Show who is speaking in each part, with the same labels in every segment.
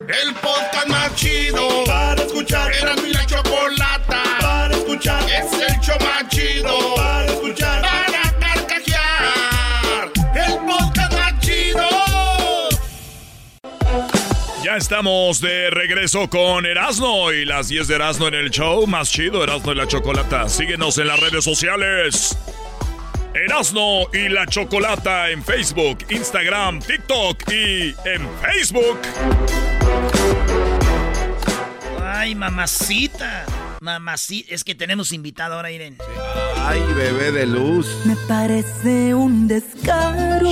Speaker 1: El podcast más chido para escuchar. Era mi la chocolata para escuchar. Es el show más chido para escuchar. Para carcajear. El podcast más chido.
Speaker 2: Ya estamos de regreso con Erasmo y las 10 de Erasmo en el show más chido, Erasmo y la Chocolata. Síguenos en las redes sociales. Erasno y la Chocolata en Facebook, Instagram, TikTok y en Facebook.
Speaker 3: Ay, mamacita. Mamacita. Es que tenemos invitado ahora, Irene.
Speaker 4: Ay, bebé de luz.
Speaker 5: Me parece un descaro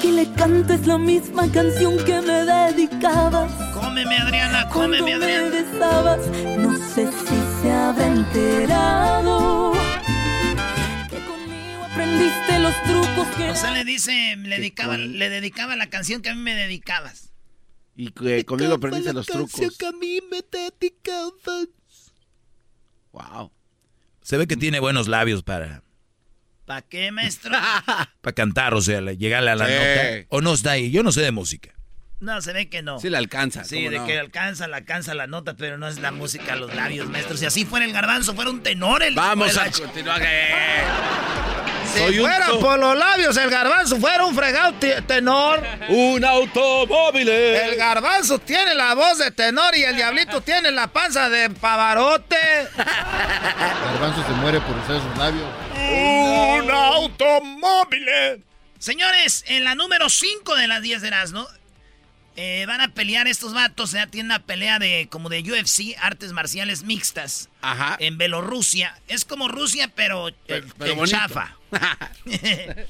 Speaker 5: que le cantes la misma canción que me dedicabas.
Speaker 3: Cómeme, Adriana, cómeme, Adriana.
Speaker 5: me besabas, no sé si se habrá enterado aprendiste los trucos que...
Speaker 3: O sea, le dice, le dedicaba, le dedicaba la canción que a mí me dedicabas.
Speaker 4: Y que conmigo aprendiste los trucos.
Speaker 3: que a mí me dedicabas.
Speaker 4: Wow.
Speaker 6: Se ve que tiene buenos labios para,
Speaker 3: ¿Para qué, maestro?
Speaker 6: para cantar, o sea, le- llegarle a la
Speaker 4: Sí.
Speaker 6: nota. O no está ahí, yo no sé de música.
Speaker 3: No, se ve que no.
Speaker 4: Sí le alcanza.
Speaker 3: Sí,
Speaker 4: ¿cómo
Speaker 3: de
Speaker 4: no?
Speaker 3: que alcanza, la alcanza la nota, pero no es la música, los labios, maestro. Si así fuera el garbanzo, fuera un tenor el
Speaker 4: Vamos a
Speaker 3: la
Speaker 4: continuar. eh.
Speaker 3: Si
Speaker 4: Soy
Speaker 3: fuera por los labios el garbanzo, fuera un fregado te- tenor.
Speaker 4: Un automóvil.
Speaker 3: El garbanzo tiene la voz de tenor y el diablito tiene la panza de pavarote.
Speaker 7: Garbanzo se muere por usar sus labios.
Speaker 2: Un automóvil.
Speaker 3: Señores, en la número 5 de las 10 de Erasmo, eh, van a pelear estos vatos. Ya tienen una pelea de como de UFC, artes marciales mixtas,
Speaker 4: Ajá.
Speaker 3: en Bielorrusia. Es como Rusia, pero, eh,
Speaker 4: Pero-
Speaker 3: chafa.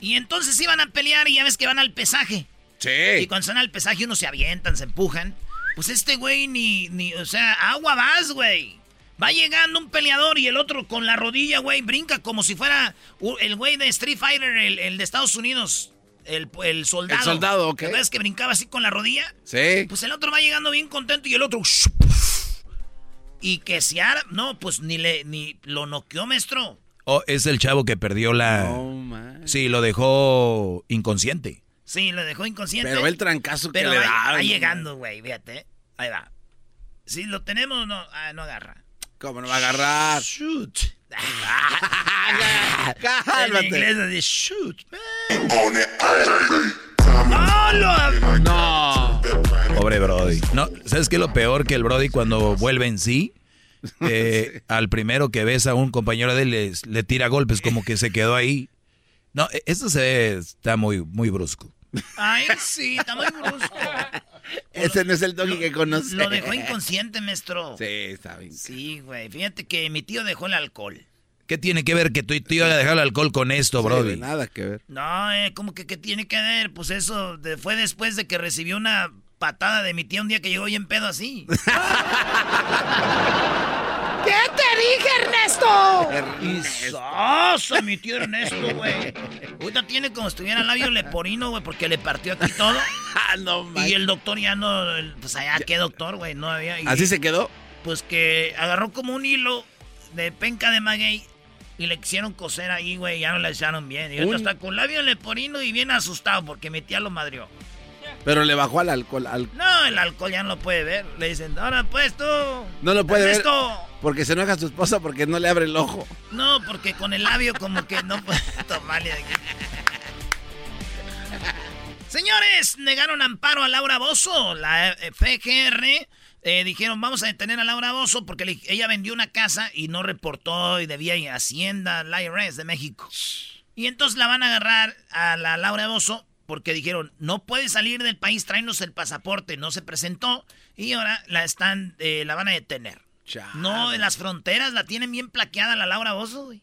Speaker 3: y entonces iban a pelear y ya ves que van al pesaje. Y
Speaker 4: Sí.
Speaker 3: cuando están al pesaje unos se avientan, se empujan. Pues este güey ni, ni, o sea, agua vas, güey. Va llegando un peleador y el otro con la rodilla, güey, brinca como si fuera el güey de Street Fighter, el, el de Estados Unidos, el, el soldado.
Speaker 4: El soldado, ok.
Speaker 3: ¿Ves que brincaba así con la rodilla?
Speaker 4: Sí.
Speaker 3: Pues el otro va llegando bien contento y el otro... Y que se ara... No, pues ni le ni lo noqueó, maestro.
Speaker 6: O es el chavo que perdió la...
Speaker 4: No, man.
Speaker 6: Sí, lo dejó inconsciente.
Speaker 3: Sí, lo dejó inconsciente.
Speaker 4: Pero el trancazo que
Speaker 3: Pero
Speaker 4: le
Speaker 3: va,
Speaker 4: da.
Speaker 3: va llegando, güey, fíjate. Ahí va. Si lo tenemos, no, ah, no agarra.
Speaker 4: ¿Cómo no va a agarrar?
Speaker 3: Shoot. En
Speaker 4: Cálmate.
Speaker 3: inglés es de shoot.
Speaker 4: No.
Speaker 6: Pobre Brody. No, ¿sabes qué es lo peor? Que el Brody cuando vuelve en sí, eh, al primero que besa a un compañero de él le, le tira golpes como que se quedó ahí. No, e- esto se ve- está muy, muy brusco.
Speaker 3: Ay, sí, está muy brusco.
Speaker 4: Ese no es el doggy que conoce.
Speaker 3: Lo dejó inconsciente, maestro.
Speaker 4: Sí, está bien.
Speaker 3: Sí, güey. Fíjate que mi tío dejó el alcohol.
Speaker 6: ¿Qué tiene que ver que tu tío haya dejado el alcohol con esto, Brody?
Speaker 4: Sí, nada que ver.
Speaker 3: No, eh, ¿cómo que qué tiene que ver? Pues eso de- fue después de que recibió una patada de mi tía un día que llegó bien pedo así. ¿Qué te dije, Ernesto? Ernesto. mi tío Ernesto, güey. Ahorita tiene como si estuviera labio leporino, güey, porque le partió aquí todo.
Speaker 4: Ah, no, man.
Speaker 3: Y el doctor ya no, pues allá, ¿qué doctor, güey? No había. y-
Speaker 4: ¿Así se quedó?
Speaker 3: Pues que agarró como un hilo de penca de maguey y le quisieron coser ahí, güey, ya no le echaron bien. Y ahorita está con labio leporino y bien asustado porque mi tía lo madrió.
Speaker 4: Pero le bajó al alcohol. al-
Speaker 3: No, el alcohol ya no lo puede ver. Le dicen, ahora pues tú.
Speaker 4: No lo puede ver
Speaker 3: Ernesto".
Speaker 4: Porque se enoja su esposa porque no le abre el ojo.
Speaker 3: No, porque con el labio como que no puede tomarle. aquí. Señores, negaron amparo a Laura Bozo. La eh, FGR eh, dijeron, vamos a detener a Laura Bozo porque ella vendió una casa y no reportó y debía ir a Hacienda, la IRS de México. Y entonces la van a agarrar a la Laura Bozo porque dijeron, no puede salir del país, tráenos el pasaporte. No se presentó y ahora la están, eh, la van a detener. No, en las fronteras la tienen bien plaqueada la Laura Bozo, güey.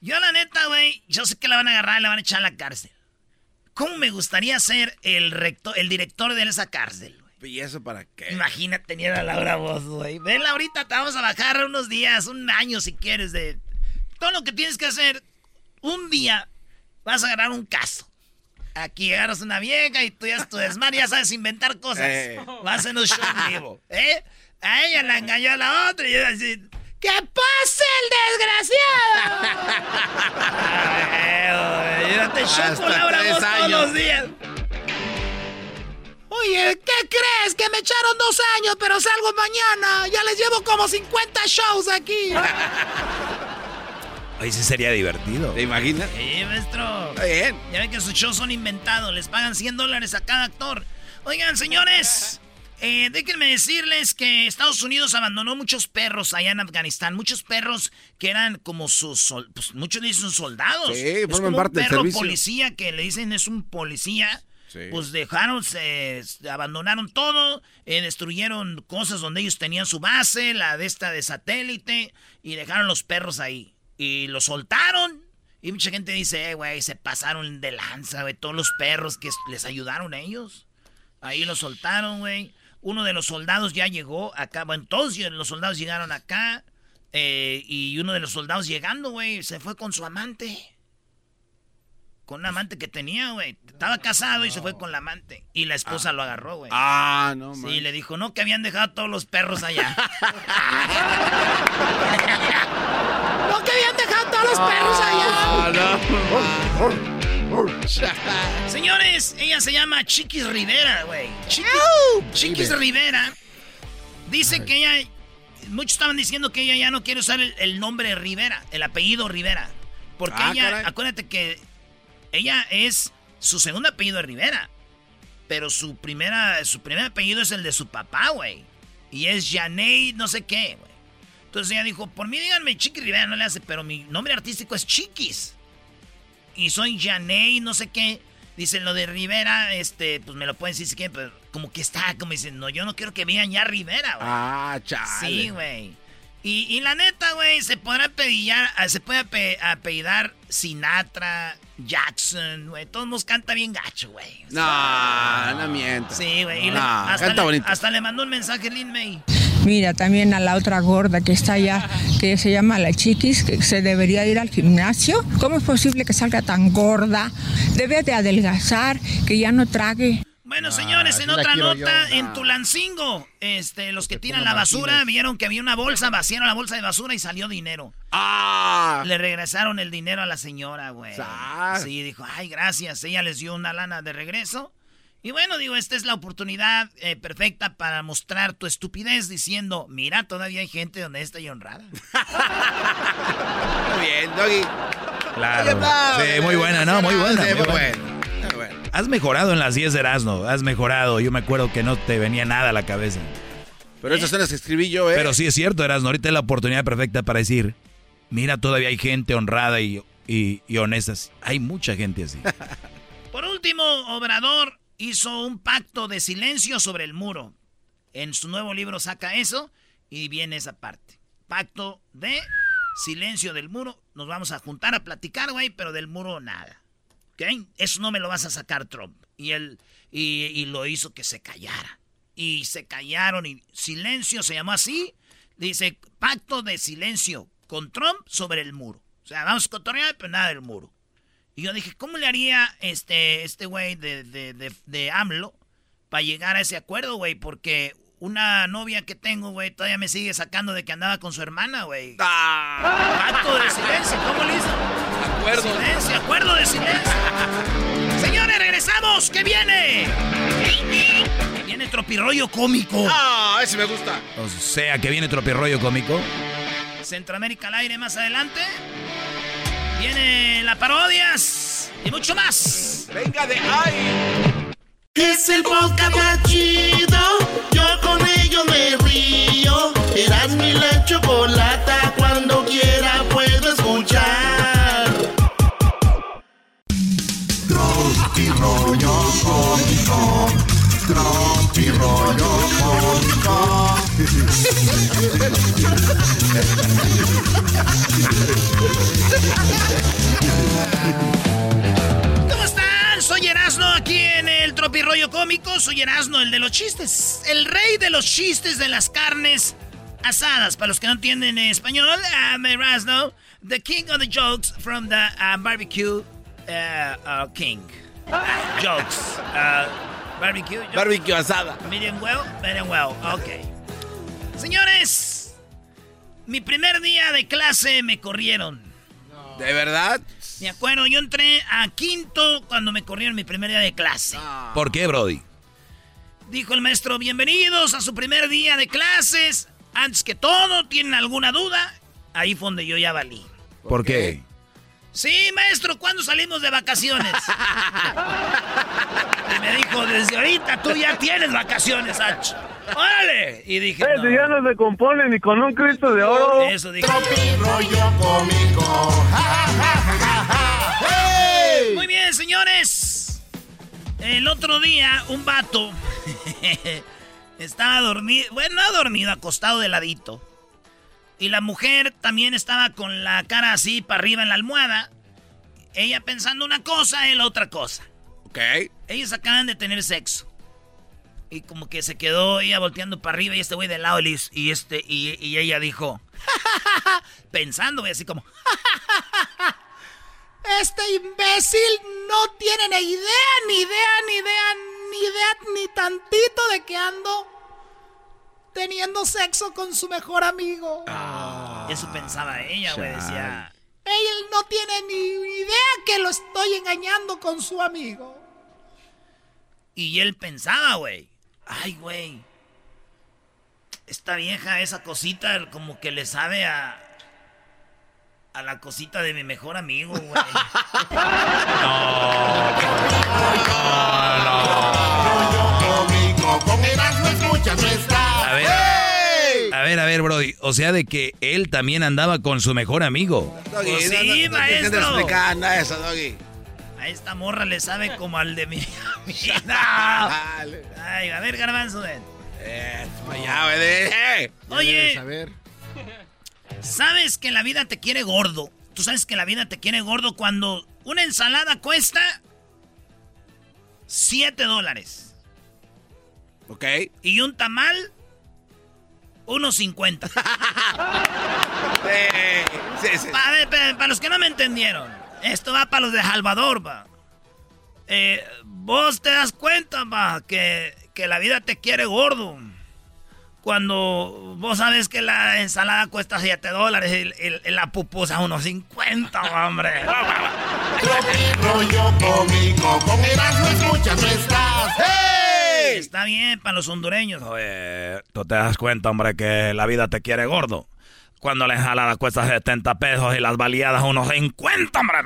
Speaker 3: Yo la neta, güey, yo sé que la van a agarrar y la van a echar a la cárcel. ¿Cómo me gustaría ser el rector, el director de esa cárcel? güey?
Speaker 4: ¿Y eso para qué?
Speaker 3: Imagínate tener a Laura Voz, güey. Vela ahorita, te vamos a bajar unos días, un año si quieres de... Todo lo que tienes que hacer, un día vas a ganar un caso. Aquí agarras una vieja y tú ya es tu desmadre, ya sabes inventar cosas.
Speaker 4: Eh.
Speaker 3: Vas en un show en vivo, ¿eh? A ella la engañó a la otra y yo así... ¡Que pase el desgraciado! Yo te choco
Speaker 4: Hasta
Speaker 3: Laura Voz todos los días. Oye, ¿qué crees? Que me echaron dos años, pero salgo mañana. Ya les llevo como 50 shows aquí.
Speaker 6: Ahí sí sería divertido.
Speaker 4: ¿Te imaginas?
Speaker 3: Sí, maestro.
Speaker 4: Está bien.
Speaker 3: Ya ven que sus shows son inventados. Les pagan 100 dólares a cada actor. Oigan, señores. Eh, déjenme decirles que Estados Unidos abandonó muchos perros allá en Afganistán. Muchos perros que eran como sus... sol- Pues muchos dicen soldados.
Speaker 4: Sí,
Speaker 3: es como
Speaker 4: parte
Speaker 3: un perro policía que le dicen es un policía.
Speaker 4: Sí.
Speaker 3: Pues dejaron, se abandonaron todo, eh, destruyeron cosas donde ellos tenían su base, la de esta de satélite, y dejaron los perros ahí. Y los soltaron. Y mucha gente dice, eh, güey, se pasaron de lanza, güey, todos los perros que les ayudaron a ellos. Ahí los soltaron, güey. Uno de los soldados ya llegó acá, bueno, todos los soldados llegaron acá. eh, y uno de los soldados llegando, güey, se fue con su amante. Con una amante que tenía, güey. Estaba casado y se fue con la amante. Y la esposa lo agarró, güey.
Speaker 4: Ah, no,
Speaker 3: Sí,
Speaker 4: man.
Speaker 3: le dijo, no, que habían dejado a todos los perros allá. no, que habían dejado a todos los perros allá.
Speaker 4: Ah,
Speaker 3: Señores, ella se llama Chiquis Rivera, güey. Chiquis, Chiquis Rivera. Dice que ella... Muchos estaban diciendo que ella ya no quiere usar el, el nombre Rivera, el apellido Rivera. Porque
Speaker 4: Ah,
Speaker 3: ella,
Speaker 4: caray.
Speaker 3: acuérdate que ella es... Su segundo apellido es Rivera. Pero su primera, su primer apellido es el de su papá, güey. Y es Janey no sé qué, güey. Entonces ella dijo, por mí díganme Chiquis Rivera, no le hace, pero mi nombre artístico es Chiquis. Y soy Janey no sé qué. Dicen lo de Rivera, este, pues me lo pueden decir si quieren, pero como que está, como dicen, no, yo no quiero que vean ya Rivera, güey.
Speaker 4: Ah, chale.
Speaker 3: Sí, güey. Y, y la neta, güey, se podrá apellidar, ah, se puede ape- apellidar Sinatra, Jackson, güey. Todos nos canta bien gacho, güey.
Speaker 4: No, no mientas.
Speaker 3: Sí, güey.
Speaker 4: No,
Speaker 3: hasta,
Speaker 4: canta
Speaker 3: le,
Speaker 4: bonito.
Speaker 3: hasta le mandó un mensaje Lin May.
Speaker 8: Mira, también a la otra gorda que está allá, que se llama la chiquis, que se debería ir al gimnasio. ¿Cómo es posible que salga tan gorda? Debe de adelgazar, que ya no trague.
Speaker 3: Bueno, señores, en
Speaker 7: así la
Speaker 3: otra nota,
Speaker 7: yo.
Speaker 3: en Tulancingo, este, los que tiran la basura
Speaker 7: Martínez.
Speaker 3: vieron que había una bolsa, vaciaron la bolsa de basura y salió dinero.
Speaker 4: Ah.
Speaker 3: Le regresaron el dinero a la señora, güey. Sí, dijo, ay, gracias. Ella les dio una lana de regreso. Y bueno, digo, esta es la oportunidad eh, perfecta para mostrar tu estupidez diciendo, mira, todavía hay gente honesta y honrada.
Speaker 4: Muy bien, Doggy.
Speaker 6: Claro. Sí, muy buena, ¿no? Muy buena.
Speaker 4: Sí,
Speaker 6: muy
Speaker 4: muy
Speaker 6: buena.
Speaker 4: Muy.
Speaker 6: Has mejorado en las 10 de Erasmo, has mejorado. Yo me acuerdo que no te venía nada a la cabeza.
Speaker 4: Pero estas son las que escribí yo, ¿eh?
Speaker 6: Pero sí es cierto, Erasmo. Ahorita es la oportunidad perfecta para decir, mira, todavía hay gente honrada y, y, y honesta. Hay mucha gente así.
Speaker 3: Por último, Obrador hizo un pacto de silencio sobre el muro. En su nuevo libro saca eso y viene esa parte. Pacto de silencio del muro. Nos vamos a juntar a platicar, güey, pero del muro nada. ¿Ok? Eso no me lo vas a sacar Trump. Y él y, lo hizo que se callara. Y se callaron y silencio se llamó así. Dice, pacto de silencio con Trump sobre el muro. O sea, vamos a cotorrear, pero nada del muro. Y yo dije, ¿cómo le haría este este güey de, de, de, de AMLO para llegar a ese acuerdo, güey? Porque una novia que tengo, güey, todavía me sigue sacando de que andaba con su hermana, güey.
Speaker 4: Ah,
Speaker 3: Pacto de silencio, ¿cómo le hizo?
Speaker 4: acuerdo.
Speaker 3: Silencio, acuerdo de silencio. Señores, regresamos, ¿qué viene? Viene tropirollo cómico.
Speaker 4: Ah, ese me gusta.
Speaker 6: O sea, que viene tropirroyo cómico.
Speaker 3: Centroamérica al aire más adelante. Viene la parodias y mucho más.
Speaker 4: Venga de ahí.
Speaker 1: Es el podcast más chido. Yo con ello me río. Eras mi la chocolata. Cuando quiera puedo escuchar.
Speaker 9: Tropi rollo cómico. Tropi rollo cómico.
Speaker 3: ¿Cómo están? Soy Erasno aquí en el Tropirollo Cómico. Soy Erasno, el de los chistes. El rey de los chistes de las carnes asadas. Para los que no entienden español, I'm Erasno, the king of the jokes from the uh, barbecue uh, uh, king. Jokes. Uh, barbecue. jokes.
Speaker 4: Barbecue asada.
Speaker 3: Medium well, medium well. Ok. Señores, mi primer día de clase me corrieron.
Speaker 4: ¿De verdad?
Speaker 3: Me acuerdo, yo entré a quinto cuando me corrieron mi primer día de clase.
Speaker 6: ¿Por qué, Brody?
Speaker 3: Dijo el maestro, bienvenidos a su primer día de clases. Antes que todo, ¿tienen alguna duda? Ahí fue donde yo ya valí.
Speaker 6: ¿Por qué?
Speaker 3: Sí, maestro, ¿cuándo salimos de vacaciones? y me dijo, desde ahorita tú ya tienes vacaciones, Ach. ¡Órale! Y dije, no.
Speaker 10: ya no se compone ni con un Cristo de oro.
Speaker 3: Eso dije.
Speaker 1: Rollo cómico. Ja, ja, ja, ja, ja. ¡Hey!
Speaker 3: Muy bien, señores. El otro día, un vato estaba dormido, bueno, no dormido, acostado de ladito. Y la mujer también estaba con la cara así para arriba en la almohada. Ella pensando una cosa, él otra cosa.
Speaker 4: Ok.
Speaker 3: Ellos acaban de tener sexo. Y como que se quedó ella volteando para arriba y este güey de lado y, y este y, y ella dijo, pensando, güey, así como, este imbécil no tiene ni idea, ni idea, ni idea, ni idea, ni tantito de que ando teniendo sexo con su mejor amigo. Eso pensaba ella, güey, decía. Él no tiene ni idea que lo estoy engañando con su amigo. Y él pensaba, güey. Ay, güey. Esta vieja, esa cosita, como que le sabe a. A la cosita de mi mejor amigo, güey.
Speaker 1: Escuchas no está.
Speaker 6: A ver.
Speaker 1: ¡Hey!
Speaker 6: A ver, a ver, Brody. O sea, de que él también andaba con su mejor amigo.
Speaker 4: Doggy,
Speaker 3: Pues
Speaker 4: no,
Speaker 3: sí,
Speaker 4: no, no, no,
Speaker 3: maestro.
Speaker 4: explicar nada de eso, Doggy.
Speaker 3: A esta morra le sabe como al de mi. Ay, a ver, garbanzo.
Speaker 4: Eh, güey.
Speaker 3: Oye,
Speaker 7: A ver.
Speaker 3: ¿sabes que la vida te quiere gordo? Tú sabes que la vida te quiere gordo cuando una ensalada cuesta 7 dólares.
Speaker 4: Ok.
Speaker 3: Y un tamal, unos 50.
Speaker 4: Eh, sí, sí.
Speaker 3: Para, los que no me entendieron, esto va para los de Salvador, va. Eh, vos te das cuenta, va, que, que la vida te quiere gordo. Cuando vos sabes que la ensalada cuesta 7 dólares y, y- y la pupusa unos 50, hombre.
Speaker 1: Tropi rollo cómico. Con Erasmo escuchas no estás. ¡Hey!
Speaker 3: Está bien para los hondureños.
Speaker 6: Oye, tú te das cuenta, hombre, que la vida te quiere gordo. Cuando la ensalada cuesta 70 pesos y las baleadas unos 50, hombre.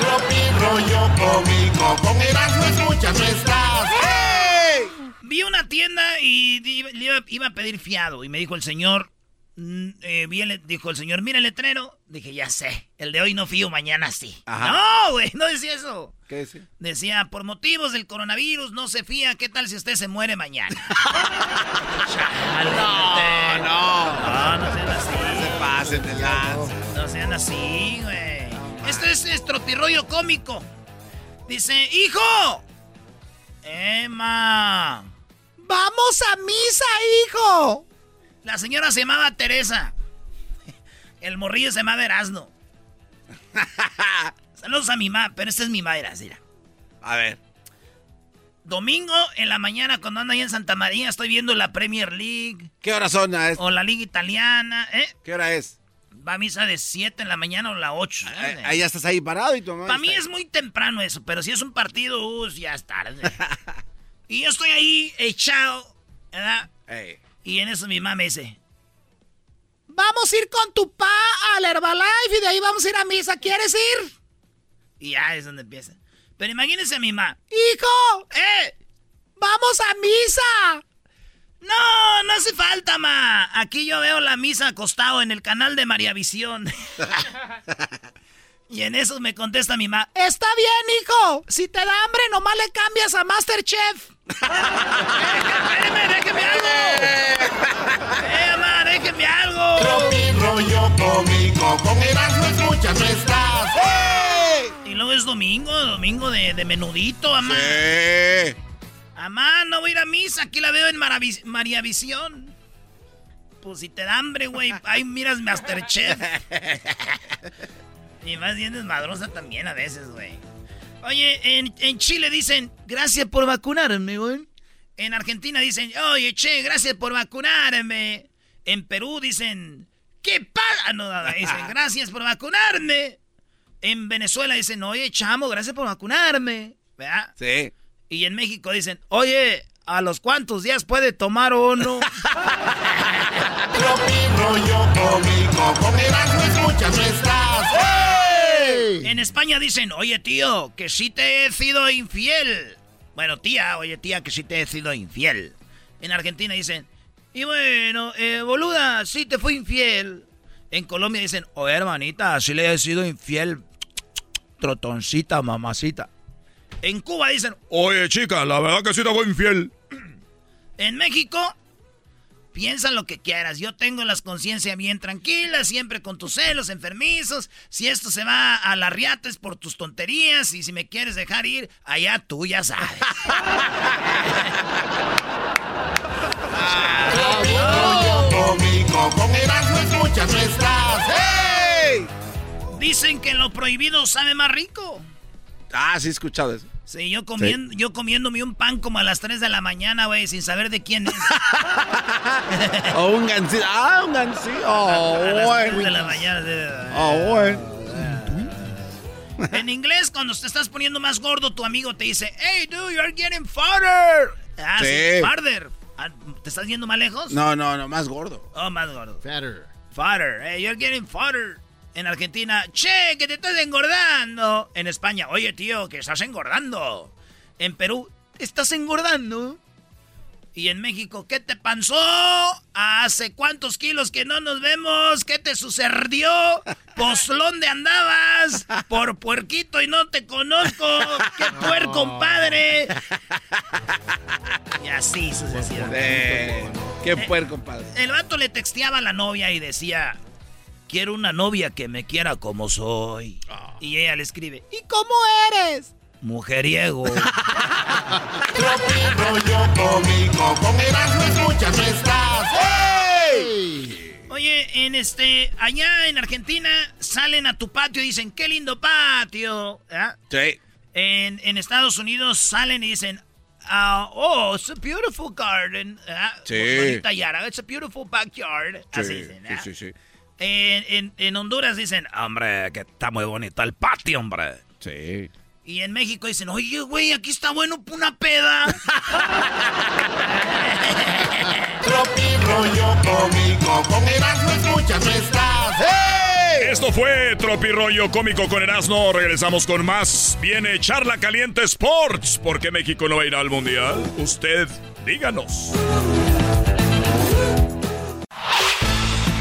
Speaker 1: Tropi rollo cómico. Con Erasmo escuchas no estás. ¡Hey!
Speaker 3: Vi una tienda y iba, iba a pedir fiado. Y me dijo el señor, eh, vi el- dijo el señor, mira el letrero. Dije, ya sé, el de hoy no fío, mañana sí.
Speaker 4: Ajá.
Speaker 3: No, güey, no decía eso.
Speaker 4: ¿Qué dice?
Speaker 3: Decía, por motivos del coronavirus no se fía, ¿qué tal si usted se muere mañana? Chale,
Speaker 4: No, no.
Speaker 3: No, no sean así.
Speaker 4: Se pasen de lanza.
Speaker 3: No sean así, güey. Esto es estropirroyo cómico. Dice, hijo. Emma. Vamos a misa, hijo. La señora se llamaba Teresa. El morrillo se llamaba Erasno. Saludos a mi mamá, pero esta es mi madre, mira.
Speaker 4: A ver.
Speaker 3: Domingo en la mañana cuando ando ahí en Santa María estoy viendo la Premier League
Speaker 4: ¿Qué hora son? ah, es?
Speaker 3: o la Liga Italiana, ¿eh?
Speaker 4: ¿Qué hora es?
Speaker 3: Va a misa de 7 en la mañana o la 8.
Speaker 4: Eh, Ahí ya estás ahí parado y tu mamá.
Speaker 3: Para mí es muy temprano eso, pero si es un partido, uh, ya es tarde. y yo estoy ahí echado, ¿verdad?
Speaker 4: Ey.
Speaker 3: Y en eso mi mamá me dice, vamos a ir con tu pa al Herbalife y de ahí vamos a ir a misa, ¿quieres ir? Y ya es donde empieza. Pero imagínense a mi mamá. ¡Hijo! ¡Eh! ¡Vamos a misa! No, no hace falta, ma. Aquí yo veo la misa acostado en el canal de María Visión. y en eso me contesta mi mamá. Está bien, hijo. Si te da hambre, nomás le cambias a Masterchef. Déjeme, déjeme algo. Eh, mamá, déjeme algo.
Speaker 9: Tropi rollo cómico, con Erasmo escuchas no estás.
Speaker 3: Y luego es domingo, domingo de, de menudito, mamá.
Speaker 4: Sí.
Speaker 3: No voy a ir a misa, aquí la veo en Maravi- María Visión. Pues si te da hambre, güey, ahí miras Masterchef. y más bien desmadrosa también a veces, güey. Oye, en, en Chile dicen, gracias por vacunarme, güey. En Argentina dicen, oye, che, gracias por vacunarme. En Perú dicen, ¿qué pasa? No, no, no, dicen, gracias por vacunarme. En Venezuela dicen, oye, chamo, gracias por vacunarme. ¿Verdad?
Speaker 4: Sí.
Speaker 3: Y en México dicen, oye, ¿a los cuántos días puede tomar uno?
Speaker 9: Rollo cómico, con escuchas no estás.
Speaker 3: En España dicen, oye tío, que sí te he sido infiel. Bueno, tía, oye tía, que sí te he sido infiel. En Argentina dicen, y bueno, eh, boluda, sí te fui infiel. En Colombia dicen, oye hermanita, sí le he sido infiel. Trotoncita, mamacita. En Cuba dicen,
Speaker 2: Oye, chica, la verdad que sí te fue infiel.
Speaker 3: En México, piensa lo que quieras. Yo tengo las conciencias bien tranquilas, siempre con tus celos enfermizos. Si esto se va a la riata es por tus tonterías. Y si me quieres dejar ir, allá tú ya sabes.
Speaker 9: Cómico, con escuchas.
Speaker 3: Dicen que lo prohibido sabe más rico.
Speaker 4: Ah, sí he escuchado eso.
Speaker 3: Sí, yo, comiendo, yo comiéndome un pan como a las 3 de la mañana, güey, sin saber de quién es.
Speaker 4: O un gancito. Ah, un gancito. Oh,
Speaker 3: a las 3 de
Speaker 4: bueno.
Speaker 3: la mañana.
Speaker 4: Oh, bueno.
Speaker 3: En inglés, cuando te estás poniendo más gordo, tu amigo te dice, hey, dude, you're getting fatter. Ah, sí,
Speaker 4: Sí.
Speaker 3: farther. Ah, ¿Te estás yendo más lejos?
Speaker 4: No, no, no, más gordo.
Speaker 3: Oh, más gordo.
Speaker 7: Fatter.
Speaker 3: Fatter. Hey, you're getting fatter. En Argentina, che, que te estás engordando. En España, oye, tío, que estás engordando. En Perú, estás engordando. Y en México, ¿qué te pasó? ¿Hace cuántos kilos que no nos vemos? ¿Qué te sucedió? ¿Pues dónde andabas? Por puerquito y no te conozco. ¡Qué puerco, padre! Y así sucesivamente.
Speaker 4: Eh, qué puerco, padre.
Speaker 3: El vato le texteaba a la novia y decía, quiero una novia que me quiera como soy. Y ella le escribe, ¿y cómo eres? Mujeriego.
Speaker 9: Rollo cómico, con Erasmo escuchas estás.
Speaker 3: Oye, en este, allá en Argentina salen a tu patio y dicen, qué lindo patio. ¿Ah?
Speaker 4: Sí.
Speaker 3: En, en Estados Unidos salen y dicen, ah, oh, it's a beautiful garden. ¿Ah?
Speaker 4: Sí.
Speaker 3: Bonita yara, it's a beautiful backyard. Así dicen, ¿ah?
Speaker 4: sí, sí, sí.
Speaker 3: En, en- en Honduras dicen, hombre, que está muy bonito el patio, hombre.
Speaker 4: Sí.
Speaker 3: Y en México dicen, oye, güey, aquí está bueno una peda.
Speaker 9: Tropi rollo cómico, con Erasmo escuchas no estás.
Speaker 2: Esto fue Tropirollo Cómico con Erasmo. Regresamos con más. Viene Charla Caliente Sports. ¿Por qué México no va a ir al Mundial? Usted, díganos.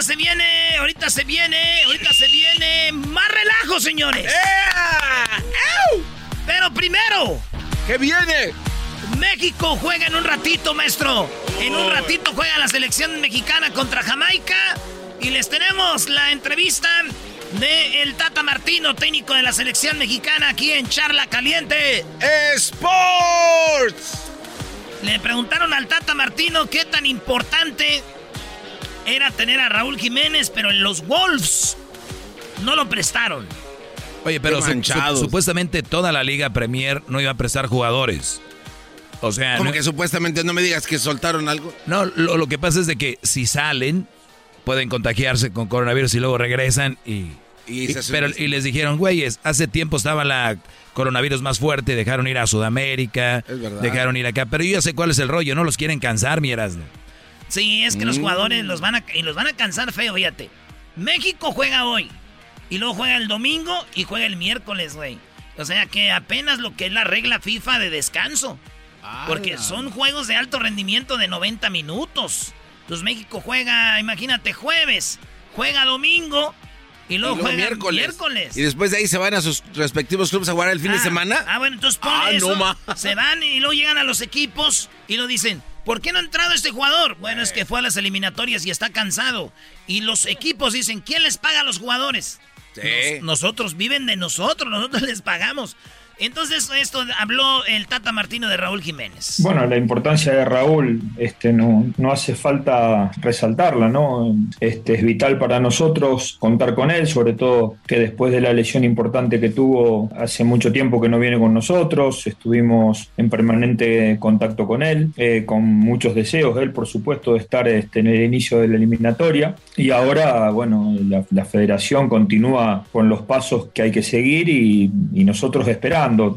Speaker 3: Ahorita se viene, ahorita se viene, ahorita se viene más relajo, señores. Pero primero,
Speaker 4: ¿Qué viene?
Speaker 3: México juega en un ratito, maestro. En un ratito juega la selección mexicana contra Jamaica. Y les tenemos la entrevista de el Tata Martino, técnico de la selección mexicana, aquí en Charla Caliente.
Speaker 4: ¡Sports!
Speaker 3: Le preguntaron al Tata Martino qué tan importante era tener a Raúl Jiménez, pero los Wolves no lo prestaron.
Speaker 6: Oye, pero su- su- supuestamente toda la Liga Premier no iba a prestar jugadores. O sea,
Speaker 4: Como
Speaker 6: no,
Speaker 4: que supuestamente no me digas que soltaron algo.
Speaker 6: no, lo, lo que pasa es de que si salen, pueden contagiarse con coronavirus y luego regresan y... Pero, y les dijeron, güeyes, hace tiempo estaba la coronavirus más fuerte, dejaron ir a Sudamérica, dejaron ir acá, pero yo ya sé cuál es el rollo, no los quieren cansar, mi Erasmo.
Speaker 3: Sí, es que los
Speaker 4: Mm.
Speaker 3: jugadores los van a, y los van a cansar feo, fíjate. México juega hoy. Y luego juega el domingo y juega el miércoles, güey. O sea que apenas lo que es la regla FIFA de descanso. Porque son juegos de alto rendimiento de 90 minutos. Entonces México juega, imagínate, jueves. Juega domingo. Y luego,
Speaker 4: Y luego
Speaker 3: juega
Speaker 4: miércoles.
Speaker 3: miércoles.
Speaker 4: Y después de ahí se van a sus respectivos clubes a jugar el fin de
Speaker 3: Ah,
Speaker 4: semana.
Speaker 3: Ah, bueno, entonces ponle
Speaker 4: Ah,
Speaker 3: eso.
Speaker 4: no.
Speaker 3: Se van y luego llegan a los equipos y lo dicen. ¿Por qué no ha entrado este jugador? Bueno, es que fue a las eliminatorias y está cansado. Y los equipos dicen, ¿quién les paga a los jugadores?
Speaker 4: Sí.
Speaker 3: Nos- nosotros, viven de nosotros, nosotros les pagamos. Entonces, esto habló el Tata Martino de Raúl Jiménez.
Speaker 10: Bueno, la importancia de Raúl este, no, no hace falta resaltarla, ¿no? Este, es vital para nosotros contar con él, sobre todo que después de la lesión importante que tuvo hace mucho tiempo que no viene con nosotros, estuvimos en permanente contacto con él, eh, con muchos deseos, él por supuesto de estar este, en el inicio de la eliminatoria y ahora, bueno, la, federación continúa con los pasos que hay que seguir y, nosotros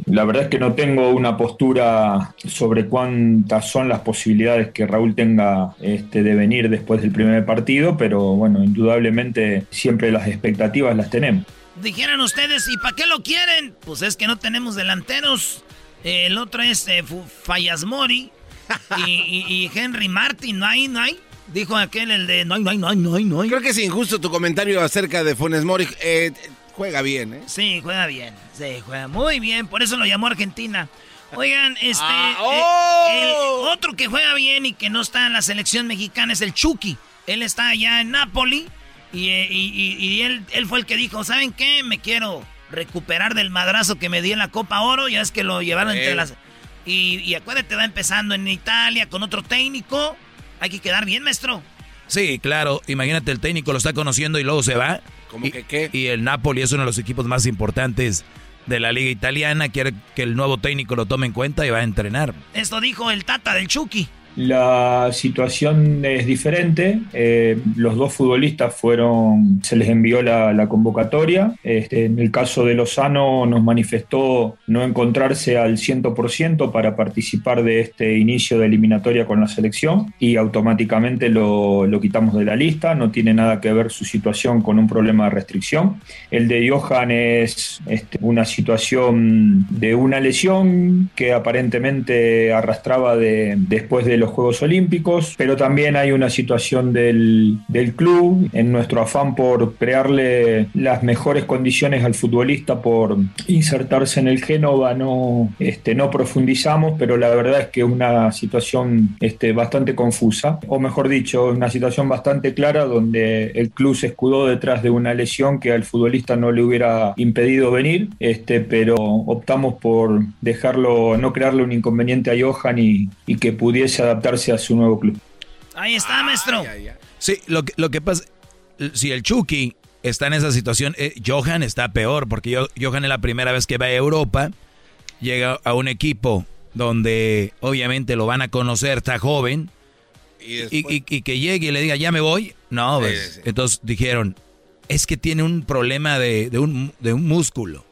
Speaker 10: La verdad es que no tengo una postura sobre cuántas son las posibilidades que Raúl tenga este, de venir después del primer partido, pero bueno, indudablemente siempre las expectativas las tenemos.
Speaker 3: Dijeran ustedes, ¿y para qué lo quieren? Pues es que no tenemos delanteros. Eh, el otro es eh, Fallasmori y, y- y Henry Martin. No hay, no hay. Dijo aquel el de no hay, no hay, no hay, no hay, no hay.
Speaker 4: Creo que es injusto tu comentario acerca de Funes Mori. Eh, juega bien, ¿eh?
Speaker 3: Sí, juega bien. Sí, juega muy bien. Por eso lo llamó Argentina. Oigan, este.
Speaker 4: Ah,
Speaker 3: eh,
Speaker 4: ¡oh!
Speaker 3: el otro que juega bien y que no está en la selección mexicana es el Chucky. Él está allá en Napoli. Y, eh, y- y- y él, él fue el que dijo: ¿Saben qué? Me quiero recuperar del madrazo que me di en la Copa Oro. Ya es que lo llevaron entre las. Y, y acuérdate, va empezando en Italia con otro técnico. Hay que quedar bien, maestro.
Speaker 6: Sí, claro, imagínate el técnico lo está conociendo y luego se va.
Speaker 4: ¿Cómo
Speaker 6: y,
Speaker 4: que qué?
Speaker 6: Y el Napoli es uno de los equipos más importantes de la liga italiana, quiere que el nuevo técnico lo tome en cuenta y va a entrenar.
Speaker 3: Esto dijo el Tata del Chucky.
Speaker 10: La situación es diferente. eh, los dos futbolistas fueron, se les envió la, convocatoria. Este, en el caso de Lozano nos manifestó no encontrarse al 100% para participar de este inicio de eliminatoria con la selección y automáticamente lo, lo quitamos de la lista. No tiene nada que ver su situación con un problema de restricción. El de Johan es este, una situación de una lesión que aparentemente arrastraba de, después de los Juegos Olímpicos, pero también hay una situación del, del club en nuestro afán por crearle las mejores condiciones al futbolista por insertarse en el Génova, no, este, no profundizamos, pero la verdad es que es una situación este, bastante confusa, o mejor dicho, una situación bastante clara donde el club se escudó detrás de una lesión que al futbolista no le hubiera impedido venir, este, pero optamos por dejarlo, no crearle un inconveniente a Johan y, y que pudiese adaptarse a su nuevo club.
Speaker 3: Ahí está, maestro.
Speaker 6: Sí, lo que, lo que pasa, si el Chucky está en esa situación, eh, Johan está peor, porque yo, Johan es la primera vez que va a Europa, llega a un equipo donde obviamente lo van a conocer, está joven,
Speaker 4: Y
Speaker 6: y,
Speaker 4: después-
Speaker 6: y- y que llegue y le diga, ya me voy. No,
Speaker 4: Sí,
Speaker 6: pues,
Speaker 4: sí.
Speaker 6: entonces dijeron, es que tiene un problema de, de un, de un músculo.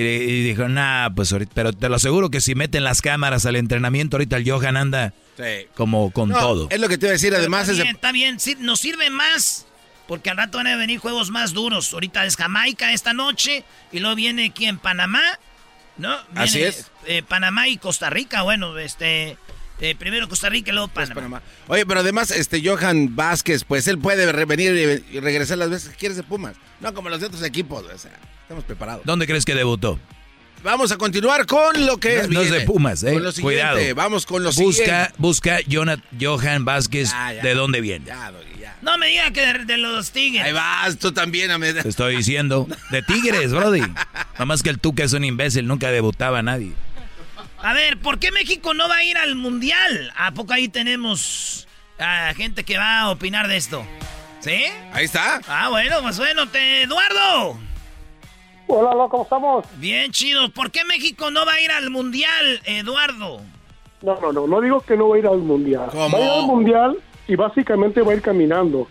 Speaker 6: Y, y dijo, nah, pues ahorita, pero te lo aseguro que si meten las cámaras al entrenamiento, ahorita el Johan anda
Speaker 4: Sí.
Speaker 6: como con
Speaker 4: No,
Speaker 6: todo.
Speaker 4: Es lo que te iba a decir,
Speaker 3: Pero
Speaker 4: además
Speaker 3: está bien, está bien, sí, nos sirve más. Porque al rato van a venir juegos más duros. Ahorita es Jamaica esta noche. Y luego viene aquí en Panamá. ¿No? Viene,
Speaker 4: Así es.
Speaker 3: eh, Panamá y Costa Rica. Bueno, este. eh, primero Costa Rica y luego
Speaker 4: Pues,
Speaker 3: Panamá.
Speaker 4: Oye, pero además, este Johan Vázquez, pues él puede venir y, y regresar las veces que quiere de Pumas. No como los de otros equipos, o sea, estamos preparados.
Speaker 6: ¿Dónde crees que debutó?
Speaker 4: Vamos a continuar con lo que
Speaker 6: No,
Speaker 4: es
Speaker 6: no es de. Pumas, eh.
Speaker 4: Con lo siguiente,
Speaker 6: Cuidado.
Speaker 4: Vamos con lo
Speaker 6: busca,
Speaker 4: siguiente.
Speaker 6: busca Jonat- Johan Vázquez
Speaker 4: Ya, ya.
Speaker 6: de dónde viene.
Speaker 4: Ya.
Speaker 3: No me diga que de, de los Tigres.
Speaker 4: Ahí vas, tú también. a
Speaker 6: Te estoy diciendo. De Tigres, Brody. Nada más que el Tuca es un imbécil, nunca debutaba a nadie.
Speaker 3: A ver, ¿por qué México no va a ir al Mundial? ¿A poco ahí tenemos a gente que va a opinar de esto. ¿Sí?
Speaker 4: Ahí está.
Speaker 3: Ah, bueno, pues bueno, te, Eduardo.
Speaker 11: Hola, hola, ¿cómo estamos?
Speaker 3: Bien, chido. ¿Por qué México no va a ir al Mundial, Eduardo?
Speaker 11: No, no, no, no digo que no va a ir al Mundial. Va a ir al Mundial y básicamente va a ir caminando.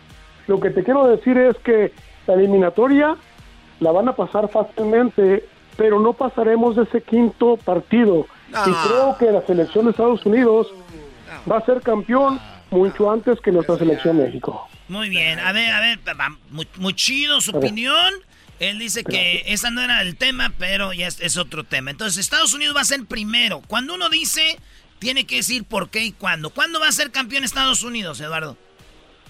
Speaker 11: Lo que te quiero decir es que la eliminatoria la van a pasar fácilmente, pero no pasaremos de ese quinto partido. Y creo que la selección de Estados Unidos va a ser campeón mucho antes que nuestra selección México.
Speaker 3: Muy bien, a ver, a ver, muy, muy chido su opinión. Él dice que esa no era el tema, pero ya es, es, otro tema. Entonces, Estados Unidos va a ser primero. Cuando uno dice, tiene que decir por qué y cuándo. ¿Cuándo va a ser campeón Estados Unidos, Eduardo?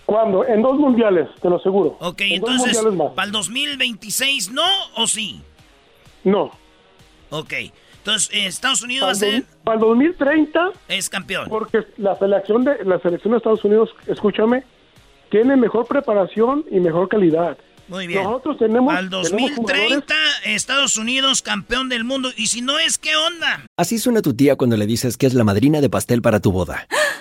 Speaker 11: ¿Cuándo? En dos mundiales, te lo aseguro.
Speaker 3: Ok, entonces, ¿para el 2026 no o sí?
Speaker 11: No.
Speaker 3: Ok. Entonces, eh, Estados Unidos va a ser...
Speaker 11: Para el 2030...
Speaker 3: Es campeón.
Speaker 11: Porque la selección de, la selección de Estados Unidos, escúchame, tiene mejor preparación y mejor calidad.
Speaker 3: Muy bien.
Speaker 11: Nosotros tenemos.
Speaker 3: Al 2030, Estados Unidos campeón del mundo. Y si no es, ¿qué onda?
Speaker 12: Así suena tu tía cuando le dices que es la madrina de pastel para tu boda.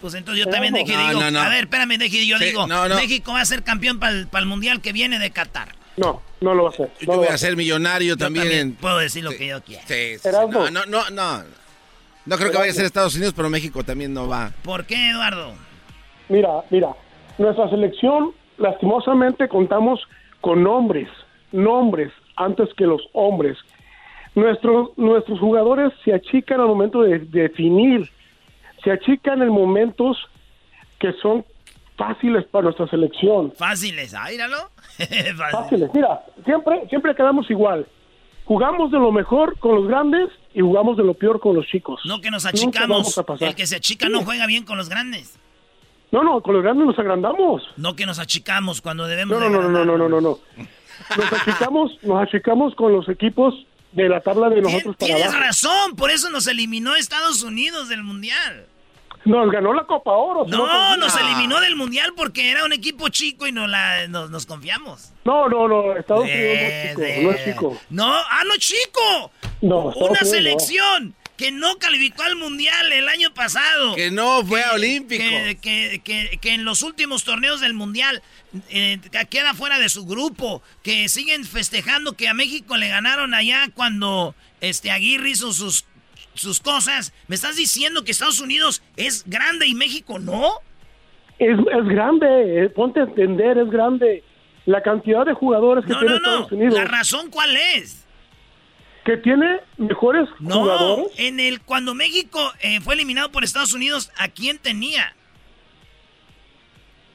Speaker 3: Pues entonces yo también dejé, digo, a ver, espérame, dejé, yo digo, México va a ser campeón para el, Mundial que viene de Qatar.
Speaker 11: No, no lo va a hacer.
Speaker 4: yo voy a ser millonario también.
Speaker 3: Puedo decir lo que yo quiera.
Speaker 4: Sí, no, no, no, no. No creo que vaya a ser Estados Unidos, pero México también no va.
Speaker 3: ¿Por qué, Eduardo?
Speaker 11: Mira, mira, nuestra selección, lastimosamente, contamos con nombres, nombres antes que los hombres. Nuestros, nuestros jugadores se achican al momento de definir se achican en momentos que son fáciles para nuestra selección.
Speaker 3: Fáciles, áíralo.
Speaker 11: fáciles, mira, siempre, siempre quedamos igual. Jugamos de lo mejor con los grandes y jugamos de lo peor con los chicos.
Speaker 3: No que nos achicamos. El que se achica no juega bien con los grandes.
Speaker 11: No, no, con los grandes nos agrandamos.
Speaker 3: No que nos achicamos cuando debemos.
Speaker 11: No, no, no, no, no, no, no, no. Nos achicamos, nos achicamos con los equipos de la tabla de nosotros
Speaker 3: para Tienes razón, por eso nos eliminó Estados Unidos del Mundial.
Speaker 11: Nos ganó la Copa Oro.
Speaker 3: No, nos eliminó del Mundial porque era un equipo chico y no la, nos, confiamos.
Speaker 11: No, no, no, Estados Unidos no es chico, no es chico.
Speaker 3: No, ah, no chico.
Speaker 11: No,
Speaker 3: Una selección que no calificó al Mundial el año pasado.
Speaker 4: Que no fue a Olímpico.
Speaker 3: Que, que, que, en los últimos torneos del Mundial eh, queda fuera de su grupo. Que siguen festejando que a México le ganaron allá cuando este Aguirre hizo sus sus cosas. ¿Me estás diciendo que Estados Unidos es grande y México no?
Speaker 11: Es, es grande, eh, ponte a entender, es grande. La cantidad de jugadores que tiene Estados Unidos.
Speaker 3: ¿La razón cuál es?
Speaker 11: Que tiene mejores
Speaker 3: no,
Speaker 11: jugadores.
Speaker 3: en el cuando México eh, fue eliminado por Estados Unidos, ¿a quién tenía?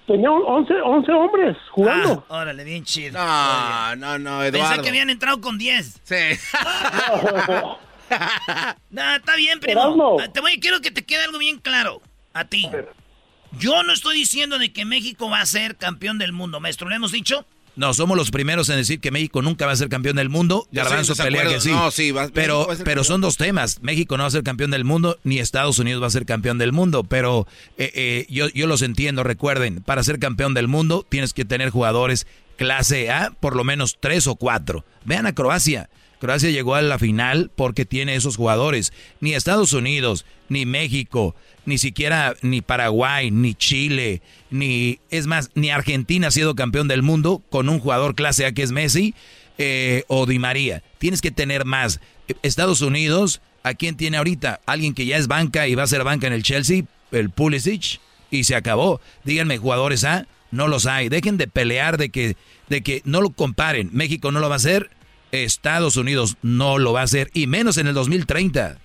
Speaker 11: Tenía 11, 11 hombres jugando.
Speaker 3: Ah, órale, bien chido.
Speaker 4: No, no, no, Eduardo.
Speaker 3: Pensé que habían entrado con 10.
Speaker 4: Sí.
Speaker 3: no, está bien, primo. Ah, te voy, quiero que te quede algo bien claro. A ti. Yo no estoy diciendo de que México va a ser campeón del mundo, maestro. ¿Lo hemos dicho?
Speaker 6: No, somos los primeros en decir que México nunca va a ser campeón del mundo. Garbanzo pelea que sí.
Speaker 4: No, sí
Speaker 6: pero pero son dos temas. México no va a ser campeón del mundo, ni Estados Unidos va a ser campeón del mundo. Pero eh, eh, yo, yo los entiendo. Recuerden, para ser campeón del mundo tienes que tener jugadores clase A, por lo menos tres o cuatro. Vean a Croacia. Croacia llegó a la final porque tiene esos jugadores. Ni Estados Unidos, ni México, ni siquiera ni Paraguay, ni Chile, ni es más, ni Argentina ha sido campeón del mundo con un jugador clase A que es Messi eh, o Di María. Tienes que tener más. Estados Unidos, ¿a quién tiene ahorita? Alguien que ya es banca y va a ser banca en el Chelsea, el Pulisic, y se acabó. Díganme, jugadores A, no los hay. Dejen de pelear de que, de que no lo comparen. México no lo va a hacer, Estados Unidos no lo va a hacer, y menos en el 2030.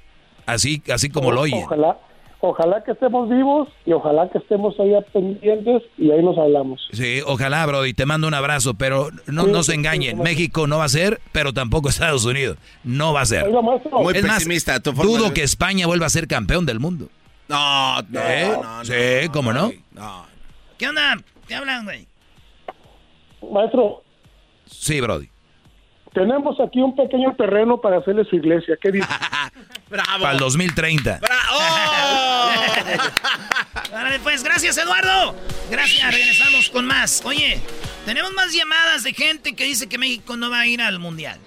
Speaker 6: Así, así como lo oye.
Speaker 11: Ojalá, ojalá que estemos vivos y ojalá que estemos ahí pendientes y ahí nos hablamos.
Speaker 6: Sí, ojalá, Brody, te mando un abrazo, pero no, no se engañen. México no va a ser, pero tampoco Estados Unidos. No va a ser.
Speaker 4: Muy
Speaker 6: es
Speaker 4: pesimista
Speaker 6: más,
Speaker 4: tu forma
Speaker 6: Dudo
Speaker 4: de-
Speaker 6: que España vuelva a ser campeón del mundo.
Speaker 4: No, no,
Speaker 6: ¿Eh?
Speaker 4: no, no,
Speaker 6: sí, ¿cómo no?
Speaker 3: ¿Qué onda? ¿Qué hablan, güey?
Speaker 11: Maestro,
Speaker 6: Sí, Brody.
Speaker 11: Tenemos aquí un pequeño terreno para hacerle su iglesia. ¿Qué dice?
Speaker 6: Para el 2030.
Speaker 3: Órale, pues, gracias, Eduardo. Gracias, regresamos con más. Oye, tenemos más llamadas de gente que dice que México no va a ir al Mundial.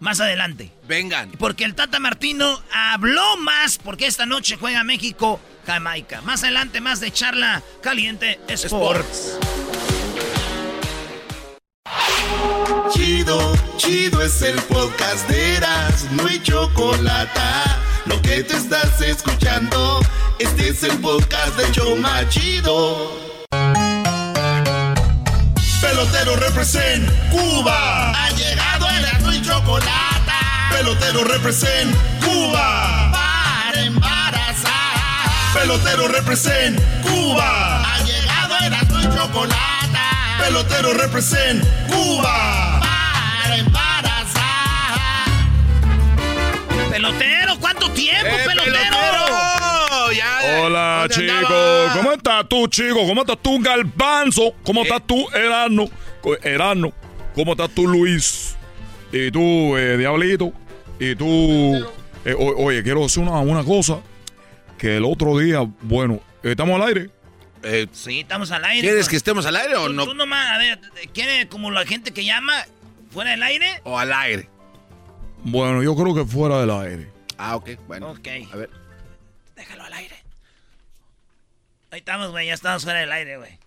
Speaker 3: Más adelante.
Speaker 4: Vengan.
Speaker 3: Porque el Tata Martino habló más porque esta noche juega México Jamaica. Más adelante, más de charla caliente Sports.
Speaker 9: Chido, chido es el podcast de Eras, no hay chocolate. Lo que te estás escuchando, este es el podcast de Choma Chido. Pelotero represent Cuba. Ha llegado el y chocolate. Pelotero represent Cuba. Para embarazar. Pelotero represent Cuba. Ha llegado el y chocolate. Pelotero represent Cuba. Para embarazar.
Speaker 3: Pelotero, ¿cuánto tiempo,
Speaker 4: ¡Eh,
Speaker 3: pelotero?
Speaker 4: pelotero! Ya,
Speaker 2: Hola,
Speaker 4: ¿dónde
Speaker 2: chico.
Speaker 4: andaba?
Speaker 2: ¿Cómo estás tú, chico? ¿Cómo estás tú, Galbanzo? ¿Cómo estás tú, Erano? Erano. ¿Cómo estás tú, Luis? Y tú, eh, Diablito. Y tú... eh, o- oye, quiero decir una, una cosa. Que el otro día, bueno, ¿estamos al aire?
Speaker 4: Eh,
Speaker 3: Sí, estamos al aire.
Speaker 4: ¿Quieres
Speaker 3: pues.
Speaker 4: que estemos al aire o
Speaker 3: Tú-
Speaker 4: no?
Speaker 3: Tú nomás, a ver, ¿quiere como la gente que llama fuera del aire?
Speaker 4: O al aire.
Speaker 2: Bueno, yo creo que fuera del aire.
Speaker 4: Ah, ok, bueno.
Speaker 3: Ok.
Speaker 4: A ver.
Speaker 3: Déjalo al aire. Ahí estamos, güey, ya estamos fuera del aire, güey.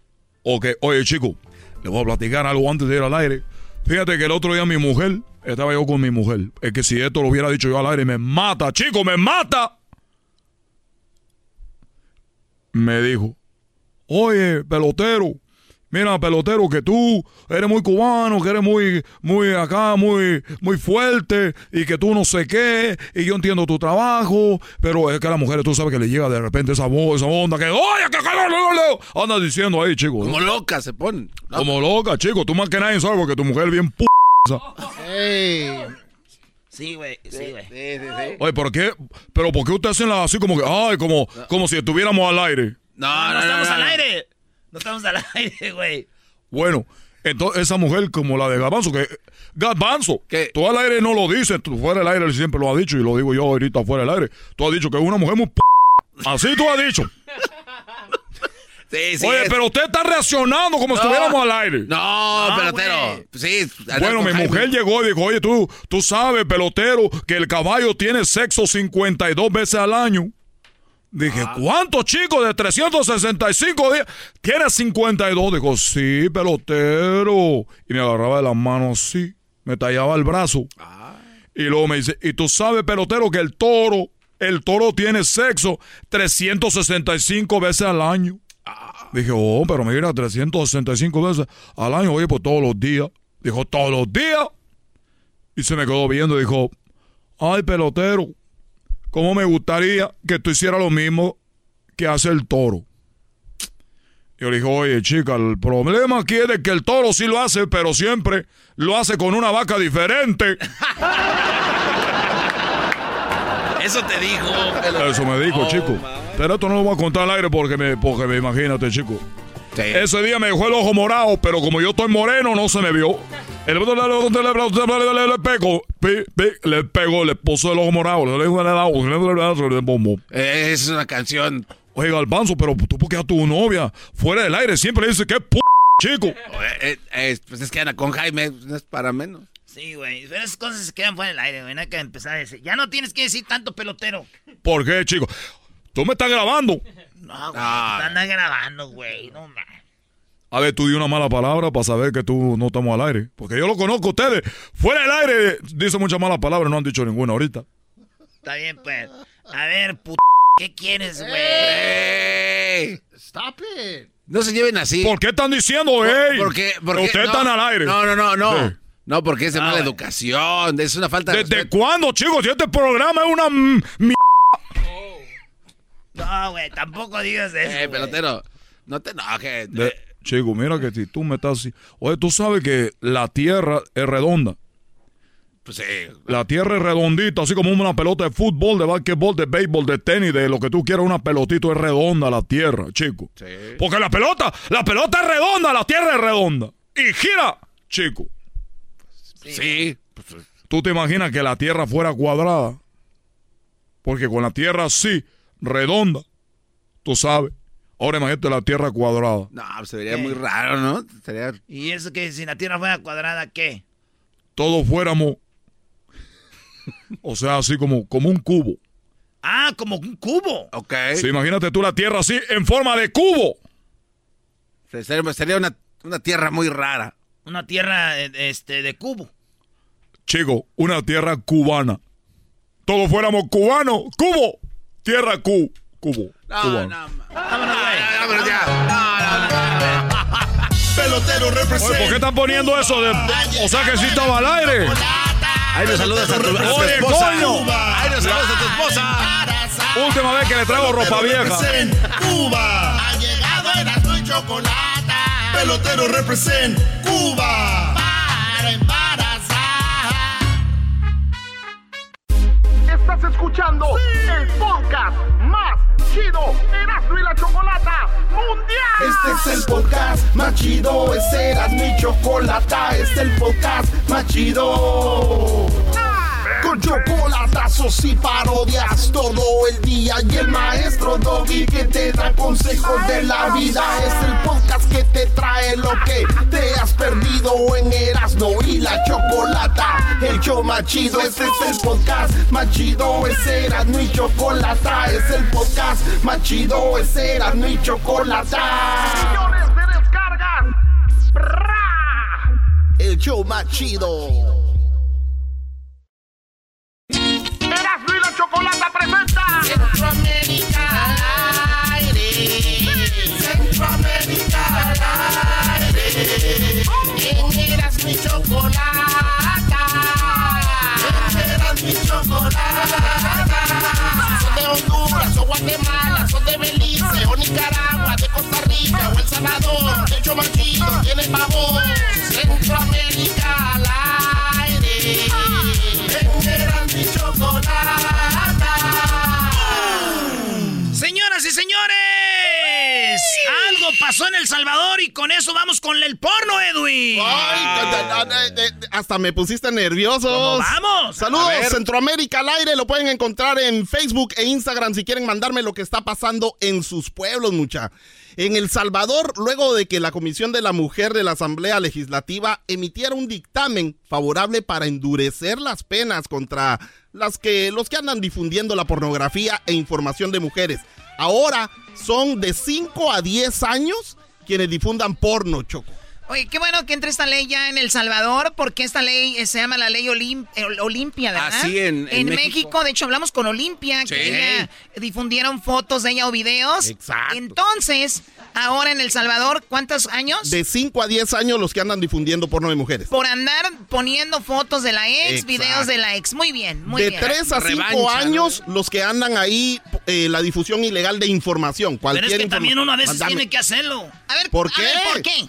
Speaker 2: Ok, oye, chico, le voy a platicar algo antes de ir al aire. Fíjate que el otro día mi mujer, estaba yo con mi mujer. Es que si esto lo hubiera dicho yo al aire, me mata, chico, me mata. Me dijo, oye, pelotero, mira, pelotero, que tú eres muy cubano, que eres muy, muy acá, muy, muy fuerte, y que tú no sé qué, y yo entiendo tu trabajo, pero es que a las mujeres tú sabes que le llega de repente esa voz, esa onda, que, oye, que, que, no, no, no", anda diciendo ahí, chico.
Speaker 4: Como loca se ponen. ¿no?
Speaker 2: Como loca, chico. Tú más que nadie sabes porque tu mujer es bien p.
Speaker 3: Sí, güey, sí, güey.
Speaker 4: Sí, sí, sí.
Speaker 2: Oye, ¿por qué? ¿Pero por qué usted hacen la- así como que, ay, como, como si estuviéramos al aire?
Speaker 4: No,
Speaker 3: No,
Speaker 4: no, no,
Speaker 3: estamos
Speaker 4: no,
Speaker 3: al aire. No estamos al aire, güey.
Speaker 2: Bueno, entonces esa mujer como la de Garbanzo, que Garbanzo,
Speaker 4: ¿Qué?
Speaker 2: tú al aire no lo dices, tú fuera del aire él siempre lo ha dicho y lo digo yo ahorita fuera del aire. Tú has dicho que es una mujer muy p. Así tú has dicho.
Speaker 4: Sí, sí.
Speaker 2: Oye,
Speaker 4: es-
Speaker 2: pero usted está reaccionando como
Speaker 4: No.
Speaker 2: si estuviéramos al aire.
Speaker 4: No,
Speaker 3: No,
Speaker 4: pelotero.
Speaker 3: güey.
Speaker 4: Sí.
Speaker 2: Bueno, mi
Speaker 4: Jaime.
Speaker 2: mujer llegó y dijo, oye, tú, tú sabes, pelotero, que el caballo tiene sexo 52 veces al año. Dije,
Speaker 4: Ah.
Speaker 2: ¿cuántos chicos de 365 días? Tiene 52. Dijo, sí, pelotero. Y me agarraba de las manos así, me tallaba el brazo.
Speaker 4: Ah.
Speaker 2: Y luego me dice, ¿y tú sabes, pelotero, que el toro, el toro tiene sexo 365 veces al año? Dije, oh, pero mira, 365 veces al año, oye, pues todos los días. Dijo, todos los días. Y se me quedó viendo y dijo, ay, pelotero, ¿cómo me gustaría que tú hicieras lo mismo que hace el toro? Yo le dije, oye, chica, el problema aquí es de que el toro sí lo hace, pero siempre lo hace con una vaca diferente.
Speaker 4: Eso te dijo.
Speaker 2: Eso me dijo,
Speaker 4: Oh,
Speaker 2: chico.
Speaker 4: man.
Speaker 2: Pero esto no lo voy a contar al aire porque me, porque me imagínate, chico.
Speaker 4: Sí.
Speaker 2: Ese día me dejó el ojo morado, pero como yo estoy moreno, no se me vio. El le pegó, le pegó, le puso el ojo morado.
Speaker 4: Es una canción.
Speaker 2: Oye, Galbanzo, pero tú porque a tu novia fuera del aire siempre le dices que p chico.
Speaker 4: Eh, eh, pues es que anda con Jaime, no es para menos.
Speaker 3: Sí, güey. Esas cosas se quedan fuera del aire, güey. No hay que empezar a decir. Ya no tienes que decir tanto pelotero.
Speaker 2: ¿Por qué, chico? Tú me estás grabando.
Speaker 3: No, güey. Te andas grabando, güey. No mames.
Speaker 2: A ver, tú di una mala palabra para saber que tú no estamos al aire. Porque yo lo conozco a ustedes. Fuera del aire dice muchas malas palabras, no han dicho ninguna ahorita.
Speaker 3: Está bien, pues. A ver, puto. ¿Qué quieres, güey?
Speaker 4: ¡Ey!
Speaker 7: Stop it.
Speaker 4: No se lleven así.
Speaker 2: ¿Por qué están diciendo, ey?
Speaker 4: Porque, porque
Speaker 2: Ustedes
Speaker 4: no,
Speaker 2: están al aire.
Speaker 4: No, no, no, no.
Speaker 2: Sí.
Speaker 4: No, porque es de
Speaker 3: Ah,
Speaker 4: mala educación, es una falta de
Speaker 2: ¿Desde
Speaker 4: respeto.
Speaker 2: cuándo, chicos? Si este programa es una m- mi-
Speaker 3: No, güey. Tampoco digas eso.
Speaker 4: Eh, pelotero, no te enojes.
Speaker 2: de- Chico, mira que si tú me estás... así- Oye, tú sabes que la tierra es redonda.
Speaker 4: Pues sí.
Speaker 2: La tierra es redondita, así como una pelota de fútbol, de básquetbol, de béisbol, de tenis, de lo que tú quieras, una pelotita es redonda la tierra, chico.
Speaker 4: Sí.
Speaker 2: Porque la pelota, la pelota es redonda, la tierra es redonda. Y gira, chico.
Speaker 4: Sí. pues,
Speaker 2: ¿Tú te imaginas que la tierra fuera cuadrada? Porque con la tierra así, redonda, tú sabes. Ahora imagínate la tierra cuadrada.
Speaker 4: no, pues se vería muy raro, ¿no? Sería...
Speaker 3: ¿Y eso que si la tierra fuera cuadrada, qué?
Speaker 2: Todos fuéramos, o sea, así como, como un cubo.
Speaker 3: Ah, como un cubo.
Speaker 4: Ok.
Speaker 2: Sí, imagínate tú la tierra así, en forma de cubo.
Speaker 4: Sería, sería una, una tierra muy rara.
Speaker 3: Una tierra este, de cubo.
Speaker 2: Chico, una tierra cubana. Todos fuéramos cubanos, cubo. Tierra cu, cubo.
Speaker 4: No,
Speaker 2: cubano.
Speaker 4: no, ma-
Speaker 3: Vámonos, güey.
Speaker 4: no, ya. No, no, no,
Speaker 1: Pelotero
Speaker 2: Oye,
Speaker 1: representa.
Speaker 2: ¿por qué están poniendo eso de... O sea que sí estaba al aire.
Speaker 4: Ahí nos saludas a tu, a tu
Speaker 2: Oye,
Speaker 4: esposa.
Speaker 2: coño.
Speaker 4: Ahí nos saludas a tu esposa.
Speaker 2: Última vez que le traigo ropa vieja.
Speaker 1: Represent Cuba.
Speaker 9: Ha llegado Erasmo y Chocolata
Speaker 1: Pelotero represent Cuba.
Speaker 11: Estás escuchando el podcast más chido Erasmo y la Chocolata Mundial.
Speaker 9: Este es el podcast más chido. Es Erasmo y Chocolata. Este es el podcast más chido. Con chocolatazos y parodias todo el día y el maestro Doggy que te da consejos de la vida es el podcast trae lo que te has perdido en Erasmo y la Chocolata el show más chido este es el podcast más chido es Erasmo y Chocolata es el podcast más chido es Erasmo y Chocolata
Speaker 11: Millones de descargas. ¡Bra!
Speaker 9: el show más chido Guatemala, son de Belice o Nicaragua, de Costa Rica o El Salvador. Más chido tiene pavor. Centroamérica
Speaker 3: El Salvador y con eso vamos con el porno, Edwin.
Speaker 13: Ay, hasta me pusiste nervioso.
Speaker 3: ¿Cómo vamos?
Speaker 13: Saludos. Centroamérica al aire. Lo pueden encontrar en Facebook e Instagram si quieren mandarme lo que está pasando en sus pueblos, mucha. En El Salvador, luego de que la Comisión de la Mujer de la Asamblea Legislativa emitiera un dictamen favorable para endurecer las penas contra las que los que andan difundiendo la pornografía e información de mujeres. Ahora son de 5 a 10 años quienes difundan porno, Choco.
Speaker 3: Oye, qué bueno que entre esta ley ya en El Salvador, porque esta ley eh, se llama la ley Olim- eh, Olimpia, ¿verdad?
Speaker 4: Ah, sí, en- en
Speaker 3: México.
Speaker 4: México.
Speaker 3: de hecho, hablamos con Olimpia,
Speaker 4: Sí.
Speaker 3: que ella difundieron fotos de ella o videos.
Speaker 13: Exacto.
Speaker 3: Entonces, ahora en El Salvador, ¿cuántos años?
Speaker 13: De 5 a 10 años los que andan difundiendo porno de mujeres.
Speaker 3: Por andar poniendo fotos de la ex,
Speaker 13: Exacto.
Speaker 3: videos de la ex. Muy bien, muy
Speaker 13: de
Speaker 3: bien.
Speaker 13: 3 a 5
Speaker 4: Revancha,
Speaker 13: años los que andan ahí eh, la difusión ilegal de información.
Speaker 3: Pero
Speaker 13: Cualquier
Speaker 3: es que también uno a veces
Speaker 13: Mándame.
Speaker 3: tiene que hacerlo. A ver,
Speaker 13: ¿Por
Speaker 3: a
Speaker 13: qué?
Speaker 3: ver, ¿por qué?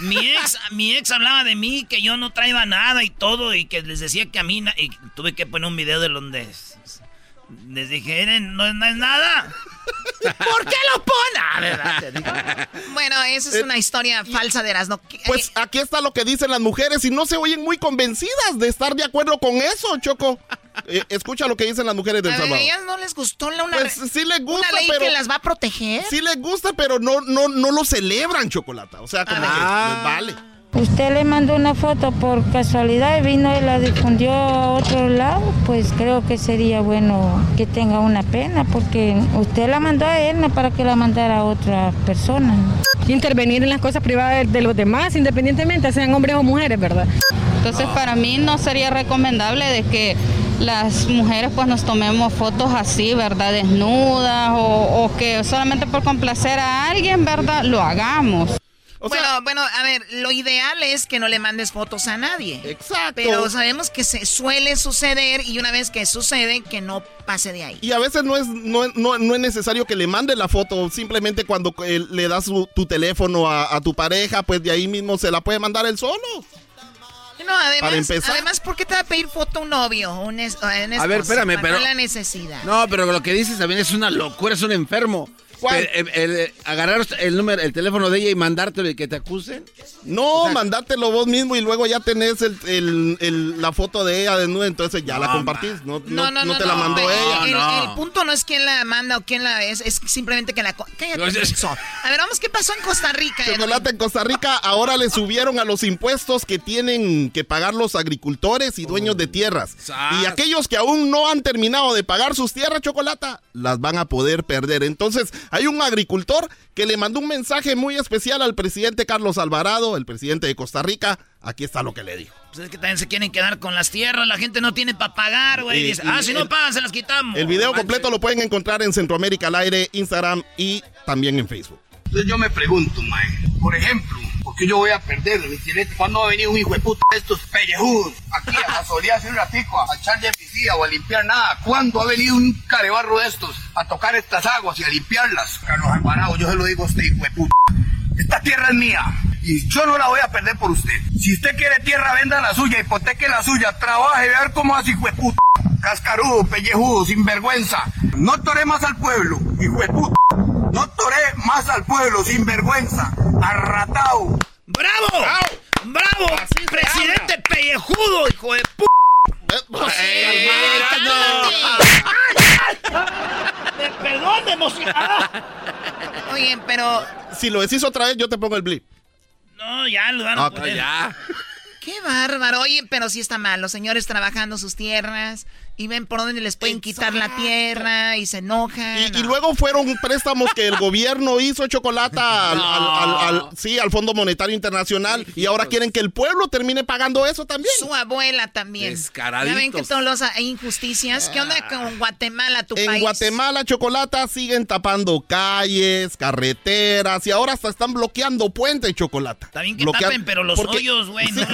Speaker 3: Mi ex, mi ex hablaba de mí, que yo no traía nada y todo, y que les decía que a mí, y tuve que poner un video de donde les dije, "Eren, no, es- no es nada. ¿Por qué lo pone? Ah, ¿verdad? bueno, esa es una historia falsa de Erasmo.
Speaker 13: Eh, Pues aquí está lo que dicen las mujeres y no se oyen muy convencidas de estar de acuerdo con eso, Choco. Eh, escucha lo que dicen las mujeres del Salvador.
Speaker 3: ¿a ellas no les gustó la una,
Speaker 13: Pues sí les gusta,
Speaker 3: una ley
Speaker 13: pero-
Speaker 3: que las va a proteger?
Speaker 13: Sí les gusta, pero no, no, no lo celebran, Chocolata. O sea, como que les vale.
Speaker 14: Usted le mandó una foto por casualidad y vino y la difundió a otro lado, pues creo que sería bueno que tenga una pena, porque usted la mandó a él, no para que la mandara a otra persona.
Speaker 15: Intervenir en las cosas privadas de los demás, independientemente sean hombres o mujeres, ¿verdad?
Speaker 16: Entonces para mí no sería recomendable de que las mujeres pues nos tomemos fotos así, ¿verdad? Desnudas o, o que solamente por complacer a alguien, ¿verdad? Lo hagamos.
Speaker 3: Bueno, bueno, a ver, lo ideal es que no le mandes fotos a nadie.
Speaker 13: Exacto.
Speaker 3: Pero sabemos que se suele suceder y una vez que sucede, que no pase de ahí.
Speaker 13: Y a veces no es, no, no- no es necesario que le mande la foto, simplemente cuando eh, le das su- tu teléfono a, a tu pareja, pues de ahí mismo se la puede mandar él solo.
Speaker 3: No, además,
Speaker 13: Para empezar.
Speaker 3: además, ¿por qué te va a pedir foto un novio? Un es- un
Speaker 4: A ver, espérame,
Speaker 3: ¿Para
Speaker 4: pero-
Speaker 3: la necesidad.
Speaker 4: No, pero lo que dices también es una locura, es un enfermo.
Speaker 13: ¿Cuál?
Speaker 4: El, el- el- agarrar el número, el teléfono de ella y mandártelo y que te acusen.
Speaker 13: No, mandártelo vos mismo y luego ya tenés el, el- el- la foto de ella desnuda, entonces ya la compartís. No, no,
Speaker 3: No, no, no,
Speaker 13: te la mandó
Speaker 3: el-
Speaker 13: ella.
Speaker 3: El, el punto no es quién la manda o quién la es, es simplemente que la... Cállate. A ver, vamos, ¿qué pasó en Costa Rica?
Speaker 13: Chocolate en Costa Rica ahora le subieron a los impuestos que tienen que pagar los agricultores y dueños de tierras. Y aquellos que aún no han terminado de pagar sus tierras, Chocolata, las van a poder perder. Entonces, hay un agricultor que le mandó un mensaje muy especial al presidente Carlos Alvarado, el presidente de Costa Rica. Aquí está lo que le dijo.
Speaker 3: Pues es que también se quieren quedar con las tierras, la gente no tiene para pagar, güey.
Speaker 13: Y-
Speaker 3: Dice,
Speaker 13: y
Speaker 3: ah, si no pagan, se las quitamos.
Speaker 13: El video completo lo pueden encontrar en Centroamérica al aire, Instagram y también en Facebook.
Speaker 17: Entonces yo me pregunto, mae, por ejemplo, ¿por qué yo voy a perder tirete? ¿Cuándo va a venir un hijo de puta de estos pellejudos aquí a gasolía hace un ratico a echar de piscina o a limpiar nada? ¿Cuándo ha venido un carebarro de estos a tocar estas aguas y a limpiarlas? Carlos Alvarado, yo se lo digo a usted, hijo de puta. Esta tierra es mía y yo no la voy a perder por usted. Si usted quiere tierra, venda la suya, hipoteque la suya, trabaje, vea cómo hace, hijo de puta. Cascarudo, pellejudo, sinvergüenza. No toré más al pueblo, hijo de puta. No toré más al pueblo, sinvergüenza. Arratao.
Speaker 3: ¡Bravo! ¡Bravo! ¡Presidente pellejudo, hijo de p... Perdón, me emocioné. Oye, pero...
Speaker 13: Si lo decís otra vez, yo te pongo el blip.
Speaker 3: No, ya lo van a
Speaker 13: Ah,
Speaker 3: poner.
Speaker 13: ya.
Speaker 3: Qué bárbaro. Oye, pero sí está mal. Los señores trabajando sus tierras y ven por dónde les pueden quitar la tierra y se enojan.
Speaker 13: Y, y luego fueron préstamos que el gobierno hizo chocolata al, al- al- al- sí, al Fondo Monetario Internacional y ahora quieren que el pueblo termine pagando eso también.
Speaker 3: Su abuela también.
Speaker 13: Descaraditos.
Speaker 3: Ya ven que todos los hay injusticias. ¿Qué onda con Guatemala, tu
Speaker 13: En
Speaker 3: país?
Speaker 13: Guatemala, Chocolata, siguen tapando calles, carreteras y ahora hasta están bloqueando puentes, Chocolata.
Speaker 3: Está bien que
Speaker 13: Bloquean-
Speaker 3: tapen, pero los
Speaker 13: porque-
Speaker 3: hoyos, güey, no
Speaker 13: Sí,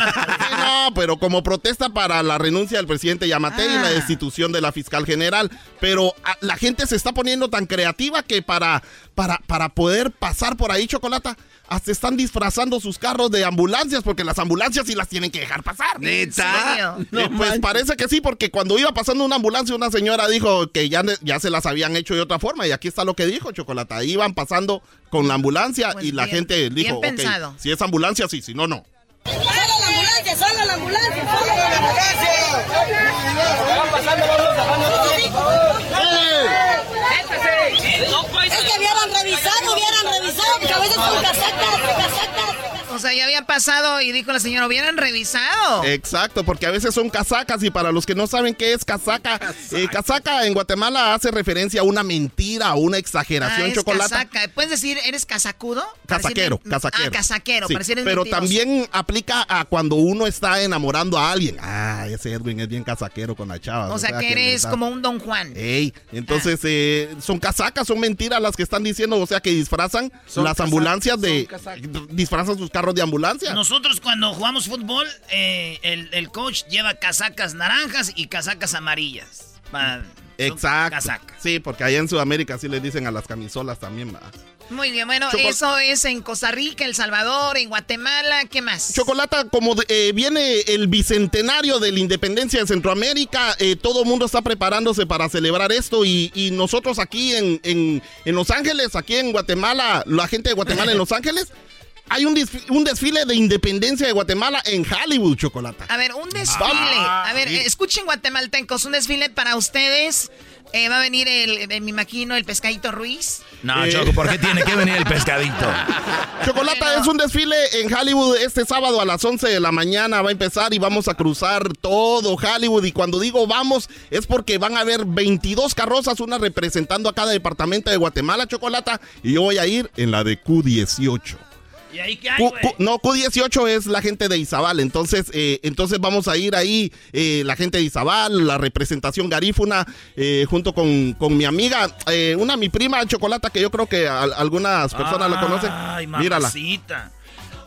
Speaker 13: no, pero como protesta para la renuncia del presidente Yamate y la
Speaker 3: Ah.
Speaker 13: Destitución de la fiscal general. Pero ah, la gente se está poniendo tan creativa que para, para, para poder pasar por ahí, Chocolata, hasta están disfrazando sus carros de ambulancias porque las ambulancias sí las tienen que dejar pasar.
Speaker 4: ¿Neta?
Speaker 13: Eh,
Speaker 4: No
Speaker 13: pues parece que sí, porque cuando iba pasando una ambulancia, una señora dijo que ya, ya se las habían hecho de otra forma. Y aquí está lo que dijo, Chocolata. Iban pasando con la ambulancia y la gente dijo,
Speaker 3: bien
Speaker 13: ok,
Speaker 3: pensado.
Speaker 13: si es ambulancia, sí, si no, no.
Speaker 18: ¡Solo la ambulancia! ¡Solo la ambulancia! ¡Solo la ambulancia! ¡Van pasando, Es que hubieran revisado, hubieran revisado, porque a veces son casacas, casacas.
Speaker 3: O sea, ya había pasado y dijo la señora, hubieran revisado.
Speaker 13: Exacto, porque a veces son casacas y para los que no saben qué es casaca, eh, casaca en Guatemala hace referencia a una mentira o una exageración,
Speaker 3: Ah, es
Speaker 13: Chocolata.
Speaker 3: casaca. ¿Puedes decir, eres casacudo?
Speaker 13: Casaquero,
Speaker 3: decir-
Speaker 13: casaquero.
Speaker 3: Ah, casaquero,
Speaker 13: Sí, pero
Speaker 3: mentiroso.
Speaker 13: también aplica a cuando uno está enamorando a alguien. Ah, ese Edwin es bien casaquero con la chava.
Speaker 3: O sea, que eres como un Don Juan.
Speaker 13: Ey, entonces eh, son casacas, son mentiras las que están diciendo, o sea que disfrazan
Speaker 3: Son
Speaker 13: las
Speaker 3: casacas,
Speaker 13: ambulancias
Speaker 3: son
Speaker 13: de disfrazan sus carros de ambulancia.
Speaker 3: Nosotros cuando jugamos fútbol, eh, el, el coach lleva casacas naranjas y casacas amarillas.
Speaker 13: Exacto.
Speaker 3: casacas.
Speaker 13: Sí, porque allá en Sudamérica sí les dicen a las camisolas también, ¿verdad?
Speaker 3: Muy bien, bueno, eso es en Costa Rica, El Salvador, en Guatemala, ¿qué más?
Speaker 13: Chocolata, como eh, viene el bicentenario de la independencia de Centroamérica, eh, todo el mundo está preparándose para celebrar esto y, y nosotros aquí en, en- en Los Ángeles, aquí en Guatemala, la gente de Guatemala en Los Ángeles, hay un, desfile, un desfile de independencia de Guatemala en Hollywood, Chocolata.
Speaker 19: A ver, un desfile. a ver, escuchen guatemaltecos, un desfile para ustedes. Eh, va a venir el, eh, me imagino, el pescadito Ruiz.
Speaker 6: No, Choco, ¿por qué tiene que venir el pescadito?
Speaker 13: Chocolata es un desfile en Hollywood este sábado a las 11 de la mañana. Va a empezar y vamos a cruzar todo Hollywood. Y cuando digo vamos, es porque van a haber 22 carrozas, una representando a cada departamento de Guatemala, Chocolata. Y yo voy a ir en la de Q18.
Speaker 19: ¿Y ahí qué hay,
Speaker 13: no, Q18 es la gente de Izabal. Entonces, eh, entonces vamos a ir ahí, eh, la gente de Izabal, la representación garífuna, eh, junto con, con, mi amiga, una mi prima Chocolata, que yo creo que algunas personas la conocen.
Speaker 19: Ay, Mírala.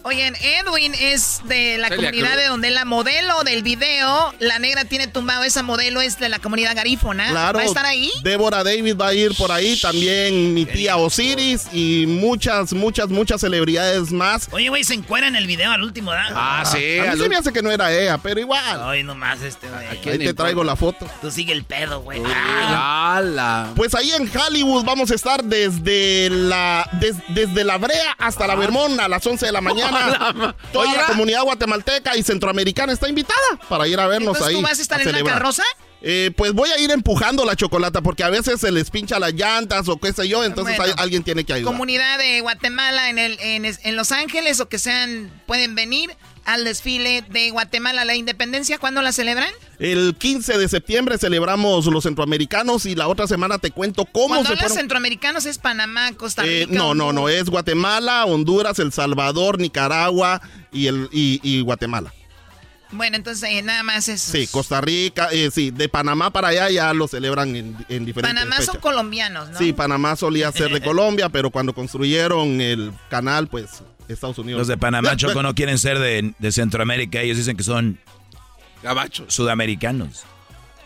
Speaker 19: Oigan, Edwin es de la comunidad de donde la modelo del video, la negra tiene tumbado esa modelo, es de la comunidad garífona.
Speaker 13: Claro.
Speaker 19: ¿Va a estar ahí?
Speaker 13: Débora David va a ir por ahí, también mi tía Osiris y muchas, muchas, muchas celebridades más.
Speaker 19: Oye, güey, se encuera en el video al último, ¿da?
Speaker 13: Ah, sí. A mí se me hace que no era ella, pero igual.
Speaker 19: Ay, nomás este, güey.
Speaker 13: Ahí te traigo la foto.
Speaker 19: Tú sigue el pedo, güey.
Speaker 13: Ah. Pues ahí en Hollywood vamos a estar desde la, desde la Brea hasta la Vermont a las 11 de la mañana. Toda la comunidad guatemalteca y centroamericana está invitada para ir a vernos ahí.
Speaker 19: ¿Tú vas a estar en la carroza?
Speaker 13: Eh, pues voy a ir empujando la chocolata porque a veces se les pincha las llantas o qué sé yo, entonces alguien tiene que ayudar.
Speaker 19: Comunidad de Guatemala en, el, en, Los Ángeles o que sean, pueden venir al desfile de Guatemala, la independencia, ¿cuándo la celebran?
Speaker 13: El 15 de septiembre celebramos los centroamericanos y la otra semana te cuento cómo
Speaker 19: Cuando se centroamericanos es Panamá, Costa eh,
Speaker 13: Rica. no, no, no, es Guatemala, Honduras, El Salvador, Nicaragua y, el, y Guatemala.
Speaker 19: Bueno, entonces eh, nada más es.
Speaker 13: Sí, Costa Rica, eh, sí, de Panamá para allá ya lo celebran en, en diferentes
Speaker 19: Panamá son colombianos, ¿no?
Speaker 13: Sí, Panamá solía ser de Colombia, pero cuando construyeron el canal, pues Estados Unidos.
Speaker 6: Los de Panamá, Choco, no quieren ser de, Centroamérica, ellos dicen que son.
Speaker 13: Gabachos.
Speaker 6: Sudamericanos.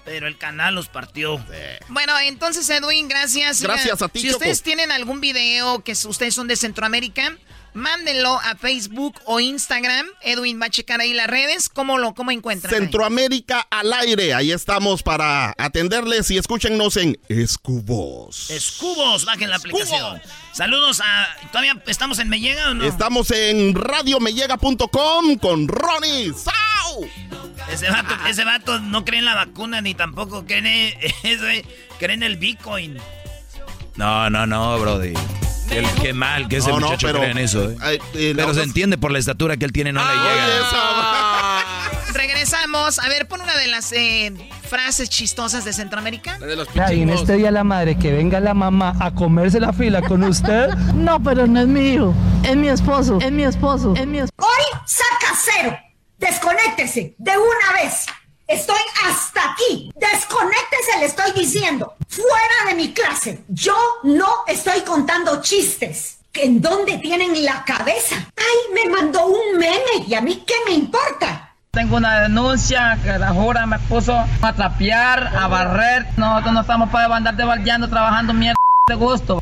Speaker 19: Pero el canal los partió. Bueno, entonces Edwin, gracias.
Speaker 13: Gracias a ti.
Speaker 19: Si ustedes tienen algún video que ustedes son de Centroamérica, Mándenlo a Facebook o Instagram. Edwin va a checar ahí las redes. ¿Cómo lo cómo encuentran?
Speaker 13: Centroamérica al aire. Ahí estamos para atenderles y escúchennos en Escubos.
Speaker 19: Escubos, bajen la aplicación. Saludos a. ¿Todavía estamos en Mellega o no?
Speaker 13: Estamos en radiomellega.com con Ronnie.
Speaker 19: Ese vato, ese vato no cree en la vacuna ni tampoco cree, cree en el Bitcoin.
Speaker 6: No, no, no, Brody. El, qué mal que ese muchacho pero, cree en eso. ¿eh? eh pero se entiende por la estatura que él tiene, no le llega.
Speaker 19: Regresamos. A ver, pon una de las eh, frases chistosas de Centroamérica.
Speaker 20: De los en este día la madre que venga la mamá a comerse la fila con usted.
Speaker 21: no, pero no es mi hijo. Es mi esposo. Es mi esposo. Es mi esposo.
Speaker 18: Hoy saca cero. Desconéctese de una vez. Estoy hasta aquí. Desconéctese, le estoy diciendo. Fuera de mi clase. Yo no estoy contando chistes. ¿En dónde tienen la cabeza? Ay, me mandó un meme y a mí qué me importa.
Speaker 20: Tengo una denuncia que la jura me puso a trapear, a barrer. Nosotros no estamos para andar de trabajando mierda de gusto.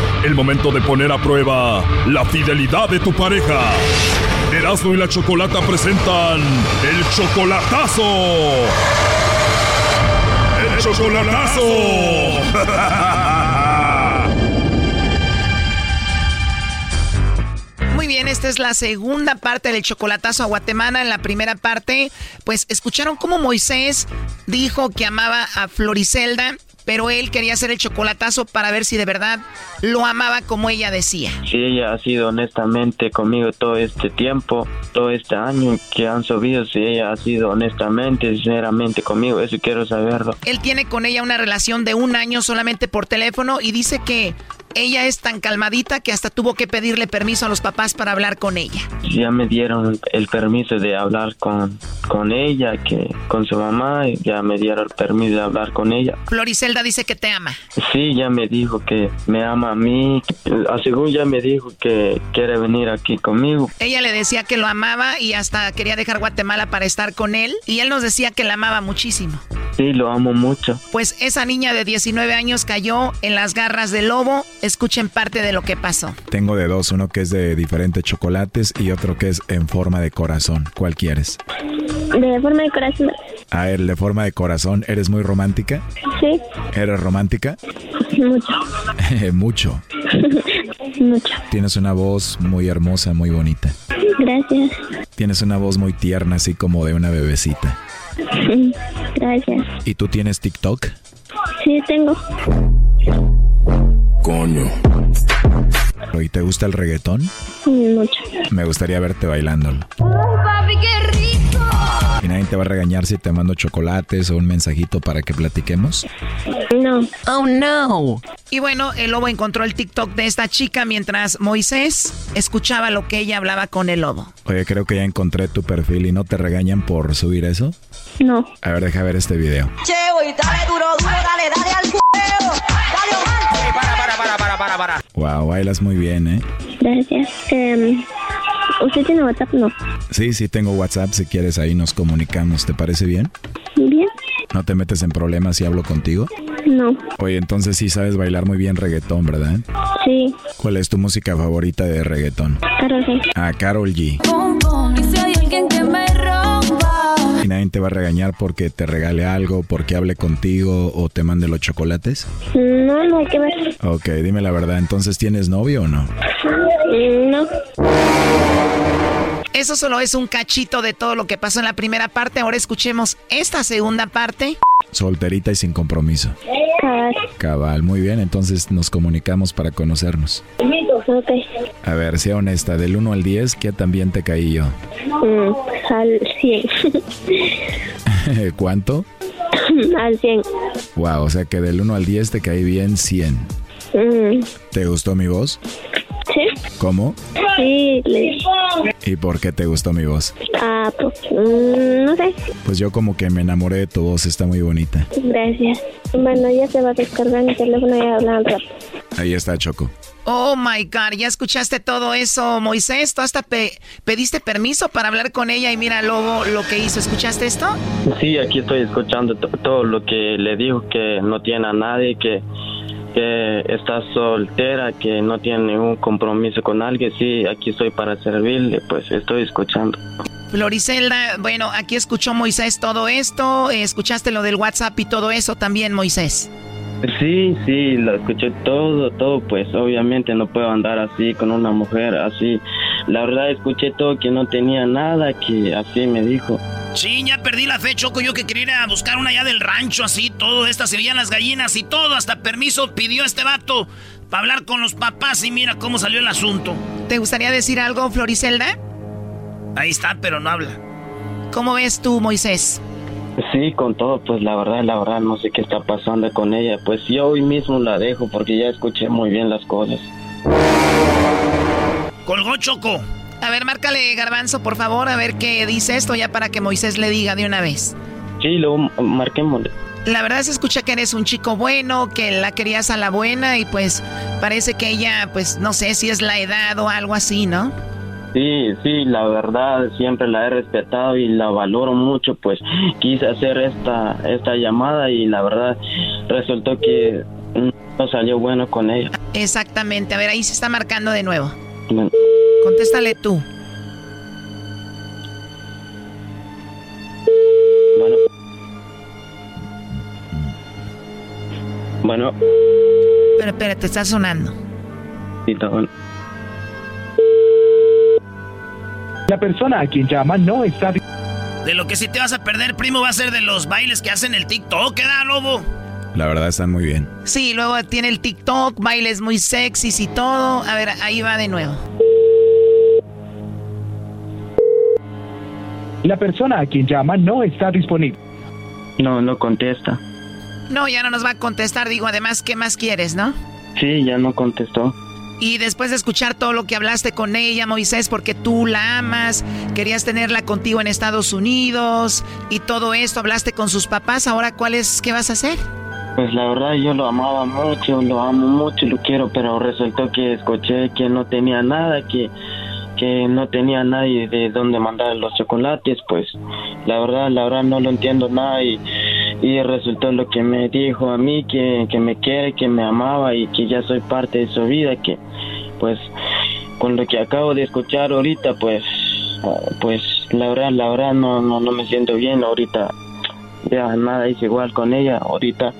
Speaker 2: El momento de poner a prueba la fidelidad de tu pareja. Erasmo y la Chocolata presentan el chocolatazo. El chocolatazo.
Speaker 19: Muy bien, esta es la segunda parte del chocolatazo a Guatemala. En la primera parte, pues escucharon cómo Moisés dijo que amaba a Floricelda pero él quería hacer el chocolatazo para ver si de verdad lo amaba como ella decía.
Speaker 22: Si ella ha sido honestamente conmigo todo este tiempo, todo este año que han subido, si ella ha sido honestamente, sinceramente conmigo, eso quiero saberlo.
Speaker 19: Él tiene con ella una relación de un año solamente por teléfono y dice que ella es tan calmadita que hasta tuvo que pedirle permiso a los papás para hablar con ella.
Speaker 22: Ya me dieron el permiso de hablar con, con ella, que con su mamá, ya me dieron el permiso de hablar con ella.
Speaker 19: Floricelda dice que te ama.
Speaker 22: Sí, ya me dijo que me ama a mí, según ya me dijo que quiere venir aquí conmigo.
Speaker 19: Ella le decía que lo amaba y hasta quería dejar Guatemala para estar con él y él nos decía que la amaba muchísimo.
Speaker 22: Sí, lo amo mucho.
Speaker 19: Pues esa niña de 19 años cayó en las garras del lobo. Escuchen parte de lo que pasó.
Speaker 23: Tengo de dos, uno que es de diferentes chocolates y otro que es en forma de corazón. ¿Cuál quieres?
Speaker 24: De forma de corazón.
Speaker 23: A ver, de forma de corazón, ¿eres muy romántica?
Speaker 24: Sí.
Speaker 23: ¿Eres romántica?
Speaker 24: Mucho.
Speaker 23: Mucho.
Speaker 24: Mucho.
Speaker 23: Tienes una voz muy hermosa, muy bonita.
Speaker 24: Gracias.
Speaker 23: Tienes una voz muy tierna, así como de una bebecita.
Speaker 24: Gracias.
Speaker 23: ¿Y tú tienes TikTok?
Speaker 24: Sí, tengo.
Speaker 23: Coño. ¿Y te gusta el reggaetón?
Speaker 24: Mucho.
Speaker 23: Me gustaría verte bailándolo.
Speaker 24: papi, qué rico!
Speaker 23: ¿Y nadie te va a regañar si te mando chocolates o un mensajito para que platiquemos?
Speaker 24: No.
Speaker 19: Oh, no. Y bueno, el lobo encontró el TikTok de esta chica mientras Moisés escuchaba lo que ella hablaba con el lobo.
Speaker 23: Oye, creo que ya encontré tu perfil y no te regañan por subir eso.
Speaker 24: No.
Speaker 23: A ver, deja ver este video.
Speaker 24: Che, güey, dale duro, duro, dale, dale al
Speaker 20: para,
Speaker 23: Wow, bailas muy bien, ¿eh?
Speaker 24: Gracias. Eh, ¿Usted tiene WhatsApp? No.
Speaker 23: Sí, sí tengo WhatsApp. Si quieres, ahí nos comunicamos. ¿Te parece bien?
Speaker 24: Bien.
Speaker 23: ¿No te metes en problemas si hablo contigo?
Speaker 24: No.
Speaker 23: Oye, entonces sí sabes bailar muy bien reggaetón, ¿verdad?
Speaker 24: Sí.
Speaker 23: ¿Cuál es tu música favorita de reggaetón?
Speaker 24: Carol G.
Speaker 23: Ah, Carol G.
Speaker 24: y si hay alguien que me rompa.
Speaker 23: ¿Y nadie te va a regañar porque te regale algo, porque hable contigo o te mande los chocolates?
Speaker 24: No, no hay que ver.
Speaker 23: Ok, dime la verdad. ¿Entonces tienes novio o no?
Speaker 24: No.
Speaker 19: Eso solo es un cachito de todo lo que pasó en la primera parte. Ahora escuchemos esta segunda parte.
Speaker 23: Solterita y sin compromiso.
Speaker 24: Cabal.
Speaker 23: Cabal, muy bien. Entonces nos comunicamos para conocernos.
Speaker 24: Ok.
Speaker 23: A ver, sea honesta, del 1 al 10, ¿qué también te caí yo?
Speaker 24: Mm, al 100.
Speaker 23: ¿Cuánto?
Speaker 24: al 100.
Speaker 23: Wow, o sea que del 1 al 10 te caí bien 100.
Speaker 24: Mm,
Speaker 23: ¿Te gustó mi voz?
Speaker 24: ¿Sí?
Speaker 23: ¿Cómo?
Speaker 24: Sí, le...
Speaker 23: ¿Y por qué te gustó mi voz?
Speaker 24: Ah, pues, mm, no sé.
Speaker 23: Pues yo como que me enamoré de tu voz, está muy bonita.
Speaker 24: Gracias. Bueno, ya se va a descargar mi teléfono y hablan.
Speaker 23: Ahí está Choco.
Speaker 19: Oh my God, ¿ya escuchaste todo eso, Moisés? ¿Tú hasta pe- pediste permiso para hablar con ella y mira Lobo lo que hizo? ¿Escuchaste esto?
Speaker 22: Sí, aquí estoy escuchando to- todo lo que le dijo, que no tiene a nadie, que, que está soltera, que no tiene ningún compromiso con alguien. Sí, aquí estoy para servirle, pues estoy escuchando.
Speaker 19: Floricelda, bueno, aquí escuchó Moisés todo esto, escuchaste lo del WhatsApp y todo eso también, Moisés.
Speaker 22: Sí, sí, lo escuché todo, todo, pues obviamente no puedo andar así con una mujer así. La verdad escuché todo que no tenía nada, que así me dijo.
Speaker 3: Sí, ya perdí la fe, Choco. Yo que quería ir a buscar una allá del rancho, así, todo. Estas se veían las gallinas y todo. Hasta permiso pidió este vato para hablar con los papás y mira cómo salió el asunto.
Speaker 19: ¿Te gustaría decir algo, Floricelda?
Speaker 3: Ahí está, pero no habla.
Speaker 19: ¿Cómo ves tú, Moisés?
Speaker 22: Sí, con todo, pues la verdad, la verdad, no sé qué está pasando con ella. Pues yo hoy mismo la dejo porque ya escuché muy bien las cosas.
Speaker 3: Colgó Choco.
Speaker 19: A ver, márcale Garbanzo, por favor, a ver qué dice esto ya para que Moisés le diga de una vez.
Speaker 22: Sí, luego marquémosle.
Speaker 19: La verdad se escucha que eres un chico bueno, que la querías a la buena y pues parece que ella, pues no sé si es la edad o algo así, ¿no?
Speaker 22: Sí, sí, la verdad siempre la he respetado y la valoro mucho, pues quise hacer esta esta llamada y la verdad resultó que no salió bueno con ella.
Speaker 19: Exactamente. A ver, ahí se está marcando de nuevo.
Speaker 22: Bueno,
Speaker 19: Contéstale tú.
Speaker 22: Bueno. Bueno,
Speaker 19: Pero espérate, está sonando.
Speaker 22: sí, está bueno.
Speaker 25: La persona a quien llama no está...
Speaker 3: De lo que sí te vas a perder, primo, va a ser de los bailes que hacen el TikTok, ¿queda, lobo?
Speaker 23: La verdad están muy bien.
Speaker 19: Sí, luego tiene el TikTok, bailes muy sexys y todo. A ver, ahí va de nuevo.
Speaker 25: La persona a quien llama no está disponible.
Speaker 22: No, no contesta.
Speaker 19: No, ya no nos va a contestar. Digo, además, ¿qué más quieres, no?
Speaker 22: Sí, ya no contestó.
Speaker 19: Y después de escuchar todo lo que hablaste con ella, Moisés, porque tú la amas, querías tenerla contigo en Estados Unidos y todo esto, hablaste con sus papás, ahora ¿cuál es, qué vas a hacer?
Speaker 22: Pues la verdad yo lo amaba mucho, lo amo mucho, lo quiero, pero resultó que escuché que no tenía nada, que, que no tenía nadie de dónde mandar los chocolates, pues la verdad, la verdad no lo entiendo nada y, y resultó lo que me dijo a mí, que, que me quiere, que me amaba y que ya soy parte de su vida, que pues con lo que acabo de escuchar ahorita, pues, pues la verdad, la verdad no, no, no me siento bien ahorita. Ya nada es igual con ella ahorita,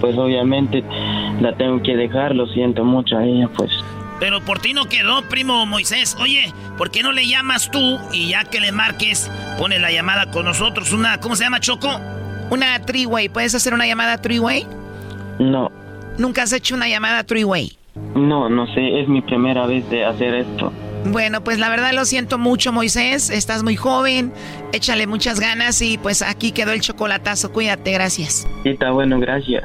Speaker 22: pues obviamente la tengo que dejar, lo siento mucho a ella, pues.
Speaker 3: Pero por ti no quedó, primo Moisés. Oye, ¿por qué no le llamas tú y ya que le marques, pone la llamada con nosotros? Una, ¿cómo se llama, Choco?
Speaker 19: Una three-way. ¿Puedes hacer una llamada three-way?
Speaker 22: No.
Speaker 19: ¿Nunca has hecho una llamada three-way?
Speaker 22: No, no sé, es mi primera vez de hacer esto.
Speaker 19: Bueno, pues la verdad lo siento mucho, Moisés. Estás muy joven, échale muchas ganas y pues aquí quedó el chocolatazo. Cuídate, gracias.
Speaker 22: Sí, está bueno, gracias.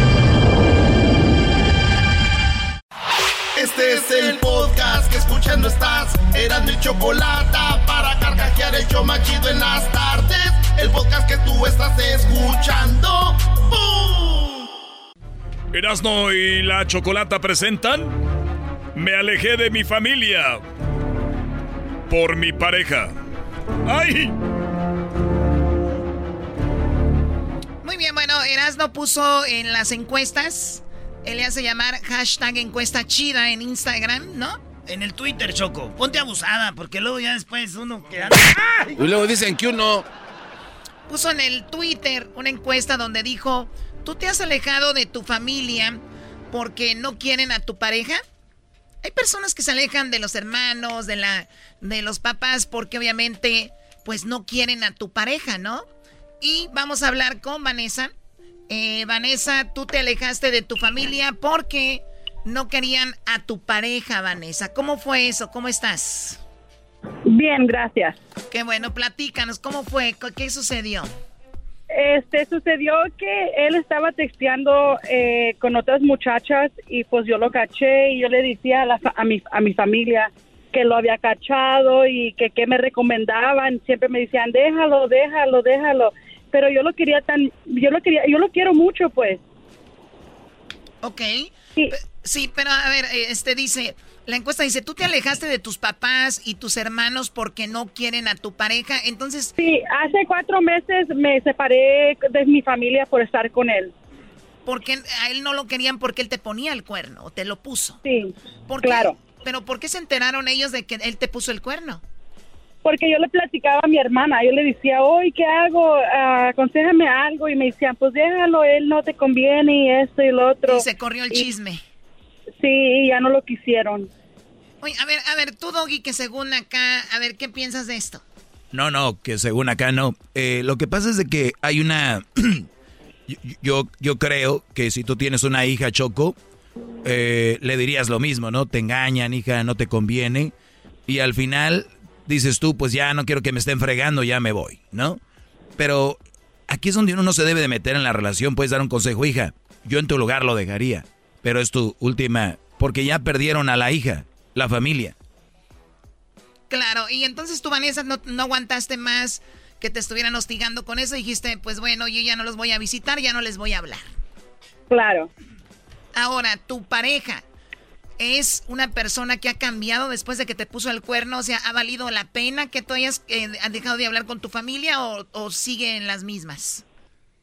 Speaker 9: Este es el podcast que escuchando estás. Eran mi chocolate para carcajear el yo machido en las tardes. El podcast que tú estás escuchando. ¡Bum!
Speaker 26: Erasno y la chocolata presentan. Me alejé de mi familia. Por mi pareja. ¡Ay!
Speaker 19: Muy bien, bueno, Erasno puso en las encuestas. Él le hace llamar hashtag encuesta chida en Instagram, ¿no?
Speaker 3: En el Twitter, Choco. Ponte abusada, porque luego ya después uno queda...
Speaker 4: Y luego dicen que uno...
Speaker 19: Puso en el Twitter una encuesta donde dijo, ¿tú te has alejado de tu familia porque no quieren a tu pareja? Hay personas que se alejan de los hermanos, de, la, de los papás, porque obviamente pues no quieren a tu pareja, ¿no? Y vamos a hablar con Vanessa. Eh, Vanessa, tú te alejaste de tu familia porque no querían a tu pareja, Vanessa. ¿Cómo fue eso? ¿Cómo estás?
Speaker 27: Bien, gracias.
Speaker 19: Qué bueno, platícanos, ¿cómo fue? ¿Qué sucedió?
Speaker 27: Este, sucedió que él estaba texteando eh, con otras muchachas y pues yo lo caché y yo le decía a, la fa- a, mi, a mi familia que lo había cachado y que qué me recomendaban. Siempre me decían, déjalo, déjalo, déjalo. Pero yo lo quería tan, yo lo quería, yo lo quiero mucho, pues.
Speaker 19: Ok. Pe- Sí, pero a ver, eh, este dice, la encuesta dice, tú te alejaste de tus papás y tus hermanos porque no quieren a tu pareja, entonces...
Speaker 27: Sí, hace cuatro meses me separé de mi familia por estar con él.
Speaker 19: Porque a él no lo querían porque él te ponía el cuerno o te lo puso.
Speaker 27: Sí,
Speaker 19: ¿Por qué?
Speaker 27: claro.
Speaker 19: Pero ¿por qué se enteraron ellos de que él te puso el cuerno?
Speaker 27: Porque yo le platicaba a mi hermana, yo le decía, hoy, ¿qué hago? Ah, aconsejame algo. Y me decían, pues déjalo, él no te conviene y esto y lo otro.
Speaker 19: Y se corrió el chisme.
Speaker 27: Sí, y ya no lo quisieron.
Speaker 19: Oye, a ver, a ver, tú, Doggy, que según acá, a ver, ¿qué piensas de esto?
Speaker 6: No, no, que según acá no. Eh, lo que pasa es de que hay una... yo, yo, yo creo que si tú tienes una hija choco, eh, le dirías lo mismo, ¿no? Te engañan, hija, no te conviene. Y al final dices tú, pues ya no quiero que me estén fregando, ya me voy, ¿no? Pero aquí es donde uno no se debe de meter en la relación. Puedes dar un consejo, hija, yo en tu lugar lo dejaría. Pero es tu última... Porque ya perdieron a la hija, la familia.
Speaker 19: Claro, y entonces tú, Vanessa, no, no aguantaste más que te estuvieran hostigando con eso. Dijiste, pues bueno, yo ya no los voy a visitar, ya no les voy a hablar.
Speaker 27: Claro.
Speaker 19: Ahora, tu pareja es una persona que ha cambiado después de que te puso el cuerno. O sea, ¿ha valido la pena que tú hayas eh, has dejado de hablar con tu familia o, o sigue en las mismas?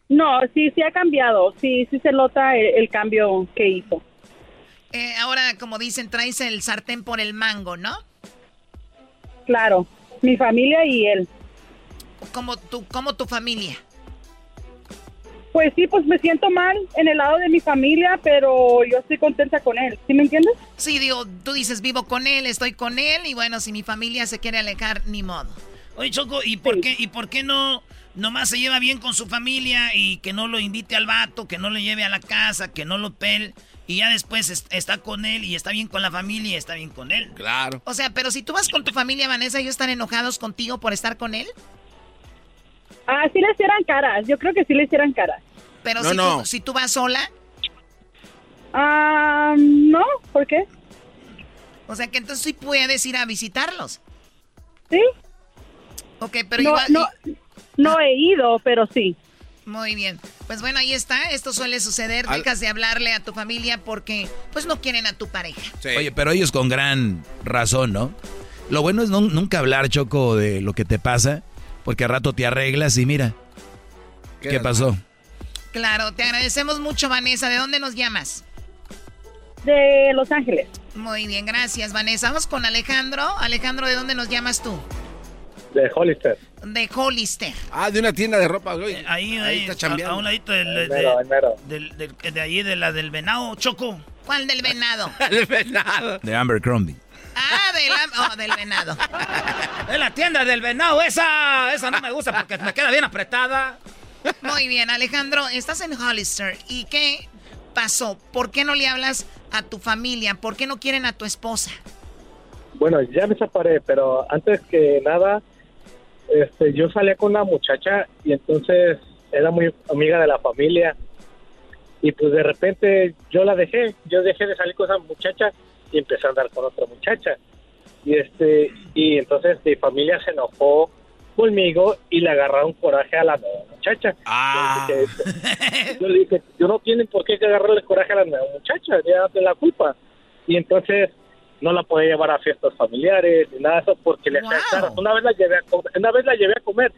Speaker 27: No, sí, sí ha cambiado. Sí, sí se nota el, el cambio que hizo.
Speaker 19: Eh, ahora, como dicen, traes el sartén por el mango, ¿no?
Speaker 27: Claro, mi familia y él.
Speaker 19: Como tu, como tu familia.
Speaker 27: Pues sí, pues me siento mal en el lado de mi familia, pero yo estoy contenta con él. ¿Sí me entiendes?
Speaker 19: Sí, digo, tú dices, vivo con él, estoy con él, y bueno, si mi familia se quiere alejar, ni modo.
Speaker 3: Oye, Choco, ¿y por qué, y por qué no, nomás se lleva bien con su familia y que no lo invite al vato, que no lo lleve a la casa, que no lo pel. Y ya después está con él y está bien con la familia y está bien con él.
Speaker 4: Claro.
Speaker 19: O sea, pero si tú vas con tu familia, Vanessa, ¿ellos están enojados contigo por estar con él?
Speaker 27: Ah, sí le hicieran caras. Yo creo que sí le hicieran caras.
Speaker 19: Pero si, Tú, si tú vas sola.
Speaker 27: Ah, no, ¿por qué?
Speaker 19: O sea que entonces sí puedes ir a visitarlos.
Speaker 27: Sí.
Speaker 19: Ok, pero
Speaker 27: no,
Speaker 19: igual...
Speaker 27: No, no he ido, pero sí.
Speaker 19: Muy bien. Pues bueno, ahí está. Esto suele suceder. Dejas de hablarle a tu familia porque pues no quieren a tu pareja.
Speaker 6: Oye, pero ellos con gran razón, ¿no? Lo bueno es nunca hablar, Choco, de lo que te pasa, porque a rato te arreglas y mira. ¿Qué, pasó?
Speaker 19: Claro, te agradecemos mucho, Vanessa. ¿De dónde nos llamas?
Speaker 27: De Los Ángeles.
Speaker 19: Muy bien, gracias, Vanessa. Vamos con Alejandro. Alejandro, ¿de dónde nos llamas tú?
Speaker 28: De Hollister.
Speaker 19: De Hollister.
Speaker 4: Ah, de una tienda de ropa, güey.
Speaker 3: ahí, ahí, está chambeando. A, un ladito del, de, del, del, de ahí, de la del venado, Choco.
Speaker 19: ¿Cuál del venado?
Speaker 4: el venado.
Speaker 6: De Amber Crombie.
Speaker 19: Ah, del, oh, del venado.
Speaker 3: Es la tienda del venado, esa, esa no me gusta porque me queda bien apretada.
Speaker 19: Muy bien, Alejandro, estás en Hollister. ¿Y qué pasó? ¿Por qué no le hablas a tu familia? ¿Por qué no quieren a tu esposa?
Speaker 28: Bueno, ya me separé, pero antes que nada, este, yo salía con una muchacha y entonces era muy amiga de la familia y pues de repente yo la dejé, yo dejé de salir con esa muchacha y empecé a andar con otra muchacha y este y entonces mi familia se enojó conmigo y le agarraron coraje a la nueva muchacha.
Speaker 4: Ah.
Speaker 28: Yo, le dije, yo no tienen por qué agarrarle coraje a la nueva muchacha, ya de la culpa. Y entonces no la podía llevar a fiestas familiares ni nada de eso porque le hacían Una vez la llevé a comer, una vez la llevé a comer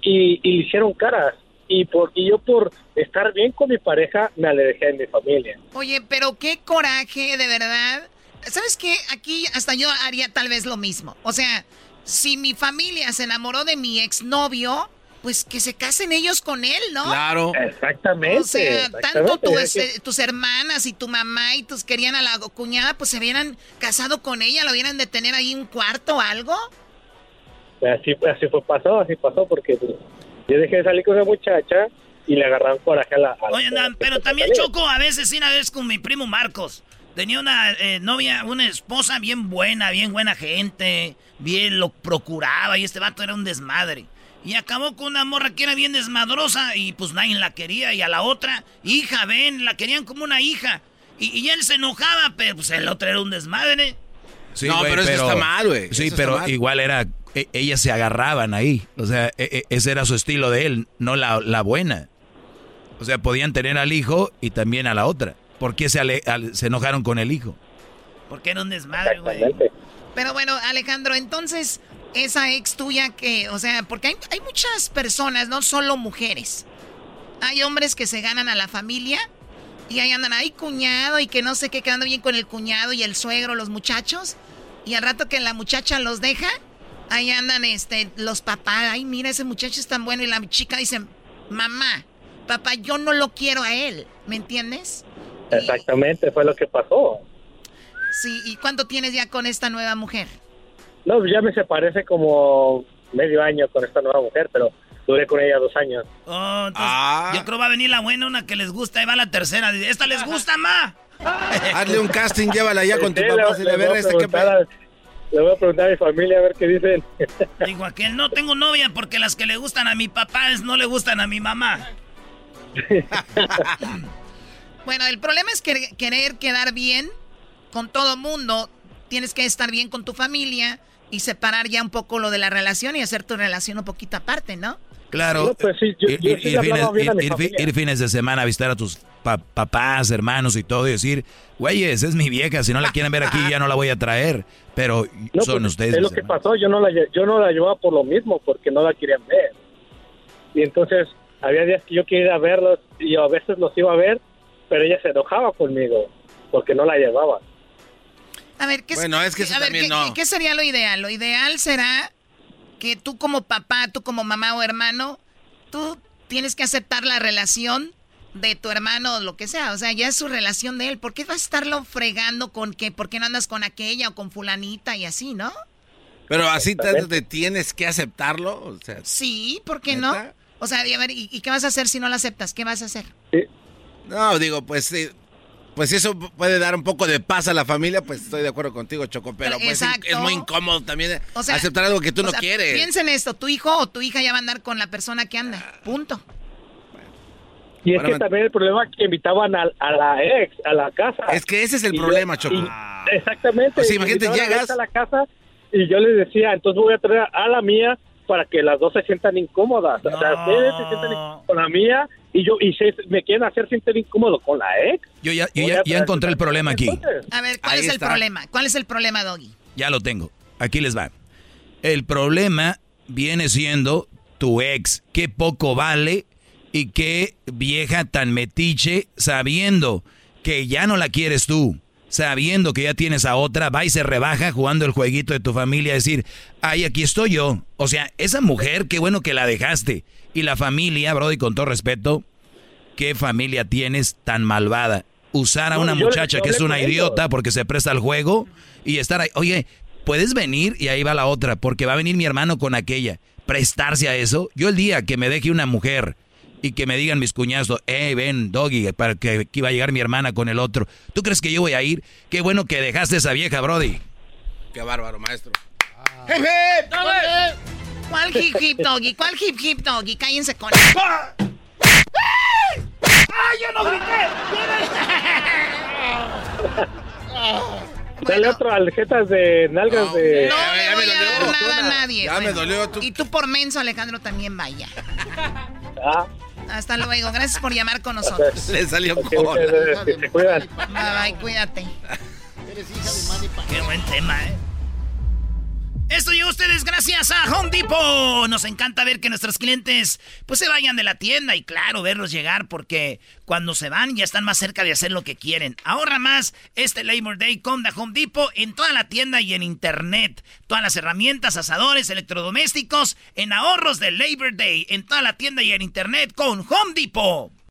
Speaker 28: y, y le hicieron caras. Y, por, y yo por estar bien con mi pareja me alejé de mi familia.
Speaker 19: Oye, pero qué coraje, de verdad. ¿Sabes qué? Aquí hasta yo haría tal vez lo mismo. O sea, si mi familia se enamoró de mi exnovio, pues que se casen ellos con él, ¿no?
Speaker 4: Claro.
Speaker 28: Exactamente.
Speaker 19: O sea, tanto tus hermanas y tu mamá y tus querían a la cuñada, pues se hubieran casado con ella, lo hubieran de tener ahí un cuarto o algo.
Speaker 28: Así, así fue, pasó, así pasó, porque yo dejé de salir con esa muchacha y le agarraron coraje a la...
Speaker 3: Oye, pero también Choco, a veces sí, una vez con mi primo Marcos. Tenía una eh, novia, una esposa bien buena, bien buena gente, bien lo procuraba y este vato era un desmadre. Y acabó con una morra que era bien desmadrosa y pues nadie la quería. Y a la otra, hija, ven, la querían como una hija. Y, él se enojaba, pero pues el otro era un desmadre.
Speaker 4: Sí, no, pero eso está mal, güey.
Speaker 6: Sí, pero igual era, e, ellas se agarraban ahí. O sea, e, e, ese era su estilo de él, no la, la buena. O sea, podían tener al hijo y también a la otra. ¿Por qué se, se enojaron con el hijo?
Speaker 3: Porque era un desmadre, güey.
Speaker 19: Pero bueno, Alejandro, entonces, esa ex tuya que, o sea, porque hay, hay muchas personas, no solo mujeres. Hay hombres que se ganan a la familia y ahí andan, ahí cuñado y que no sé qué, quedando bien con el cuñado y el suegro, los muchachos. Y al rato que la muchacha los deja, ahí andan este, los papás, ay, mira, ese muchacho es tan bueno. Y la chica dice, mamá, papá, yo no lo quiero a él, ¿me entiendes?
Speaker 28: Exactamente, fue lo que pasó.
Speaker 19: Sí, ¿y cuánto tienes ya con esta nueva mujer?
Speaker 28: No, ya me separé hace como medio año con esta nueva mujer, pero duré con ella dos años.
Speaker 3: Oh, ah. Yo creo va a venir la buena, una que les gusta, y va la tercera. ¿Esta les gusta, ma?
Speaker 4: Hazle un casting, llévala ya con tu papá.
Speaker 28: le, le, este que... le voy a preguntar a mi familia a ver qué dicen.
Speaker 3: Digo, aquel no tengo novia porque las que le gustan a mi papá no le gustan a mi mamá.
Speaker 19: bueno, el problema es que querer quedar bien con todo mundo. Tienes que estar bien con tu familia y separar ya un poco lo de la relación y hacer tu relación un poquito aparte, ¿no?
Speaker 6: Claro, ir, fines, de semana a visitar a tus papás, hermanos y todo y decir, güeyes, es mi vieja, si no la quieren ver aquí ya no la voy a traer, pero son
Speaker 28: pues,
Speaker 6: ustedes.
Speaker 28: Es lo que pasó, yo no, la, yo no la llevaba por lo mismo, porque no la querían ver. Y entonces había días que yo quería verlos y a veces los iba a ver, pero ella se enojaba conmigo porque no la llevaba.
Speaker 19: A ver, ¿qué, ¿qué, sería lo ideal? Lo ideal será que tú como papá, tú como mamá o hermano, tú tienes que aceptar la relación de tu hermano o lo que sea. O sea, ya es su relación de él. ¿Por qué vas a estarlo fregando con que, por qué no andas con aquella o con fulanita y así, no?
Speaker 4: Pero así te, tienes que aceptarlo. O sea,
Speaker 19: sí, ¿por qué no? O sea, y a ver, ¿y, y qué vas a hacer si no la aceptas? ¿Qué vas a hacer?
Speaker 4: No, digo, pues sí. Pues si eso puede dar un poco de paz a la familia, pues estoy de acuerdo contigo, Choco. Pero pues
Speaker 19: Exacto.
Speaker 4: es muy incómodo también
Speaker 19: O sea,
Speaker 4: aceptar algo que tú
Speaker 19: o
Speaker 4: no
Speaker 19: sea,
Speaker 4: quieres.
Speaker 19: Piensa en esto, tu hijo o tu hija ya va a andar con la persona que anda. Punto.
Speaker 28: Y es que
Speaker 4: me-
Speaker 28: también el problema es que invitaban a, a la ex, a la casa.
Speaker 4: Es que ese es el
Speaker 28: Y yo-
Speaker 4: problema, Choco.
Speaker 28: y- exactamente.
Speaker 4: O sea, imagínate, llegas-
Speaker 28: a la casa y yo les decía, entonces voy a traer a la mía para que las dos se sientan incómodas. O sea, ustedes se sientan incómodos con la mía y yo y se, me quieren hacer sentir incómodo con la ex.
Speaker 6: Yo ya, yo ya, encontré el problema aquí.
Speaker 19: A ver, ¿cuál
Speaker 6: Ahí
Speaker 19: es el
Speaker 6: está.
Speaker 19: problema? ¿Cuál es el problema, Doggy?
Speaker 6: Ya lo tengo. Aquí les va. El problema viene siendo tu ex. Qué poco vale y qué vieja tan metiche sabiendo que ya no la quieres tú. Sabiendo que ya tienes a otra, va y se rebaja jugando el jueguito de tu familia, decir, ay, aquí estoy yo. O sea, esa mujer, qué bueno que la dejaste. Y la familia, Brody, con todo respeto, ¿qué familia tienes tan malvada? Usar a una muchacha que es una idiota porque se presta al juego y estar ahí. Oye, puedes venir y ahí va la otra, porque va a venir mi hermano con aquella. Prestarse a eso. Yo el día que me deje una mujer y que me digan mis cuñados, hey, ven, doggy, para que va a llegar mi hermana con el otro. ¿Tú crees que yo voy a ir? Qué bueno que dejaste esa vieja, Brody.
Speaker 4: Qué bárbaro, maestro.
Speaker 19: ¡Hip, hip! ¿Cuál hip hip doggy? ¿Cuál hip hip doggy? Cállense con él.
Speaker 29: ¡Ah, yo no
Speaker 28: Dale otro aljetas de nalgas de...
Speaker 19: No le voy a dar nada a nadie.
Speaker 4: Ya me
Speaker 19: Bueno,
Speaker 4: dolió tu-
Speaker 19: Y tú por menso, Alejandro, también vaya.
Speaker 28: Ah,
Speaker 19: Hasta luego. Gracias por llamar con nosotros.
Speaker 4: Le salió
Speaker 28: ok, muchas gracias, que se cuidan.
Speaker 19: Bye, bye, cuídate.
Speaker 3: Qué buen tema, ¿eh? Esto llegó ustedes gracias a Home Depot. Nos encanta ver que nuestros clientes pues se vayan de la tienda y claro, verlos llegar porque cuando se van ya están más cerca de hacer lo que quieren. Ahorra más este Labor Day con Home Depot en toda la tienda y en internet. Todas las herramientas, asadores, electrodomésticos en ahorros de Labor Day en toda la tienda y en internet con Home Depot.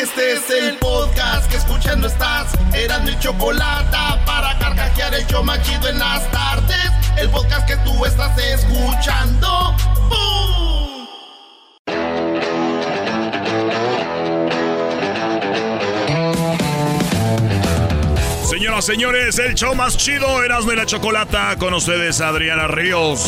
Speaker 9: Este es el podcast que escuchando estás. Eran mi chocolate para carcajear el show más chido en las tardes. El podcast que tú estás escuchando. ¡Bum!
Speaker 30: Señoras, señores, el show más chido, Erasmo y la Chocolata, con ustedes Adriana Ríos.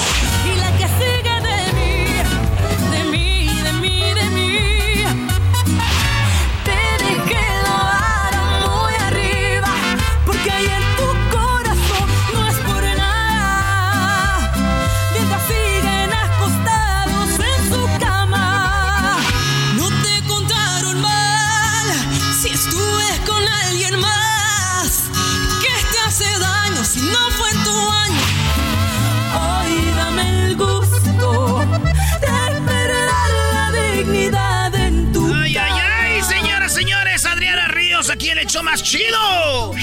Speaker 29: Más
Speaker 3: chido. No,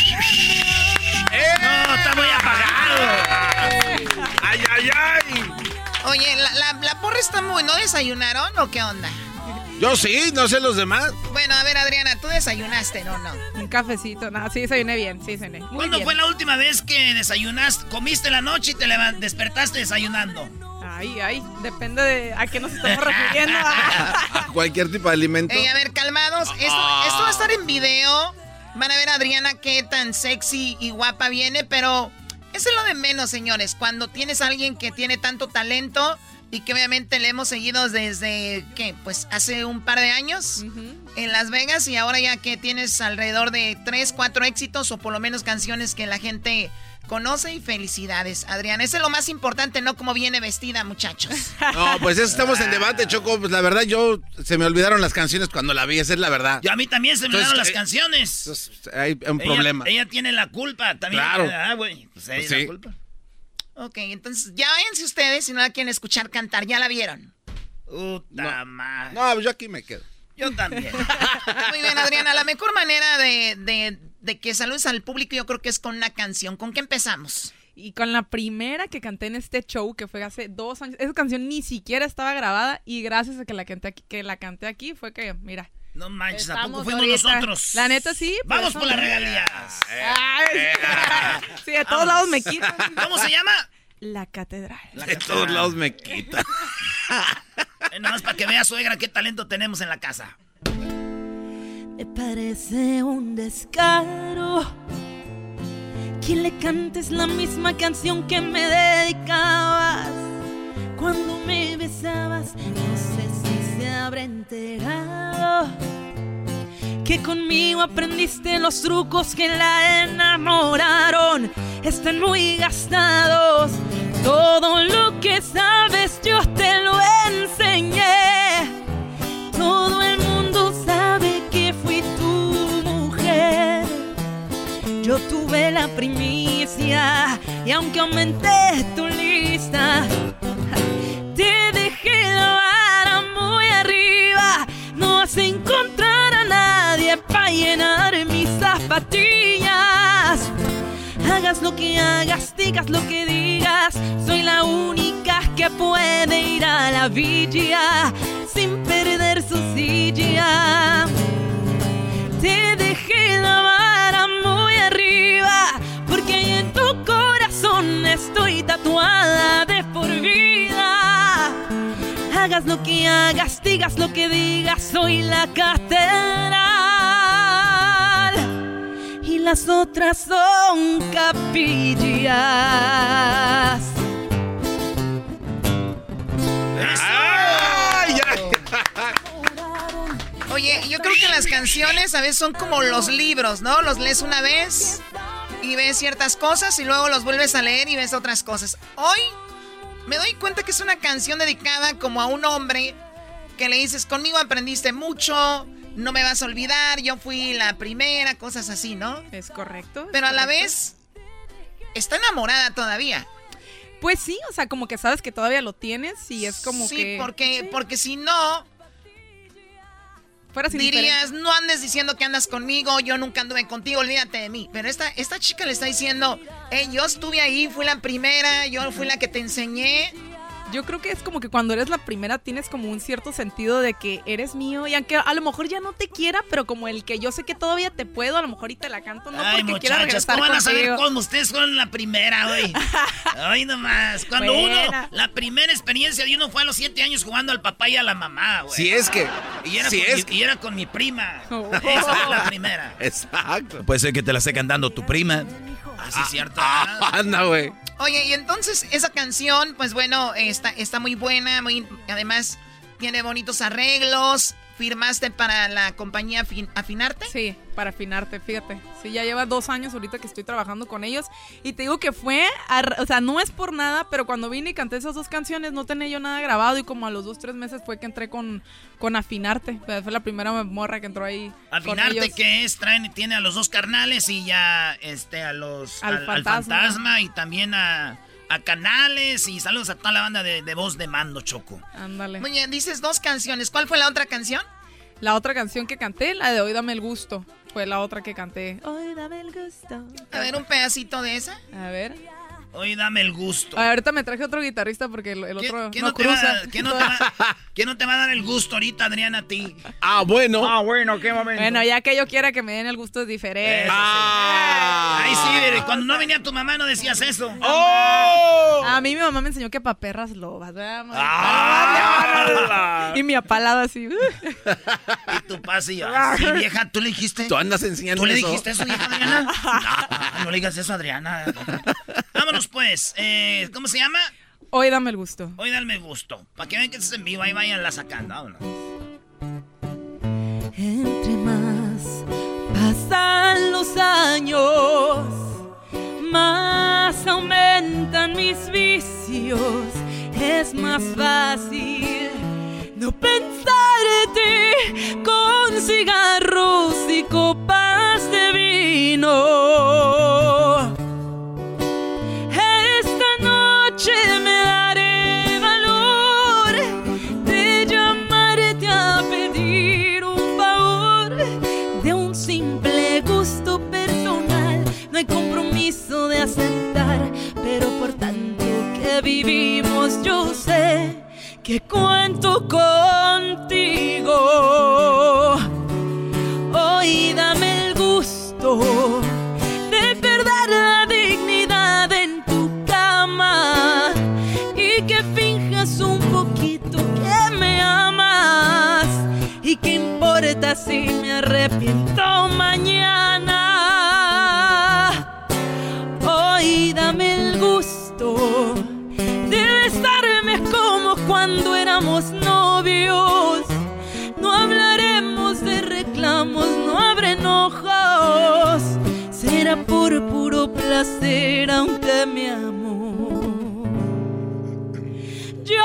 Speaker 3: está muy apagado.
Speaker 4: ¡Ay, ay, ay!
Speaker 19: Oye, la, la, la porra está muy... ¿No desayunaron o qué onda?
Speaker 4: Yo sí, no sé los demás.
Speaker 19: Bueno, a ver, Adriana, tú desayunaste, ¿no? No.
Speaker 31: Un cafecito, nada, sí desayuné bien, sí desayuné. Muy
Speaker 3: ¿Cuándo
Speaker 31: bien.
Speaker 3: fue la última vez que desayunaste, comiste la noche y te despertaste desayunando?
Speaker 31: Ay, ay, depende de a qué nos estamos refiriendo.
Speaker 4: Cualquier tipo de alimento.
Speaker 19: Ey, a ver, calmados. Esto, esto va a estar en video. Van a ver a Adriana qué tan sexy y guapa viene, pero eso es lo de menos, señores. Cuando tienes a alguien que tiene tanto talento y que obviamente le hemos seguido desde, ¿qué? Pues hace un par de años en Las Vegas y ahora ya que tienes alrededor de 3, 4 éxitos o por lo menos canciones que la gente conoce y felicidades, Adriana. Eso es lo más importante, no como viene vestida, muchachos.
Speaker 4: No, pues eso estamos en debate, Choco. Pues la verdad, yo se me olvidaron las canciones cuando la vi, esa es la verdad.
Speaker 3: Yo a mí también se me
Speaker 4: Entonces,
Speaker 3: dieron las
Speaker 4: eh,
Speaker 3: canciones.
Speaker 4: Hay un
Speaker 3: Ella-
Speaker 4: problema.
Speaker 3: Ella, tiene la culpa también.
Speaker 4: Claro.
Speaker 3: Ah, güey. Pues ella
Speaker 4: Pues
Speaker 3: es
Speaker 4: sí.
Speaker 3: la culpa.
Speaker 19: Ok, entonces ya váyanse ustedes si no la quieren escuchar cantar, ya la vieron.
Speaker 3: Puta madre.
Speaker 4: No, yo aquí me quedo.
Speaker 3: Yo también.
Speaker 19: Muy bien, Adriana. La mejor manera de, de- de que saludes al público yo creo que es con una canción. ¿Con qué empezamos?
Speaker 31: Y con la primera que canté en este show, que fue hace dos años, esa canción ni siquiera estaba grabada y gracias a que la canté aquí, que la canté aquí fue que, mira.
Speaker 3: No manches, ¿a
Speaker 31: estamos
Speaker 3: poco fuimos
Speaker 31: ahorita.
Speaker 3: nosotros?
Speaker 31: La neta sí.
Speaker 3: Vamos por las regalías.
Speaker 31: Ay, sí, de todos lados me quitan.
Speaker 3: ¿Cómo se llama?
Speaker 31: La catedral.
Speaker 4: De todos lados me quita.
Speaker 3: Nada más para que vea, suegra, qué talento tenemos en la casa.
Speaker 30: Me parece un descaro que le cantes la misma canción que me dedicabas cuando me besabas. No sé si se habrá enterado que conmigo aprendiste los trucos que la enamoraron. Están muy gastados. Todo lo que sabes yo te lo enseñé. Tuve la primicia y aunque aumenté tu lista, te dejé la vara muy arriba. No vas a encontrar a nadie para llenar mis zapatillas. Hagas lo que hagas, digas lo que digas. Soy la única que puede ir a la villa sin perder su silla. Te dejé la vara muy porque ahí en tu corazón estoy tatuada de por vida. Hagas lo que hagas, digas lo que digas, soy la catedral y las otras son capillas.
Speaker 19: Canciones a veces son como los libros, ¿no? Los lees una vez y ves ciertas cosas y luego los vuelves a leer y ves otras cosas. Hoy me doy cuenta que es una canción dedicada como a un hombre que le dices, conmigo aprendiste mucho, no me vas a olvidar, yo fui la primera, cosas así, ¿no?
Speaker 31: Es correcto.
Speaker 19: Pero a la vez está enamorada todavía.
Speaker 31: Pues sí, o sea, como que sabes que todavía lo tienes y es como
Speaker 19: sí,
Speaker 31: que...
Speaker 19: porque, porque si no, Dirías, no andes diciendo que andas conmigo, yo nunca anduve contigo, olvídate de mí. Pero esta, esta chica le está diciendo, hey, yo estuve ahí, fui la primera, yo fui la que te enseñé.
Speaker 31: Yo creo que es como que cuando eres la primera tienes como un cierto sentido de que eres mío y aunque a lo mejor ya no te quiera, pero como el que yo sé que todavía te puedo, a lo mejor y te la canto, no
Speaker 3: Ay,
Speaker 31: porque quiera regresar
Speaker 3: ¿cómo van a saber cómo ustedes fueron la primera, güey? Ay, nomás. Cuando
Speaker 31: Buena.
Speaker 3: uno, la primera experiencia de uno fue a los siete años jugando al papá y a la mamá, güey.
Speaker 4: Si es que.
Speaker 3: Y era,
Speaker 4: si
Speaker 3: con,
Speaker 4: es
Speaker 3: mi, y era con mi prima.
Speaker 31: Oh.
Speaker 3: Esa fue la primera.
Speaker 4: Exacto.
Speaker 6: Puede ser que te la esté cantando tu prima.
Speaker 3: Así es cierto.
Speaker 4: Ah, anda, güey.
Speaker 19: Oye, y entonces esa canción, pues bueno, está, está muy buena, muy, además tiene bonitos arreglos. ¿Firmaste para la compañía Afin- Afinarte?
Speaker 31: Sí, para afinarte, fíjate. Sí, ya lleva dos años ahorita que estoy trabajando con ellos. Y te digo que fue, o sea, no es por nada, pero cuando vine y canté esas dos canciones no tenía yo nada grabado. Y como a los dos, tres meses fue que entré con, con Afinarte. Fue fue la primera morra que entró ahí.
Speaker 3: Afinarte que es, traen, tiene a los dos carnales y ya este a los
Speaker 31: Al
Speaker 3: al, al
Speaker 31: fantasma.
Speaker 3: fantasma y también a, a canales y saludos a toda la banda de, de voz de mando, Choco.
Speaker 31: Ándale.
Speaker 19: Muy bien, dices dos canciones. ¿Cuál fue la otra canción?
Speaker 31: La otra canción que canté, la de Hoy Dame el Gusto, fue la otra que canté. Hoy dame el gusto.
Speaker 19: A ver, un pedacito de esa.
Speaker 31: A ver.
Speaker 3: Hoy dame el gusto.
Speaker 31: A ver, ahorita me traje otro guitarrista porque el, el otro
Speaker 3: ¿Quién
Speaker 31: no,
Speaker 3: no, te va,
Speaker 31: cruza.
Speaker 3: a- quién no te va- quién no te va a dar el gusto ahorita, Adrián, a ti?
Speaker 4: Ah, bueno.
Speaker 20: Ah, bueno, qué momento.
Speaker 31: Bueno, ya que yo quiera que me den el gusto es diferente.
Speaker 3: Eso sí.
Speaker 4: Ah.
Speaker 3: Ay, sí, cuando no venía tu mamá no decías eso.
Speaker 4: ¡Oh!
Speaker 31: A mí mi mamá me enseñó que pa' perras lobas, ¿verdad?
Speaker 4: Ah.
Speaker 31: Y mi apalada así.
Speaker 3: Y tu pase y yo, "Ay, sí, vieja, ¿tú le dijiste?
Speaker 4: Tú andas enseñando
Speaker 3: ¿Tú le
Speaker 4: eso.
Speaker 3: dijiste eso, vieja Adriana? No, no le digas eso, Adriana. Vámonos, pues. Eh, ¿Cómo se llama?
Speaker 31: Hoy dame el gusto.
Speaker 3: Hoy dame gusto. Para que vean que estás en vivo, ahí váyanla sacando. Vámonos.
Speaker 30: Entre más pasan los años, más aumentan mis vicios. Es más fácil no pensar en ti con cigarros y copas de vino. Noche me daré valor de llamarte a pedir un favor de un simple gusto personal. No hay compromiso de aceptar, pero por tanto que vivimos, yo sé que cuento contigo. Hoy dame el gusto si me arrepiento mañana. Hoy dame el gusto de besarme como cuando éramos novios. No hablaremos de reclamos, no habrá enojos. Será por puro placer, aunque me amo. Yo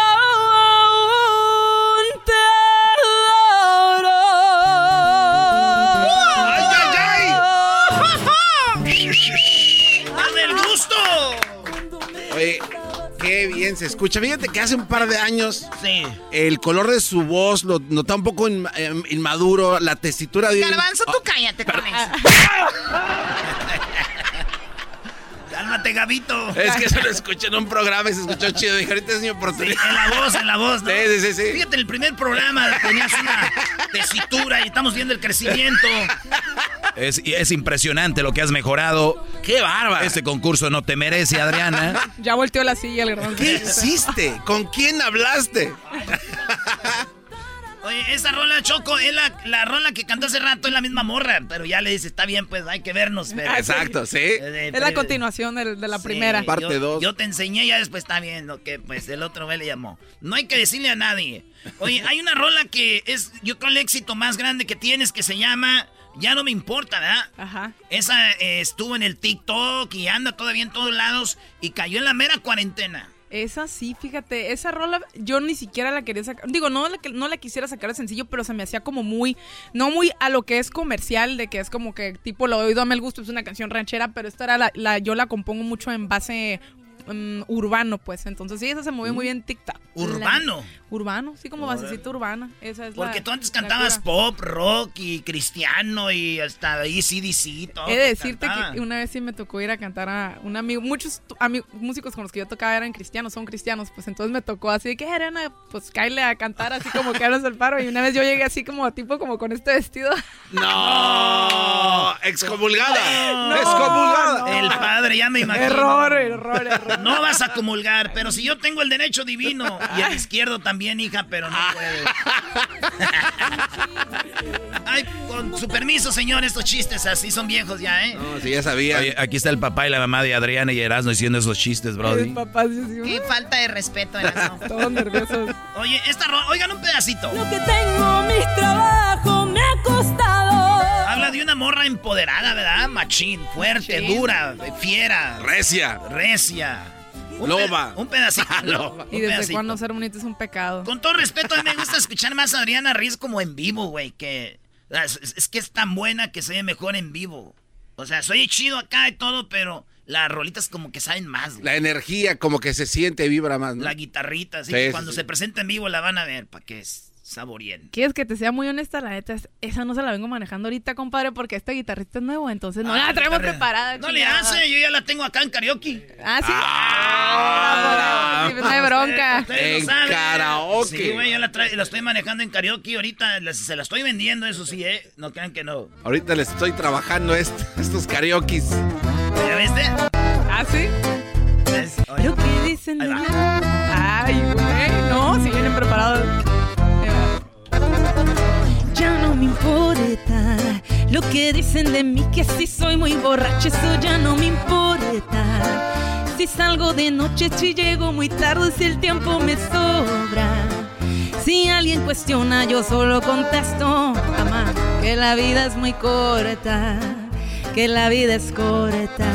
Speaker 4: se escucha. Fíjate que hace un par de años
Speaker 3: Sí.
Speaker 4: el color de su voz lo notaba un poco em, inmaduro, la tesitura de...
Speaker 19: Garbanzo, tú cállate con eso.
Speaker 3: Cálmate, Gabito.
Speaker 4: Es que se lo escuché en un programa y se escuchó chido. Dije, ahorita es mi oportunidad.
Speaker 3: En la voz, en la voz. ¿no?
Speaker 4: Sí, sí, sí, sí.
Speaker 3: Fíjate, en el primer programa tenías una tesitura y estamos viendo el crecimiento.
Speaker 6: Es, y es impresionante lo que has mejorado.
Speaker 4: ¡Qué bárbaro!
Speaker 6: Este concurso no te merece, Adriana.
Speaker 31: Ya volteó la silla el garbanzo.
Speaker 4: ¿Qué hiciste? ¿Con quién hablaste?
Speaker 3: Oye, esa rola, Choco, es la, la rola que cantó hace rato, es la misma morra. Pero ya le dice, está bien, pues hay que vernos. Pero,
Speaker 4: Exacto, sí.
Speaker 3: Eh,
Speaker 31: Es la continuación de, la
Speaker 3: Sí,
Speaker 31: primera.
Speaker 4: Parte
Speaker 3: yo-
Speaker 4: dos.
Speaker 3: Yo te enseñé, ya después está bien, lo que pues el otro güey le llamó. No hay que decirle a nadie. Oye, hay una rola que es, yo creo, el éxito más grande que tienes que se llama Ya no me importa, ¿verdad?
Speaker 31: Ajá.
Speaker 3: Esa eh, estuvo en el TikTok y anda todavía en todos lados y cayó en la mera cuarentena.
Speaker 31: Esa sí, fíjate, esa rola yo ni siquiera la quería sacar. Digo, no la, no la quisiera sacar de sencillo, pero se me hacía como muy, no muy a lo que es comercial, de que es como que tipo lo oído a el gusto, es una canción ranchera, pero esta era la, la- yo la compongo mucho en base mm, urbano, pues. Entonces sí, esa se movió muy bien en TikTok.
Speaker 3: ¿Urbano?
Speaker 31: La- urbano, sí, como basecita urbana. Esa es
Speaker 3: Porque
Speaker 31: la-
Speaker 3: tú antes
Speaker 31: la
Speaker 3: cantabas
Speaker 31: cura.
Speaker 3: pop, rock y cristiano y hasta ahí CDC todo.
Speaker 31: He de decirte
Speaker 3: cantaban.
Speaker 31: que una vez sí me tocó ir a cantar a un amigo. Muchos músicos con los que yo tocaba eran cristianos, son cristianos. Pues entonces me tocó así de que "Eh, Ariana, pues cáile a cantar así como que hablas el paro. Y una vez yo llegué así como tipo como con este vestido.
Speaker 4: ¡No! ¡Excomulgada!
Speaker 3: No,
Speaker 4: ¡Excomulgada!
Speaker 3: El padre, ya me imagino.
Speaker 31: Error, error, error.
Speaker 3: No vas a comulgar, pero si yo tengo el derecho divino y el izquierdo también, hija, pero no puedo. Ay, con su permiso, señor, estos chistes así son viejos ya, ¿eh?
Speaker 4: No, sí, ya sabía.
Speaker 6: Oye, aquí está el papá y la mamá de Adriana y Erasmo diciendo esos chistes, Brody.
Speaker 31: Papá, sí, sí,
Speaker 19: Qué falta de respeto, Erasmo.
Speaker 31: Todos nerviosos.
Speaker 3: Oye, esta ro- oigan un pedacito.
Speaker 30: Lo que tengo, mis trabajos me ha costado.
Speaker 3: Habla de una morra empoderada, ¿verdad? Machín, fuerte,
Speaker 31: Machín.
Speaker 3: dura, fiera,
Speaker 4: Recia.
Speaker 3: recia. Un
Speaker 4: Loba.
Speaker 3: pe- un pedacito.
Speaker 4: Loba.
Speaker 31: Y
Speaker 3: un
Speaker 31: desde
Speaker 3: pedacito.
Speaker 31: cuándo ser bonito es un pecado.
Speaker 3: Con todo respeto, a mí me gusta escuchar más a Adriana Riz como en vivo, güey, que... Es, es- es que es tan buena que se ve mejor en vivo. O sea, soy chido acá y todo, pero las rolitas como que saben más, güey.
Speaker 4: La energía como que se siente, vibra más, ¿no?
Speaker 3: La guitarrita, así
Speaker 4: Sí,
Speaker 3: que cuando
Speaker 4: sí.
Speaker 3: se presenta en vivo la van a ver para que s- saboreen.
Speaker 31: ¿Quieres que te sea muy honesta? La neta, es- esa no se la vengo manejando ahorita, compadre, porque esta guitarrista es nuevo, entonces no
Speaker 3: Ah,
Speaker 31: la traemos
Speaker 3: guitarra.
Speaker 31: preparada.
Speaker 3: No le
Speaker 31: chingada.
Speaker 3: hace, yo ya la tengo acá en karaoke.
Speaker 31: Ah, sí. Ah, ahí, sí, no hay bronca.
Speaker 3: Ustedes lo
Speaker 4: En
Speaker 3: saben.
Speaker 4: karaoke.
Speaker 3: Sí, güey, yo la, la estoy manejando en karaoke. Ahorita les- se la estoy vendiendo, eso sí, ¿eh? No crean que no.
Speaker 4: Ahorita les estoy trabajando est- estos karaokes.
Speaker 3: ¿Ya viste?
Speaker 31: Ah, sí. Lo que dicen de. Ay, güey. No, si vienen preparados.
Speaker 30: Ya no me importa lo que dicen de mí, que si soy muy borracho, eso ya no me importa. Si salgo de noche, si llego muy tarde, si el tiempo me sobra. Si alguien cuestiona, yo solo contesto, mamá, que la vida es muy corta, que la vida es corta.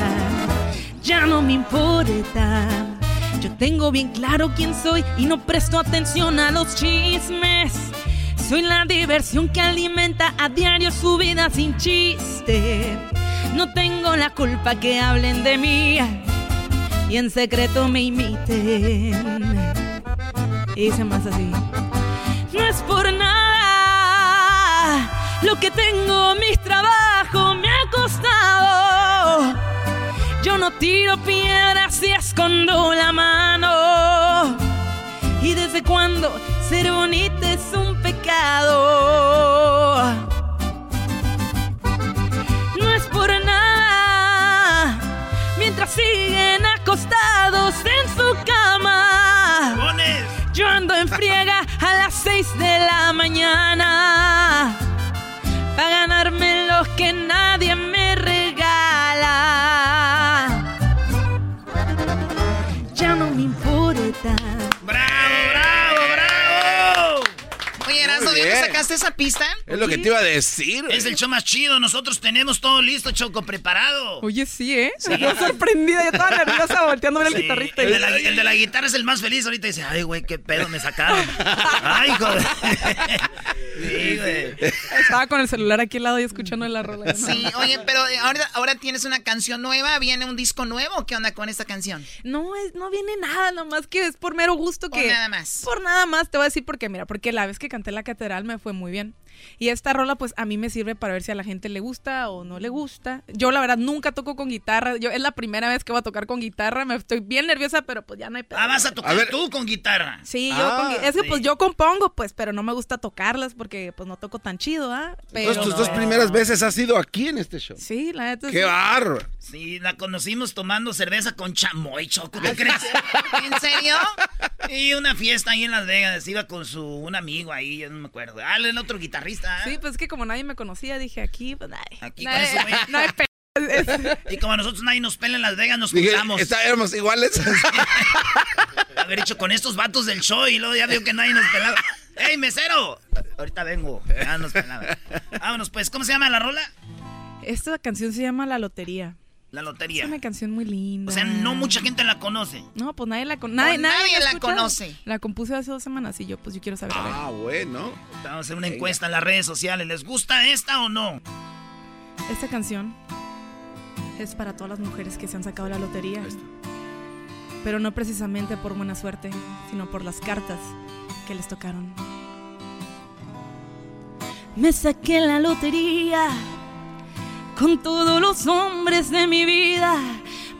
Speaker 30: Ya no me importa. Yo tengo bien claro quién soy y no presto atención a los chismes. Soy la diversión que alimenta a diario su vida sin chiste. No tengo la culpa que hablen de mí y en secreto me imiten. Y dice más así. No es por nada lo que tengo, mis trabajos me ha costado. Yo no tiro piedras y escondo la mano. ¿Y desde cuándo ser bonita es un pecado? No es por nada. Mientras siguen acostados en su cama. Yo ando en friega a las seis de la mañana. que nadie me
Speaker 3: Erasmo, ¿de dónde
Speaker 4: bien.
Speaker 3: sacaste esa pista?
Speaker 4: Es lo que te iba a decir.
Speaker 3: Es el show más chido. Nosotros tenemos todo listo, Choco, preparado.
Speaker 31: Oye, sí, ¿eh? Yo sorprendida, yo estaba nerviosa volteando a ver al
Speaker 3: Sí,
Speaker 31: guitarrista.
Speaker 3: El de, la, el de la guitarra es el más feliz ahorita. Dice, ay, güey, qué pedo me sacaron. Ay, joder. Sí, güey.
Speaker 31: Estaba con el celular aquí al lado y escuchando la rola. ¿no?
Speaker 19: Sí, oye, pero eh, ahora, ahora tienes una canción nueva, ¿viene un disco nuevo? ¿Qué onda con esta canción?
Speaker 31: No, es, no viene nada, nomás que es por mero gusto
Speaker 19: Por
Speaker 31: que...
Speaker 19: nada más.
Speaker 31: Por nada más, te voy a decir porque, mira, porque la vez que canté la catedral me fue muy bien. Y esta rola, pues, a mí me sirve para ver si a la gente le gusta o no le gusta. Yo, la verdad, nunca toco con guitarra. Yo, es la primera vez que voy a tocar con guitarra. Me estoy bien nerviosa, pero pues ya no hay pedo.
Speaker 3: Ah, vas a tocar tú con guitarra.
Speaker 31: Sí, yo
Speaker 3: Ah,
Speaker 31: con gui- es que
Speaker 3: sí.
Speaker 31: pues yo compongo, pues, pero no me gusta tocarlas porque pues no toco tan chido, ¿ah? Pero
Speaker 4: Entonces, tus dos primeras veces has sido aquí en este show.
Speaker 31: Sí, la neta
Speaker 4: ¡Qué
Speaker 31: sí.
Speaker 4: barro!
Speaker 3: Sí, la conocimos tomando cerveza con chamoy, Choco, ¿tú crees?
Speaker 19: ¿En serio?
Speaker 3: Y una fiesta ahí en Las Vegas, iba con su un amigo ahí, yo no me acuerdo. Ah, el otro guitarrista. ¿Eh?
Speaker 31: Sí, pues es que como nadie me conocía, dije aquí, pues ay,
Speaker 3: Aquí con
Speaker 31: pe-
Speaker 3: Y como a nosotros nadie nos pela en Las Vegas, nos juntamos.
Speaker 4: "Está- éramos iguales.
Speaker 3: Haber hecho con estos vatos del show y luego ya vio que nadie nos pelaba. ¡Ey, mesero! Ahorita vengo. Ya nos pelaba. Vámonos, pues, ¿cómo se llama la rola?
Speaker 31: Esta canción se llama La Lotería.
Speaker 3: La
Speaker 31: Es
Speaker 3: lotería.
Speaker 31: una canción muy linda.
Speaker 3: O sea, no mucha gente la conoce.
Speaker 31: No, pues nadie la, con nadie,
Speaker 19: Pues nadie
Speaker 31: ha
Speaker 19: la conoce.
Speaker 31: La compuse hace dos semanas y yo, pues yo quiero saber.
Speaker 4: Ah, bueno.
Speaker 3: Vamos a hacer una encuesta en las redes sociales. ¿Les gusta esta o no?
Speaker 31: Esta canción es para todas las mujeres que se han sacado la lotería. Pero no precisamente por buena suerte, sino por las cartas que les tocaron.
Speaker 30: Me saqué la lotería con todos los hombres de mi vida,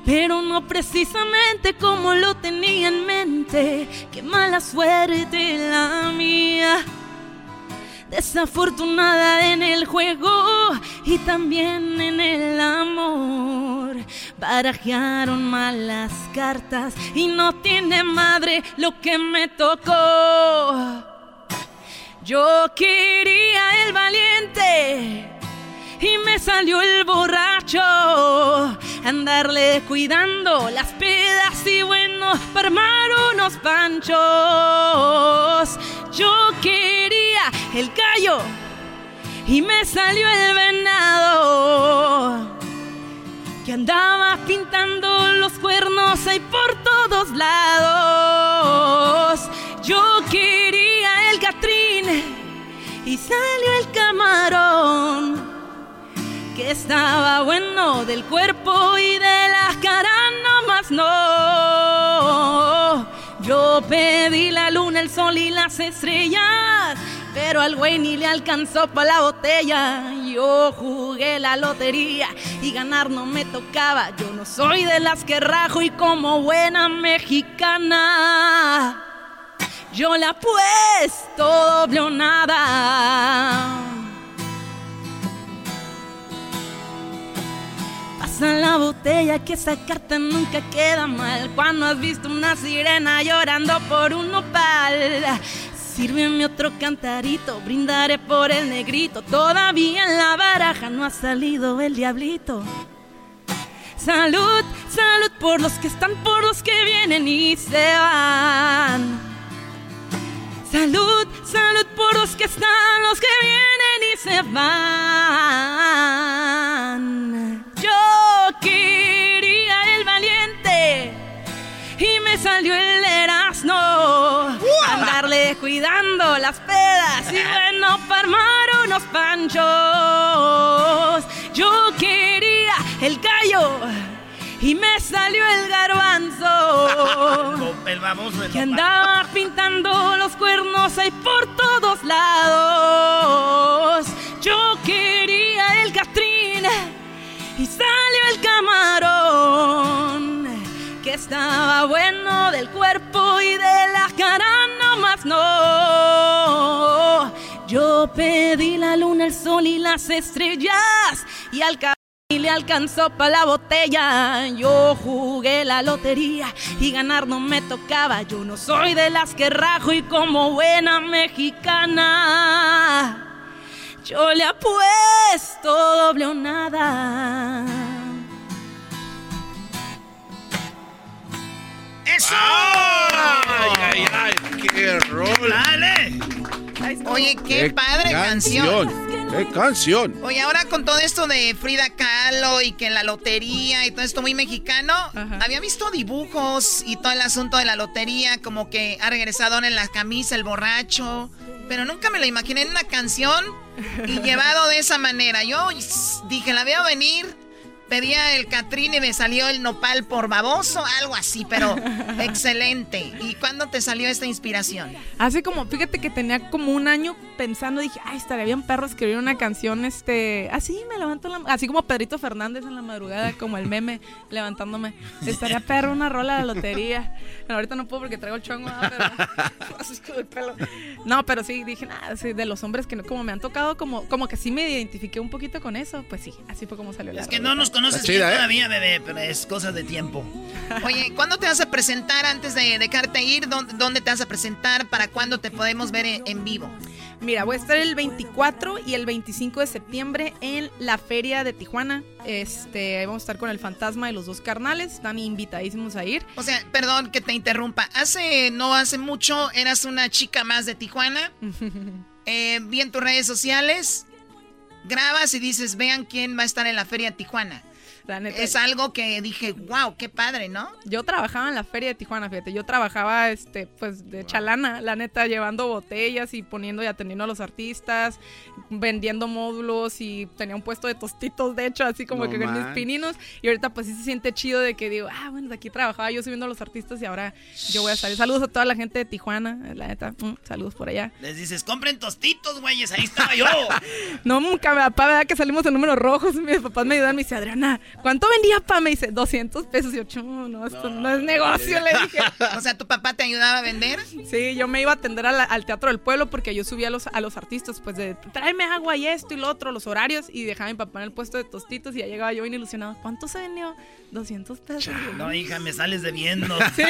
Speaker 30: pero no precisamente como lo tenía en mente. Qué mala suerte la mía. Desafortunada en el juego y también en el amor. Barajearon malas cartas y no tiene madre lo que me tocó. Yo quería el valiente y me salió el borracho. Andarle cuidando las pedas y bueno, para unos panchos. Yo quería el callo y me salió el venado. Que andaba pintando los cuernos ahí por todos lados. Yo quería el Catrín y salió el camarón que estaba bueno del cuerpo y de la cara nomás no. Yo pedí la luna, el sol y las estrellas, pero al güey ni le alcanzó para la botella. Yo jugué la lotería y ganar no me tocaba. Yo no soy de las que rajo y como buena mexicana. Yo le apuesto doble o nada. Pasa la botella que esa carta nunca queda mal. Cuando has visto una sirena llorando por un nopal. Sírveme otro cantarito, brindaré por el negrito. Todavía en la baraja no ha salido el diablito. Salud, salud por los que están, por los que vienen y se van. Salud, salud por los que están, los que vienen y se van. Salió el erasno. Andarle cuidando las pedas y bueno, para armar unos panchos. Yo quería el gallo y me salió el garbanzo.
Speaker 3: El baboso de
Speaker 30: Que andaba pintando los cuernos ahí por todos lados. Yo quería el Catrín y salió el camarón. Estaba bueno del cuerpo y de la cara nomás no. Yo pedí la luna, el sol y las estrellas y al y le alcanzó pa' la botella. Yo jugué la lotería y ganar no me tocaba. Yo no soy de las que rajo y como buena mexicana. Yo le apuesto doble o ¡Eso! ¡Ay, ay, ay! ¡Qué rol! ¡Dale!
Speaker 19: Oye, qué, padre canción. canción.
Speaker 4: ¡Qué canción!
Speaker 19: Oye, ahora con todo esto de Frida Kahlo y que la lotería y todo esto muy mexicano, había visto dibujos y todo el asunto de la lotería, como que ha regresado en la camisa el borracho, pero nunca me lo imaginé en una canción y llevado de esa manera. Yo dije, la veo venir pedía el Catrín y me salió el nopal por baboso, algo así, pero excelente. ¿Y cuándo te salió esta inspiración?
Speaker 31: Hace como, fíjate que tenía como un año pensando, dije, ay, estaría bien perro escribir una canción, este, así me levanto, la, así como Pedrito Fernández en la madrugada, como el meme, levantándome. Estaría perro una rola de lotería. ahorita no puedo porque traigo el chongo, pero, No, pero sí, dije, nada, sí, de los hombres que no, como me han tocado, como, como que sí me identifiqué un poquito con eso, pues sí, así fue como salió la
Speaker 3: Es que no nos conoces bien ¿eh? todavía, bebé, pero es cosa de tiempo.
Speaker 19: Oye, ¿cuándo te vas a presentar antes de dejarte ir? ¿Dónde, te vas a presentar? ¿Para cuándo te podemos ver en, vivo?
Speaker 31: Mira, voy a estar el 24 y el 25 de septiembre en la feria de Tijuana. Este, vamos a estar con el fantasma de los dos carnales. Están invitadísimos a ir.
Speaker 19: O sea, perdón que te interrumpa. Hace, no hace mucho, eras una chica más de Tijuana. eh, vi en tus redes sociales grabas y dices, vean quién va a estar en la feria de Tijuana es algo que dije, wow, qué padre, ¿no?
Speaker 31: Yo trabajaba en la feria de Tijuana, fíjate. Yo trabajaba, este, pues, de chalana, la neta, llevando botellas y poniendo y atendiendo a los artistas, vendiendo módulos y tenía un puesto de tostitos, de hecho, así como que con mis pininos. Y ahorita, pues, sí se siente chido de que digo, ah, bueno, de aquí trabajaba yo subiendo a los artistas y ahora yo voy a salir. Saludos a toda la gente de Tijuana, la neta. Mm, saludos por allá.
Speaker 3: Les dices, compren tostitos, güeyes, ahí estaba yo.
Speaker 31: no, nunca, papá, ¿verdad? Que salimos en números rojos. Mis papás me ayudan, me dice, Adriana, ¿Cuánto vendía pa? Me dice, 200 pesos. Y yo, no, esto no, es negocio, le dije.
Speaker 19: o sea, ¿tu papá te ayudaba a vender?
Speaker 31: Sí, yo me iba a atender al Teatro del Pueblo porque yo subía a los, a los artistas, pues de tráeme agua y esto y lo otro, los horarios, y dejaba a mi papá en el puesto de tostitos y ya llegaba yo bien ilusionado. ¿Cuánto se vendió? 200 pesos.
Speaker 3: no, hija, me sales debiendo.
Speaker 31: sí.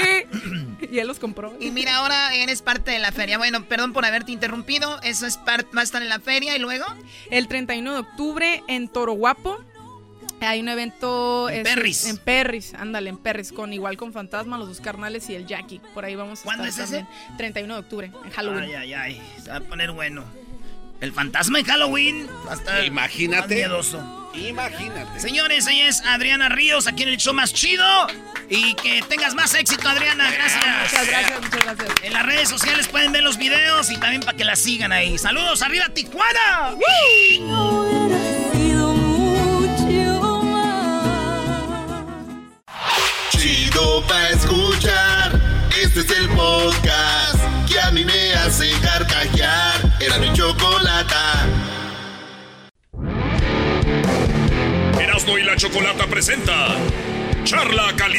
Speaker 31: y él los compró.
Speaker 19: Y mira, ahora eres parte de la feria. Bueno, perdón por haberte interrumpido. Eso es parte, va a estar en la feria y luego.
Speaker 31: El 31 de octubre en Toro Guapo. Hay un evento
Speaker 3: en Perris.
Speaker 31: En Perris, ándale, en Perris, con igual con Fantasma, los dos carnales y el Jackie. Por ahí vamos a
Speaker 3: ¿Cuándo es ese?
Speaker 31: 31 de octubre, en Halloween.
Speaker 3: Ay, ay, ay, se va a poner bueno. El fantasma en Halloween va a estar
Speaker 4: Imagínate.
Speaker 3: miedoso.
Speaker 4: Imagínate.
Speaker 3: Señores, ella es Adriana Ríos, aquí en el show más chido. Y que tengas más éxito, Adriana. Gracias.
Speaker 31: Muchas gracias, muchas gracias.
Speaker 3: En las redes sociales pueden ver los videos y también para que la sigan ahí. Saludos, arriba Tijuana.
Speaker 30: Chido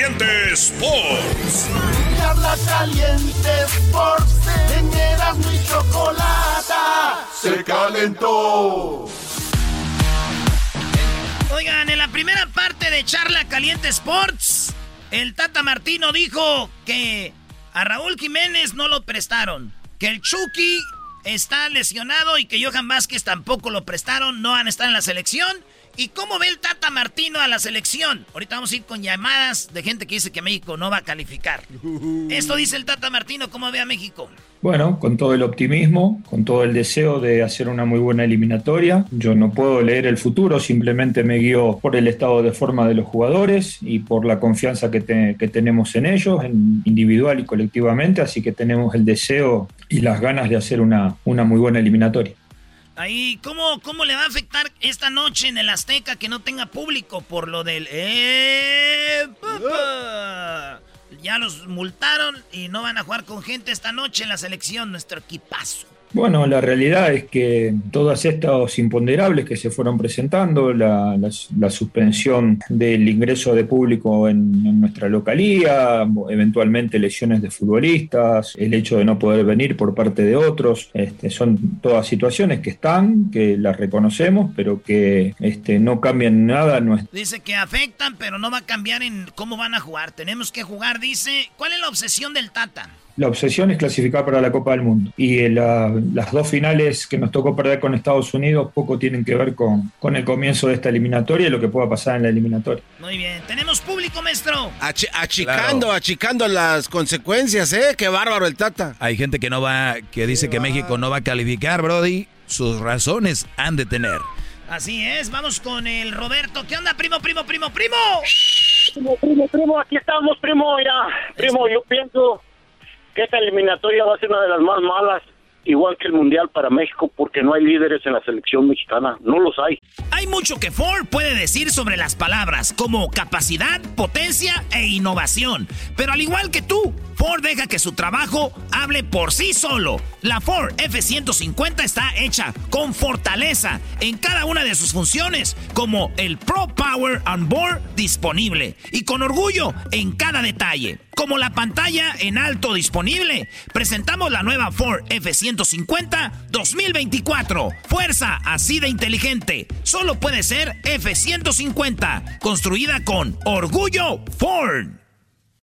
Speaker 2: Caliente Sports.
Speaker 9: Charla Caliente Sports. En Erasmo y Chocolata se calentó.
Speaker 3: Oigan, en la primera parte de Charla Caliente Sports, el Tata Martino dijo que a Raúl Jiménez no lo prestaron, que el Chucky está lesionado y que Johan Vázquez tampoco lo prestaron, no han estado en la selección. ¿Y cómo ve el Tata Martino a la selección? Ahorita vamos a ir con llamadas de gente que dice que México no va a calificar. Esto dice el Tata Martino, ¿cómo ve a México?
Speaker 10: Bueno, con todo el optimismo, con todo el deseo de hacer una muy buena eliminatoria. Yo no puedo leer el futuro, simplemente me guío por el estado de forma de los jugadores y por la confianza que, tenemos en ellos, en individual y colectivamente, así que tenemos el deseo y las ganas de hacer una, una muy buena eliminatoria.
Speaker 3: Ahí, ¿cómo, ¿cómo le va a afectar esta noche en el Azteca que no tenga público por lo del... ¡Eh, ya los multaron y no van a jugar con gente esta noche en la selección, nuestro equipazo.
Speaker 10: Bueno, la realidad es que todas estos imponderables que se fueron presentando, la, suspensión del ingreso de público en, nuestra localía, eventualmente lesiones de futbolistas, el hecho de no poder venir por parte de otros, este, son todas situaciones que están, que las reconocemos, pero que este, no cambian nada.
Speaker 3: Dice que afectan, pero no va a cambiar en cómo van a jugar. Tenemos que jugar, dice. ¿Cuál es la obsesión del Tata?
Speaker 32: La obsesión es clasificar para la Copa del Mundo. Y eh, la- las dos finales que nos tocó perder con Estados Unidos poco tienen que ver con, con el comienzo de esta eliminatoria y lo que pueda pasar en la eliminatoria.
Speaker 3: Muy bien. Tenemos público, maestro.
Speaker 4: Achi- achicando, achicando las consecuencias, ¿eh? Qué bárbaro el Tata.
Speaker 6: Hay gente que no va, que dice que México no va a calificar, Brody. Sus razones han de tener.
Speaker 3: Así es. Vamos con el Roberto. ¿Qué onda, primo, primo, primo, primo?
Speaker 33: Primo, primo, primo, aquí estamos, primo, ya. Primo, yo pienso que esta eliminatoria va a ser una de las más malas, igual que el Mundial para México, porque no hay líderes en la selección mexicana. No los hay.
Speaker 3: Hay mucho que Ford puede decir sobre las palabras, como capacidad, potencia e innovación. Pero al igual que tú, Ford deja que su trabajo hable por sí solo. La Ford F-150 está hecha con fortaleza en cada una de sus funciones, como el Pro Power on Board disponible y con orgullo en cada detalle. Como la pantalla en alto disponible, presentamos la nueva Ford F-150 2024. Fuerza así de inteligente. Solo puede ser F-150, construida con orgullo Ford.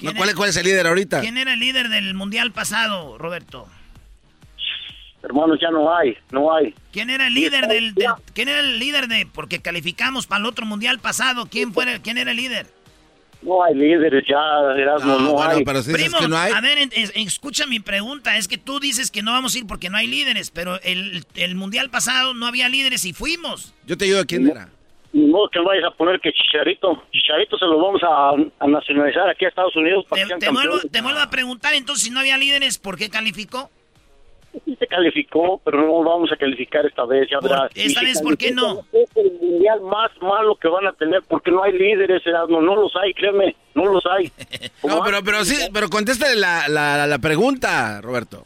Speaker 4: No, ¿cuál, es- ¿Cuál es el líder ahorita?
Speaker 3: ¿Quién era el líder del mundial pasado, Roberto?
Speaker 33: Hermanos, ya no hay, no hay.
Speaker 3: ¿Quién era el líder del, del- quién era el líder de porque calificamos para el otro mundial pasado? ¿Quién fue quién era el líder?
Speaker 33: No hay líderes ya, Erasmo, no, hay.
Speaker 3: Primo, a ver, en- en- escucha mi pregunta. Es que tú dices que no vamos a ir porque no hay líderes, pero el, el mundial pasado no había líderes y fuimos.
Speaker 4: Yo te digo quién era.
Speaker 33: Ni modo que vayas a poner que Chicharito, Chicharito se lo vamos a, a nacionalizar aquí a Estados Unidos para que sean
Speaker 3: Te vuelvo,
Speaker 33: campeones.
Speaker 3: te vuelvo a preguntar, entonces, si no había líderes, ¿por qué calificó?
Speaker 33: Sí se calificó, pero no vamos a calificar esta vez, ya verás.
Speaker 3: esta vez, ¿por qué no?
Speaker 33: Es el mundial más malo que van a tener porque no hay líderes, Erasmo, no los hay, créeme, no los hay.
Speaker 4: No, pero, pero sí, pero contéstale la, la, la pregunta, Roberto.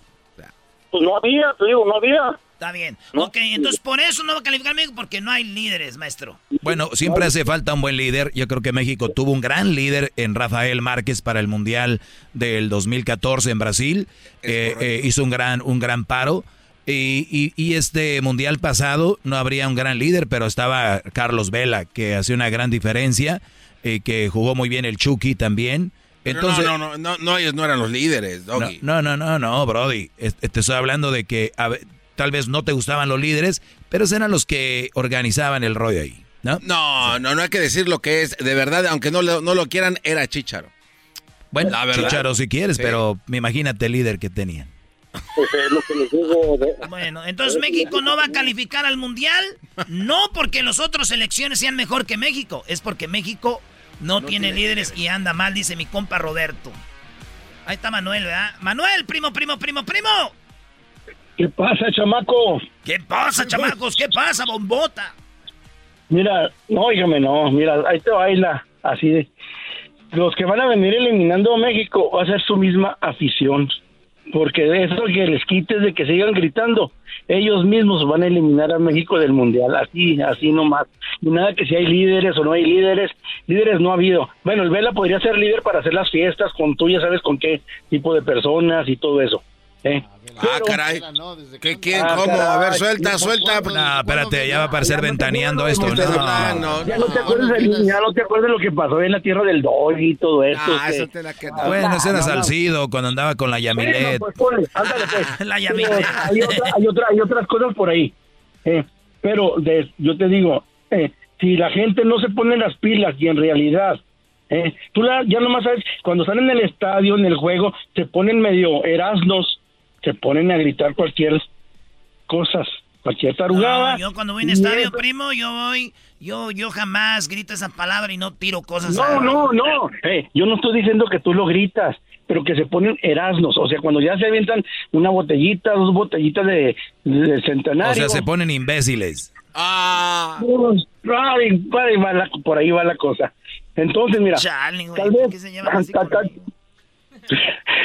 Speaker 33: Pues no había, te digo, no había.
Speaker 3: Está bien. Ok, entonces por eso no va a calificar México porque no hay líderes, maestro.
Speaker 6: Bueno, siempre hace falta un buen líder. Yo creo que México tuvo un gran líder en Rafael Márquez para el Mundial del 2014 en Brasil. Eh, eh, hizo un gran, un gran paro. Y, y- y este Mundial pasado no habría un gran líder, pero estaba Carlos Vela, que hacía una gran diferencia, eh, que jugó muy bien el Chucky también. Entonces,
Speaker 4: no, no, no, no, no, ellos no eran los líderes, Doggy.
Speaker 6: no, no, no, no, Brody. Te estoy hablando de que tal vez no te gustaban los líderes, pero eran los que organizaban el rollo ahí, ¿no?
Speaker 4: No, no, no hay que decir lo que es. De verdad, aunque no, lo- no lo quieran, era Chicharo.
Speaker 6: Bueno,
Speaker 4: La verdad.
Speaker 6: Chicharo si quieres,
Speaker 4: Sí.
Speaker 6: pero me imagínate el líder que tenían.
Speaker 33: Pues es lo que les digo. de-
Speaker 3: Bueno, entonces México no va a calificar al Mundial, no porque las otras selecciones sean mejor que México, es porque México no, tiene, líderes y anda mal, dice mi compa Roberto. Ahí está Manuel, ¿verdad? Manuel, primo, primo, primo, primo.
Speaker 28: ¿Qué pasa, chamaco?
Speaker 3: ¿Qué pasa, chamacos? ¿Qué pasa, bombota?
Speaker 28: Mira, no, dígame, no, mira, ahí te baila, así de... Los que van a venir eliminando a México va a ser su misma afición, porque de eso que les quites de que sigan gritando, ellos mismos van a eliminar a México del Mundial, así, así nomás. Y nada que si hay líderes o no hay líderes, líderes no ha habido. Bueno, el Vela podría ser líder para hacer las fiestas con tú ya sabes con qué tipo de personas y todo eso. ¿eh?
Speaker 4: Ah, caray. ¿Qué, quién,
Speaker 28: Ah,
Speaker 4: cómo? A ver,
Speaker 28: caray.
Speaker 4: suelta, suelta.
Speaker 6: No, espérate, ya va a parecer ventaneando esto. No.
Speaker 4: hablando,
Speaker 28: Ya no te acuerdas, del- ya no te acuerdas lo que pasó en la tierra del Dog y todo esto.
Speaker 4: Ah, eso te la queda.
Speaker 6: Bueno, ese era
Speaker 28: No, no.
Speaker 6: Salcido cuando andaba con la Yamilet.
Speaker 28: Bueno, pues ponle, ándale, pues.
Speaker 3: La
Speaker 28: Pero
Speaker 3: Yamilet.
Speaker 28: hay, otra- hay, otra- hay otras cosas por ahí. eh, pero de- yo te digo, eh, si la gente no se pone las pilas y en realidad, eh, tú la- ya nomás sabes, cuando están en el estadio, en el juego, se ponen medio erasnos, se ponen a gritar cualquier cosas, cualquier tarugada.
Speaker 3: No, yo cuando voy en estadio,
Speaker 28: eso-
Speaker 3: primo, yo voy, yo, yo jamás grito esa palabra y no tiro cosas.
Speaker 28: No,
Speaker 3: a-
Speaker 28: no, no. Eh, yo no estoy diciendo que tú lo gritas, pero que se ponen erasnos. O sea, cuando ya se avientan una botellita, dos botellitas de, de centenario.
Speaker 6: O sea, se ponen imbéciles.
Speaker 4: Ah.
Speaker 28: Por ahí va la, por ahí va la cosa. Entonces, mira,
Speaker 3: Chale, güey,
Speaker 28: tal
Speaker 3: ¿por
Speaker 28: vez...
Speaker 3: qué se
Speaker 28: tal-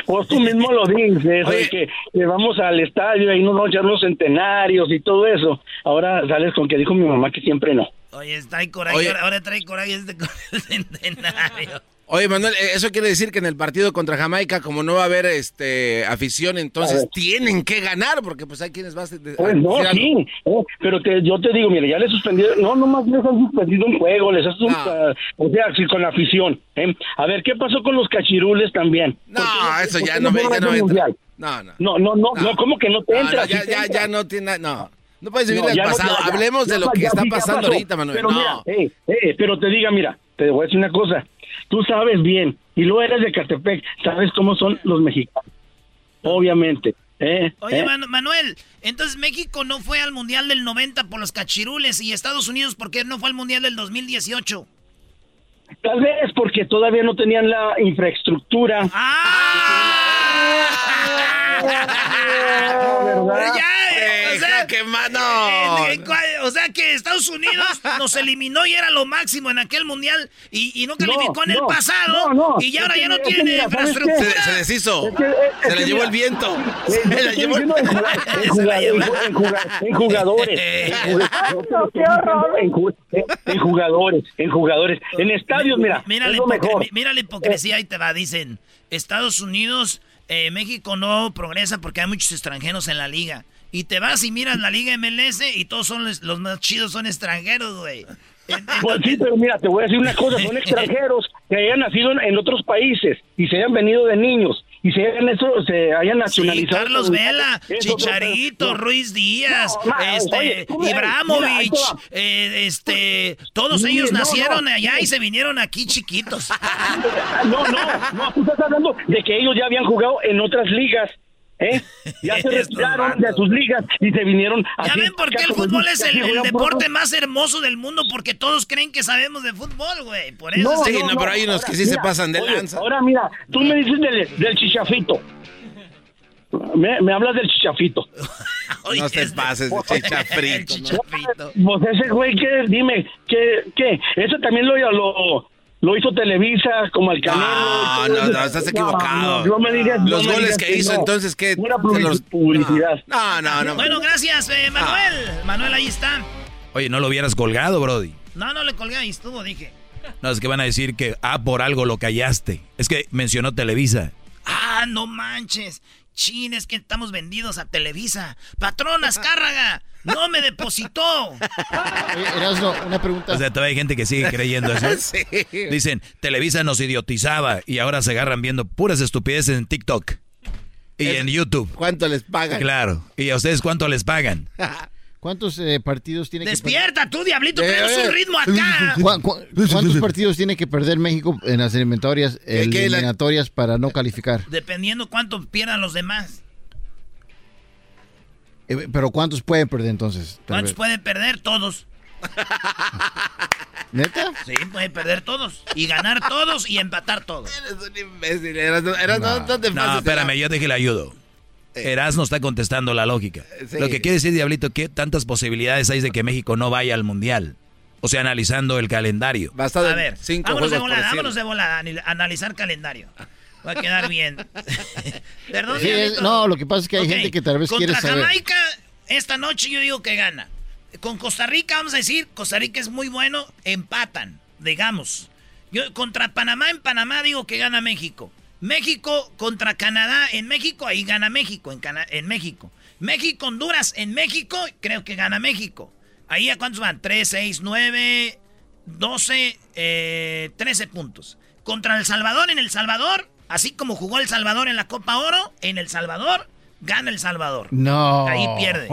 Speaker 28: Pues tú mismo lo dices, oye, que, que vamos al estadio y no vamos a echar los centenarios y todo eso. Ahora sales con que dijo mi mamá que siempre no.
Speaker 3: Oye, trae coraje,
Speaker 4: Oye.
Speaker 3: ahora, ahora trae coraje este con el centenario.
Speaker 4: Oye, Manuel, eh, eso quiere decir que en el partido contra Jamaica, como no va a haber este afición, entonces tienen que ganar, porque pues hay quienes vas a...
Speaker 28: Pues no, sí, eh, pero te- yo te digo, mira, ya le suspendieron, no, nomás les han suspendido un juego, les han sus- ah, o sea, sí, con la afición. ¿eh? A ver, ¿qué pasó con los cachirules también?
Speaker 4: No,
Speaker 28: ¿Por qué
Speaker 4: eso ya no me- ya no me entra. No, no.
Speaker 28: No, no, no, no, ¿cómo que no te
Speaker 4: No,
Speaker 28: entra?
Speaker 4: no, ya, ya,
Speaker 28: entra.
Speaker 4: ya no tiene... No, no puedes vivir
Speaker 28: No,
Speaker 4: el
Speaker 28: ya no,
Speaker 4: pasado. Hablemos de lo que está pasando ahorita, Manuel.
Speaker 28: Pero
Speaker 4: no.
Speaker 28: mira, eh, pero te diga, mira, te voy a decir una cosa. Tú sabes bien, y lo eres de Catepec, sabes cómo son los mexicanos. Obviamente. ¿eh?
Speaker 3: Oye,
Speaker 28: ¿eh?
Speaker 3: Manu- Manuel, entonces México no fue al Mundial del 90 por los cachirules y Estados Unidos, ¿por qué no fue al Mundial del 2018?
Speaker 28: Tal vez porque todavía no tenían la infraestructura. ¿Verdad?
Speaker 3: Ya, o sea,
Speaker 4: que mano.
Speaker 3: o sea que Estados Unidos nos eliminó y era lo máximo en aquel mundial y, y no calificó en el pasado
Speaker 28: no, no.
Speaker 3: y ya ahora ya no tiene.
Speaker 4: Se, se deshizo.
Speaker 28: Es que- es
Speaker 4: se le llevó el viento.
Speaker 28: Eh,
Speaker 4: Se
Speaker 28: estoy
Speaker 4: llevó el
Speaker 28: en jugadores, en, jugadores, en juga- en jugadores, en estadios, mira,
Speaker 3: Mira la, mira hipocresía, ahí te va. Dicen, Estados Unidos, eh, México no progresa porque hay muchos extranjeros en la liga. Y te vas y miras la liga MLS y todos son los, los más chidos son extranjeros, güey.
Speaker 28: Pues sí, pero mira, te voy a decir una cosa, son extranjeros que hayan nacido en, en otros países y se hayan venido de niños y se hayan, eso, se hayan
Speaker 3: Sí,
Speaker 28: nacionalizado.
Speaker 3: Carlos Vela, Chicharito. Ruiz Díaz,
Speaker 28: No, no,
Speaker 3: este,
Speaker 28: oye,
Speaker 3: Ibramovich,
Speaker 28: mira,
Speaker 3: eh, este, todos ellos nacieron
Speaker 28: no.
Speaker 3: allá y se vinieron aquí chiquitos.
Speaker 28: No, no, no, tú estás hablando de que ellos ya habían jugado en otras ligas. ¿Eh? Ya se retiraron de sus ligas y se vinieron
Speaker 3: ¿Ya
Speaker 28: así,
Speaker 3: ven por qué el fútbol es el, deporte más hermoso del mundo? Porque todos creen que sabemos de fútbol, güey. Por eso
Speaker 28: No,
Speaker 4: Sí, no, pero hay unos que sí se
Speaker 28: mira,
Speaker 4: pasan de
Speaker 28: oye,
Speaker 4: lanza.
Speaker 28: Ahora mira, tú me dices del, del chichafito. Me, me hablas del chichafito.
Speaker 4: No te pases de chichafrito. ¿no?
Speaker 28: Pues ese güey que, dime, ¿qué, qué? Ese también lo, lo, lo hizo Televisa como al Canelo.
Speaker 4: No, no, no, estás equivocado.
Speaker 28: No, no me digas, no
Speaker 4: Los
Speaker 28: me
Speaker 4: goles
Speaker 28: digas
Speaker 4: que hizo,
Speaker 28: no.
Speaker 4: entonces, ¿qué? Los-
Speaker 28: publicidad.
Speaker 4: No, no, no.
Speaker 3: Bueno, gracias, eh, Manuel. Manuel, ahí está.
Speaker 6: Oye, no lo hubieras colgado, Brody.
Speaker 3: No, no le colgué, ahí estuvo, dije.
Speaker 6: No, es que van a decir que, ah, por algo lo callaste. Es que mencionó Televisa.
Speaker 3: Ah, no manches. Chin, es que estamos vendidos a Televisa. Patrón Azcárraga, no me depositó.
Speaker 34: Erasno, una pregunta.
Speaker 6: O sea, todavía hay gente que sigue creyendo eso.
Speaker 4: Sí.
Speaker 6: Dicen, Televisa nos idiotizaba y ahora se agarran viendo puras estupideces en TikTok y en YouTube.
Speaker 4: ¿Cuánto les pagan?
Speaker 6: Claro. ¿Y a ustedes cuánto les pagan?
Speaker 34: ¿Cuántos eh, partidos tiene que
Speaker 3: Despierta tú, diablito,
Speaker 4: Eh,
Speaker 3: tenemos
Speaker 4: eh.
Speaker 3: un ritmo acá.
Speaker 34: ¿Cuá- cuá- ¿Cuántos partidos tiene que perder México en las eliminatorias,
Speaker 4: ¿Qué- qué, la-
Speaker 34: eliminatorias para no calificar?
Speaker 3: Dependiendo cuánto pierdan los demás.
Speaker 34: Eh, Pero ¿cuántos pueden perder entonces?
Speaker 3: ¿Cuántos pueden perder? Todos.
Speaker 34: ¿Neta?
Speaker 3: Sí, pueden perder todos. Y ganar todos y empatar todos.
Speaker 4: Eres un imbécil. Eras, no, eras- no, no te
Speaker 6: No,
Speaker 4: pases de
Speaker 6: espérame,
Speaker 4: la-
Speaker 6: yo te le ayudo. Erasmo está contestando la lógica.
Speaker 4: Sí.
Speaker 6: Lo que quiere decir, Diablito, que tantas posibilidades hay de que México no vaya al Mundial. O sea, analizando el calendario.
Speaker 4: Bastado
Speaker 3: A
Speaker 4: en
Speaker 3: ver,
Speaker 4: cinco
Speaker 3: vámonos de volada, vámonos de volada. Analizar calendario. Va a quedar bien. Perdón,
Speaker 34: Sí, es-
Speaker 3: Diablito.
Speaker 34: no, lo que pasa es que hay gente que tal vez
Speaker 3: Contra
Speaker 34: quiere saber.
Speaker 3: Jamaica, esta noche yo digo que gana. Con Costa Rica, vamos a decir, Costa Rica es muy bueno, empatan, digamos. Yo contra Panamá, en Panamá digo que gana México. México contra Canadá, en México, ahí gana México, en, Cana- en México. México, Honduras, en México, creo que gana México. Ahí a cuántos van? 3, 6, 9, 12, eh, 13 puntos. Contra El Salvador, en El Salvador, así como jugó El Salvador en la Copa Oro, en El Salvador, gana El Salvador.
Speaker 34: No.
Speaker 3: Ahí pierde.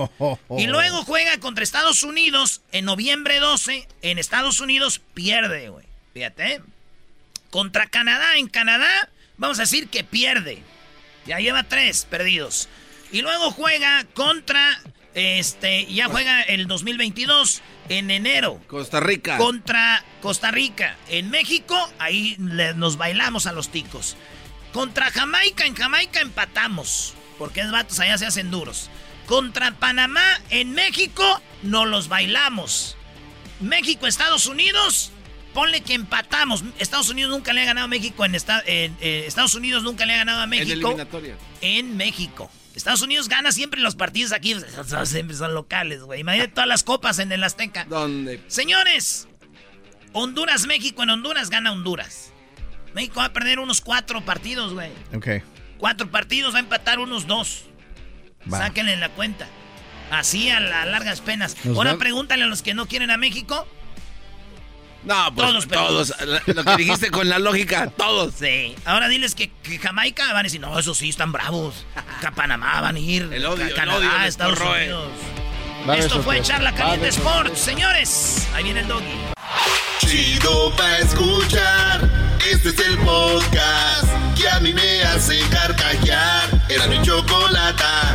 Speaker 3: Y luego juega contra Estados Unidos en noviembre 12. En Estados Unidos pierde, güey. Fíjate. ¿eh? Contra Canadá, en Canadá, vamos a decir que pierde. Ya lleva tres perdidos. Y luego juega contra, este, ya juega el 2022 en enero.
Speaker 4: Costa Rica.
Speaker 3: Contra Costa Rica. En México, ahí le- nos bailamos a los ticos. Contra Jamaica, en Jamaica empatamos. Porque es vatos allá se hacen duros. Contra Panamá, en México, nos los bailamos. México, Estados Unidos, ponle que empatamos. Estados Unidos nunca le ha ganado a México en, esta, en eh, Estados Unidos nunca le ha ganado a México.
Speaker 4: En eliminatoria.
Speaker 3: En México. Estados Unidos gana siempre los partidos aquí. Siempre son locales, güey. Imagínate todas las copas en el Azteca.
Speaker 4: ¿Dónde?
Speaker 3: Señores, Honduras, México. En Honduras gana Honduras. México va a perder unos cuatro partidos, güey.
Speaker 34: Ok.
Speaker 3: Cuatro partidos, va a empatar unos dos.
Speaker 34: Va.
Speaker 3: Sáquenle la cuenta. Así a las largas penas.
Speaker 4: Nos
Speaker 3: Ahora
Speaker 4: va-
Speaker 3: pregúntale a los que no quieren a México.
Speaker 4: No, pues
Speaker 3: Todos
Speaker 4: todos. Lo que dijiste con la lógica, todos.
Speaker 3: Sí. Ahora diles que, que Jamaica van a decir, no, eso sí, están bravos. Que a Panamá van a ir.
Speaker 4: El odio,
Speaker 3: a
Speaker 4: el
Speaker 3: Canadá,
Speaker 4: odio
Speaker 3: Estados
Speaker 4: corroe.
Speaker 3: Unidos. Esto fue
Speaker 4: sorpresa.
Speaker 3: Charla Caliente
Speaker 4: haber
Speaker 3: Sports. Señores, ahí viene el doggy.
Speaker 9: Chido pa' escuchar. Este es el podcast que a mí me hace carcajear. Era mi chocolata.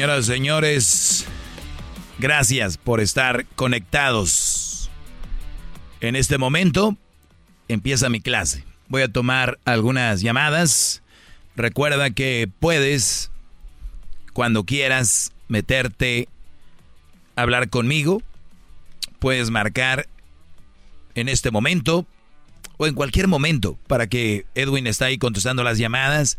Speaker 6: Señoras y señores, gracias por estar conectados. En este momento empieza mi clase. Voy a tomar algunas llamadas. Recuerda que puedes, cuando quieras, meterte a hablar conmigo. Puedes marcar en este momento o en cualquier momento para que Edwin está ahí contestando las llamadas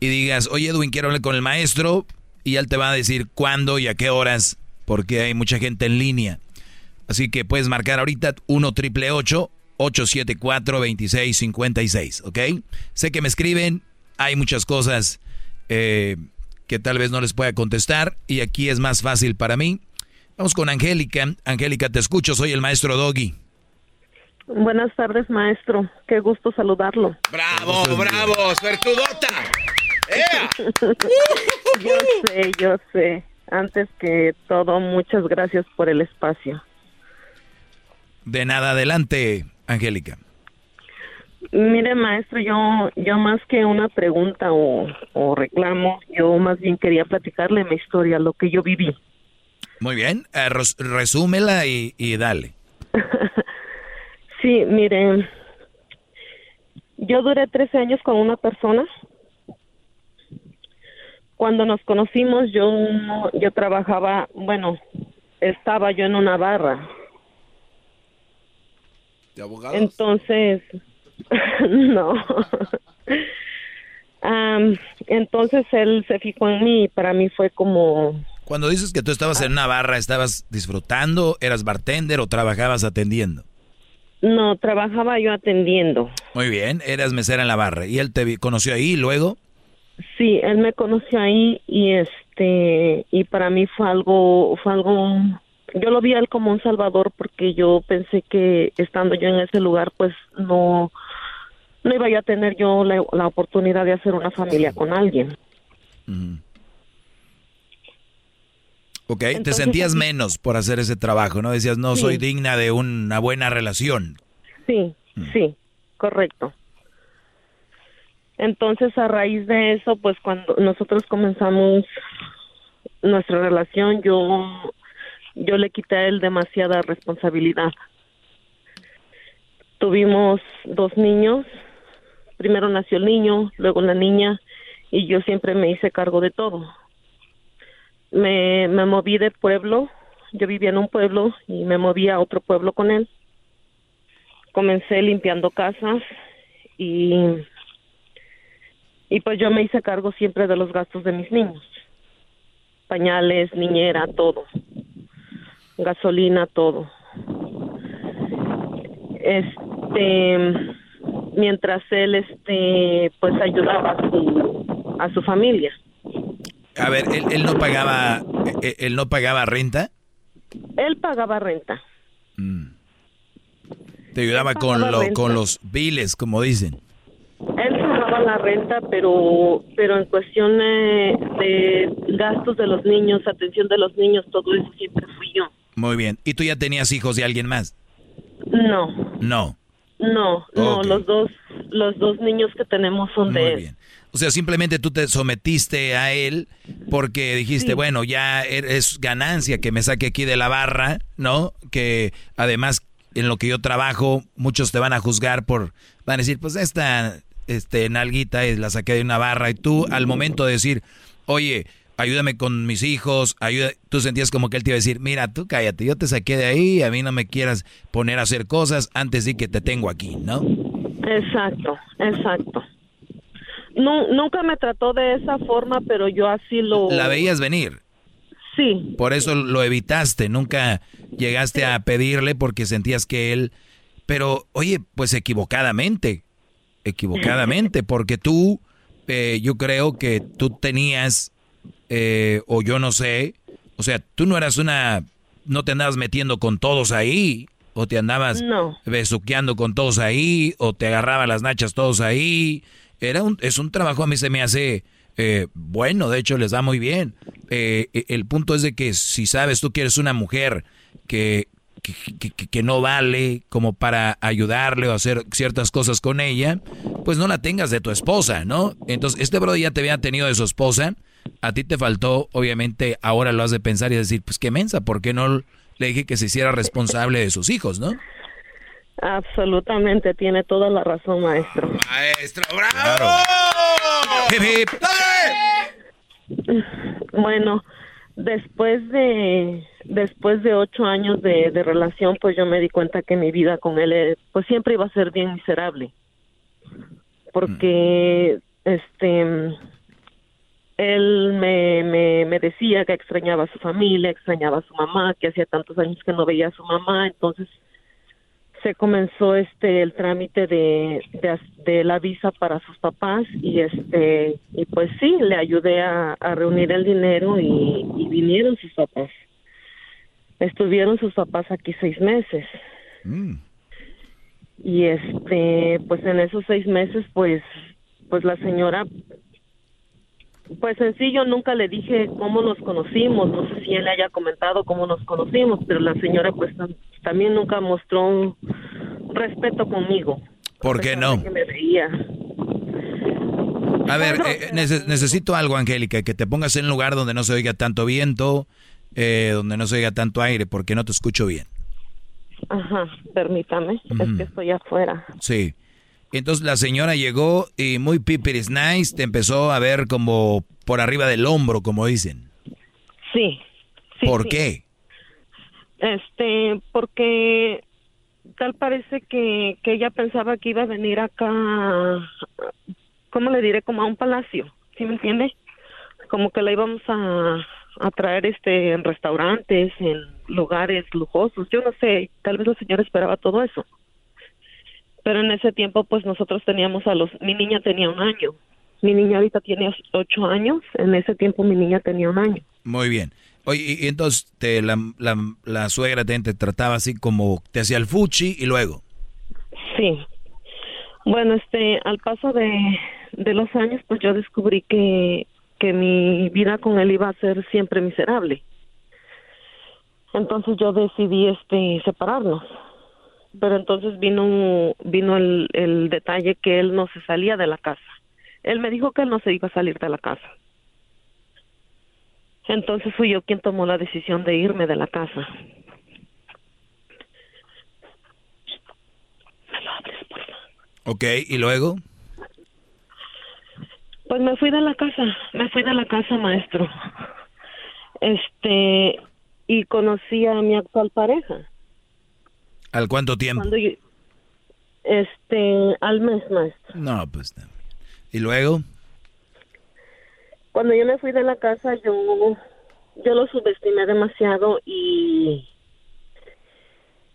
Speaker 6: y digas, oye Edwin, quiero hablar con el maestro y él te va a decir cuándo y a qué horas porque hay mucha gente en línea. Así que puedes marcar ahorita 1 triple 874 2656, ¿ok? Sé que me escriben, hay muchas cosas eh, que tal vez no les pueda contestar y aquí es más fácil para mí. Vamos con Angélica. Angélica, te escucho, soy el maestro Doggy.
Speaker 35: Buenas tardes, maestro. Qué gusto saludarlo.
Speaker 4: Bravo, bravo, suertudota.
Speaker 35: yo sé, yo sé. Antes que todo, muchas gracias por el espacio.
Speaker 6: De nada, adelante, Angélica.
Speaker 35: Mire, maestro, yo, yo más que una pregunta o, o reclamo, yo más bien quería platicarle mi historia, lo que yo viví.
Speaker 6: Muy bien, eh, res- resúmela y, y dale.
Speaker 35: Sí, mire, yo duré 13 años con una persona. Cuando nos conocimos, yo, yo trabajaba, bueno, estaba yo en una barra.
Speaker 4: ¿De abogados?
Speaker 35: Entonces, no. Entonces él se fijó en mí y para mí fue como,
Speaker 6: Cuando dices que tú estabas en una barra, ¿estabas disfrutando, eras bartender o trabajabas atendiendo?
Speaker 35: no, trabajaba yo atendiendo.
Speaker 6: Muy bien, eras mesera en la barra. ¿Y él te conoció ahí y luego?
Speaker 35: Sí, él me conoció ahí y este y para mí fue algo fue algo yo lo vi a él como un salvador porque yo pensé que estando yo en ese lugar pues no no iba yo a tener yo la, la oportunidad de hacer una familia con alguien.
Speaker 6: Ok, te sentías menos por hacer ese trabajo, ¿no? Decías, no
Speaker 35: Sí.
Speaker 6: soy digna de una buena relación.
Speaker 35: Sí, sí, correcto. Entonces, a raíz de eso, pues cuando nosotros comenzamos nuestra relación, yo yo le quité a él demasiada responsabilidad. Tuvimos dos niños. Primero nació el niño, luego la niña, y yo siempre me hice cargo de todo. Me, me moví de pueblo. Yo vivía en un pueblo y me moví a otro pueblo con él comencé limpiando casas y y pues yo me hice cargo siempre de los gastos de mis niños. Pañales niñera todo. Gasolina todo. Este mientras él este pues ayudaba a su a su familia.
Speaker 6: A ver, él, él no pagaba, eh, él no pagaba renta,
Speaker 35: él pagaba renta.
Speaker 6: Te ayudaba con, lo,
Speaker 35: renta.
Speaker 6: con los biles, como dicen.
Speaker 35: La renta, pero pero en cuestión de, de gastos de los niños, atención de los niños, todo eso siempre fui yo.
Speaker 6: Muy bien. ¿Y tú ya tenías hijos de alguien más?
Speaker 35: No,
Speaker 6: No.
Speaker 35: no, no, los dos los dos niños que tenemos son de él.
Speaker 6: bien. O sea, simplemente tú te sometiste a él porque dijiste, bueno, ya er- es ganancia que me saque aquí de la barra, ¿no? Que además en lo que yo trabajo, muchos te van a juzgar por, van a decir, pues esta este, nalguita la saqué de una barra y tú al momento de decir, oye, ayúdame con mis hijos, ayuda, tú sentías como que él te iba a decir, mira, tú cállate, yo te saqué de ahí, a mí no me quieras poner a hacer cosas antes de que te tengo aquí, ¿no?
Speaker 35: Exacto, exacto. Nu- nunca me trató de esa forma, pero yo así lo
Speaker 6: La veías venir.
Speaker 35: Sí.
Speaker 6: Por eso lo evitaste, nunca llegaste a pedirle porque sentías que él... Pero, oye, pues equivocadamente, equivocadamente, porque tú, eh, yo creo que tú tenías, eh, o yo no sé, o sea, tú no eras una... No te andabas metiendo con todos ahí, o te andabas
Speaker 35: No.
Speaker 6: besuqueando con todos ahí, o te agarraba las nachas todos ahí. Era un, es un trabajo, a mí se me hace eh, bueno, de hecho les da muy bien. Eh, eh, el punto es de que si sabes tú que eres una mujer que, que, que- que- que no vale como para ayudarle o hacer ciertas cosas con ella, pues no la tengas de tu esposa, ¿no? Entonces, este bro ya te había tenido de su esposa, a ti te faltó, obviamente, ahora lo has de pensar y decir, pues qué mensa, ¿por qué no le dije que se hiciera responsable de sus hijos, no?
Speaker 35: Absolutamente, tiene toda la razón, maestro.
Speaker 4: Maestro, bravo.
Speaker 35: Bueno, después de después de ocho años de, relación, pues yo me di cuenta que mi vida con él, eh, pues siempre iba a ser bien miserable, porque este él me, me, me decía que extrañaba a su familia, extrañaba a su mamá, que hacía tantos años que no veía a su mamá, entonces se comenzó este el trámite de, de, la visa para sus papás y este y pues sí le ayudé a, a reunir el dinero y, y vinieron sus papás. Estuvieron sus papás aquí seis meses. Y este pues en esos seis meses pues pues la señora pues en sí yo nunca le dije cómo nos conocimos, no sé si él le haya comentado cómo nos conocimos, pero la señora pues tam- también nunca mostró un respeto conmigo.
Speaker 6: ¿Por qué no?
Speaker 35: Que me veía.
Speaker 6: A ver, eh, nece- necesito algo, Angélica, que te pongas en un lugar donde no se oiga tanto viento, eh, donde no se oiga tanto aire, porque no te escucho bien.
Speaker 35: Ajá, permítame, es que estoy afuera.
Speaker 6: Sí. Entonces la señora llegó y muy pipiris nice, te empezó a ver como por arriba del hombro, como dicen.
Speaker 35: Sí.
Speaker 6: ¿Por
Speaker 35: sí.
Speaker 6: qué?
Speaker 35: Este, porque tal parece que, que ella pensaba que iba a venir acá, ¿cómo le diré? Como a un palacio, ¿sí me entiende? Como que la íbamos a, a traer este, en restaurantes, en lugares lujosos, yo no sé, tal vez la señora esperaba todo eso. Pero en ese tiempo, pues nosotros teníamos a los, mi niña tenía un año, mi niña ahorita tiene ocho años, en ese tiempo mi niña tenía un año.
Speaker 6: Muy bien. Oye, y entonces te, la, la, la suegra te, te trataba así como te hacía el fuchi y luego.
Speaker 35: Sí. Bueno, este, al paso de, de los años, pues yo descubrí que, que mi vida con él iba a ser siempre miserable. Entonces yo decidí, este, separarnos. Pero entonces vino, vino el, el detalle que él no se salía de la casa. Él me dijo que él no se iba a salir de la casa. Entonces fui yo quien tomó la decisión de irme de la casa.
Speaker 6: Ok, y luego.
Speaker 35: Pues me fui de la casa, me fui de la casa, maestro. Este, y conocí a mi actual pareja.
Speaker 6: ¿Al cuánto tiempo?
Speaker 35: Cuando yo, este, al mes, maestro.
Speaker 6: No, pues. no. ¿Y luego?
Speaker 35: Cuando yo me fui de la casa, yo, yo lo subestimé demasiado y,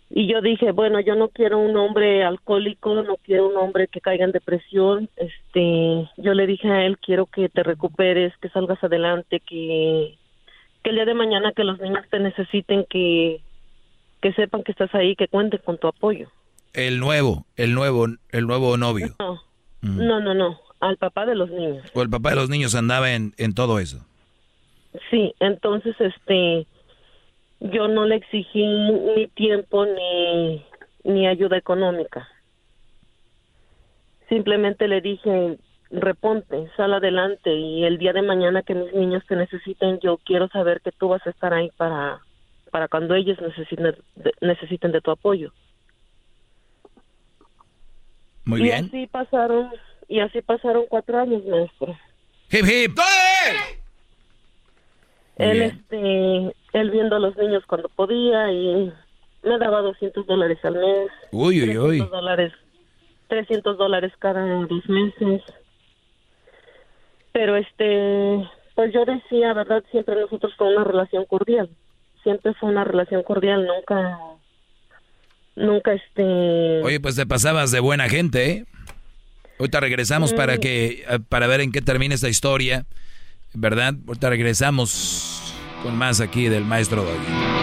Speaker 35: y yo dije, bueno, yo no quiero un hombre alcohólico, no quiero un hombre que caiga en depresión. Este, yo le dije a él, quiero que te recuperes, que salgas adelante, que, que el día de mañana que los niños te necesiten, que, que sepan que estás ahí, que cuenten con tu apoyo.
Speaker 6: El nuevo, el nuevo, el nuevo novio.
Speaker 35: No, no, no, no. al papá de los niños.
Speaker 6: O el papá de los niños andaba en, en todo eso.
Speaker 35: Sí, entonces este yo no le exigí ni tiempo ni ni ayuda económica. Simplemente le dije, reponte, sal adelante y el día de mañana que mis niños te necesiten, yo quiero saber que tú vas a estar ahí para para cuando ellos necesiten de, necesiten de tu apoyo.
Speaker 6: Muy
Speaker 35: y
Speaker 6: bien.
Speaker 35: así pasaron y así pasaron cuatro años, maestro.
Speaker 6: Hip hip.
Speaker 35: Él, este, él viendo a los niños cuando podía y me daba 200 dólares al mes.
Speaker 6: Uy, uy, uy.
Speaker 35: 300 dólares, 300 dólares cada dos meses. Pero este, pues yo decía, ¿verdad? Siempre nosotros con una relación cordial. Siempre fue una relación cordial, nunca, nunca este...
Speaker 6: Oye, pues te pasabas de buena gente, ¿eh? Ahorita regresamos para que eh, para ver en qué termina esta historia, ¿verdad? Ahorita regresamos con más aquí del maestro Doggy.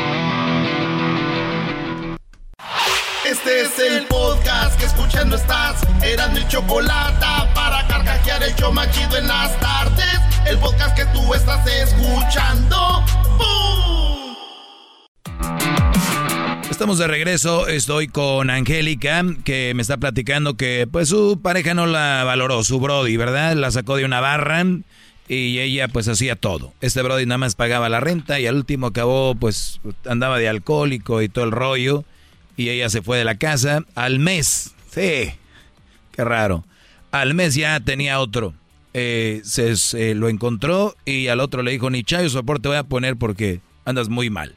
Speaker 1: Este es el podcast que escuchando estás. Eran mi chocolate para carcajear el show machido en las tardes. El podcast que tú estás escuchando. ¡Bum!
Speaker 6: Estamos de regreso, estoy con Angélica, que me está platicando que pues su pareja no la valoró, su Brody, ¿verdad? La sacó de una barra y ella pues hacía todo. Este Brody nada más pagaba la renta y al último acabó pues andaba de alcohólico y todo el rollo y ella se fue de la casa al mes. Sí, qué raro. Al mes ya tenía otro. Eh, se, se lo encontró y al otro le dijo, ni chayo soporte voy a poner porque andas muy mal.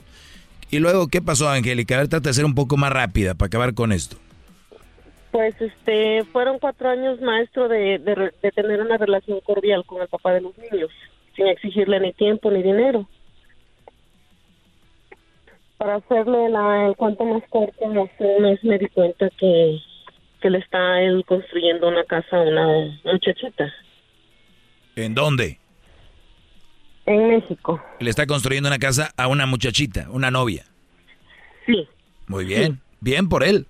Speaker 6: Y luego, ¿qué pasó, Angélica? A ver, trata de ser un poco más rápida para acabar con esto.
Speaker 35: Pues este, fueron cuatro años maestro de, de, de tener una relación cordial con el papá de los niños, sin exigirle ni tiempo ni dinero. Para hacerle la, el cuento más corto, hace un mes me di cuenta que, que le está él construyendo una casa a una muchachita
Speaker 6: ¿En dónde?
Speaker 35: En México.
Speaker 6: Le está construyendo una casa a una muchachita, una novia.
Speaker 35: Sí.
Speaker 6: Muy bien, bien por él.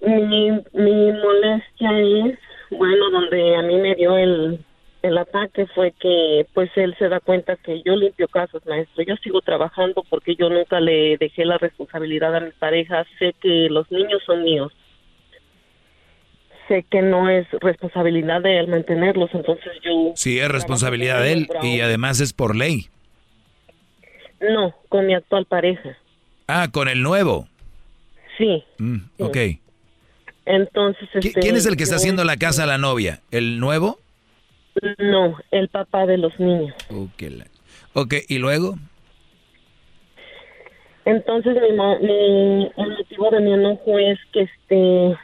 Speaker 35: Mi, mi molestia es, bueno, donde a mí me dio el, el ataque fue que pues él se da cuenta que yo limpio casas, maestro. Yo sigo trabajando porque yo nunca le dejé la responsabilidad a mi pareja. Sé que los niños son míos. Sé que no es responsabilidad de él mantenerlos, entonces yo...
Speaker 6: Sí, es responsabilidad de él y además es por ley.
Speaker 35: No, con mi actual pareja.
Speaker 6: Ah, con el nuevo.
Speaker 35: Sí.
Speaker 6: Mm, ok.
Speaker 35: Entonces...
Speaker 6: ¿Qui-
Speaker 35: este,
Speaker 6: ¿Quién es el que está
Speaker 35: yo-
Speaker 6: haciendo la casa a la novia? ¿El nuevo?
Speaker 35: No, el papá de los niños.
Speaker 6: Ok, ok, ¿y luego?
Speaker 35: Entonces, mi- el motivo de mi enojo es que este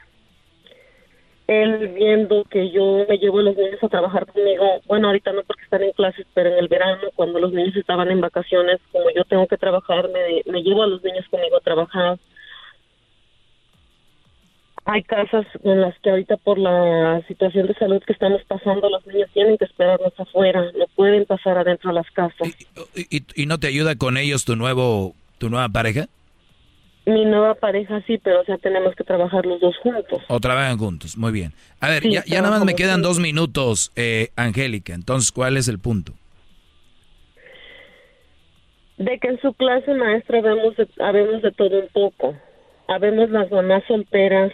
Speaker 35: él viendo que yo me llevo a los niños a trabajar conmigo, bueno, ahorita no porque están en clases, pero en el verano, cuando los niños estaban en vacaciones, como yo tengo que trabajar, me, me llevo a los niños conmigo a trabajar. Hay casas en las que ahorita por la situación de salud que estamos pasando, los niños tienen que esperarnos afuera, no pueden pasar adentro de las casas.
Speaker 6: ¿Y, y no te ayuda con ellos tu nuevo, tu nueva pareja?
Speaker 35: Mi nueva pareja sí, pero o sea, tenemos que trabajar los dos juntos.
Speaker 6: ¿O trabajan juntos? Muy bien. A ver,
Speaker 35: Sí,
Speaker 6: ya, ya nada más me quedan dos minutos, eh, Angélica. Entonces, ¿cuál es el punto?
Speaker 35: De que en su clase maestra vemos de, habemos de todo un poco. Habemos las mamás solteras,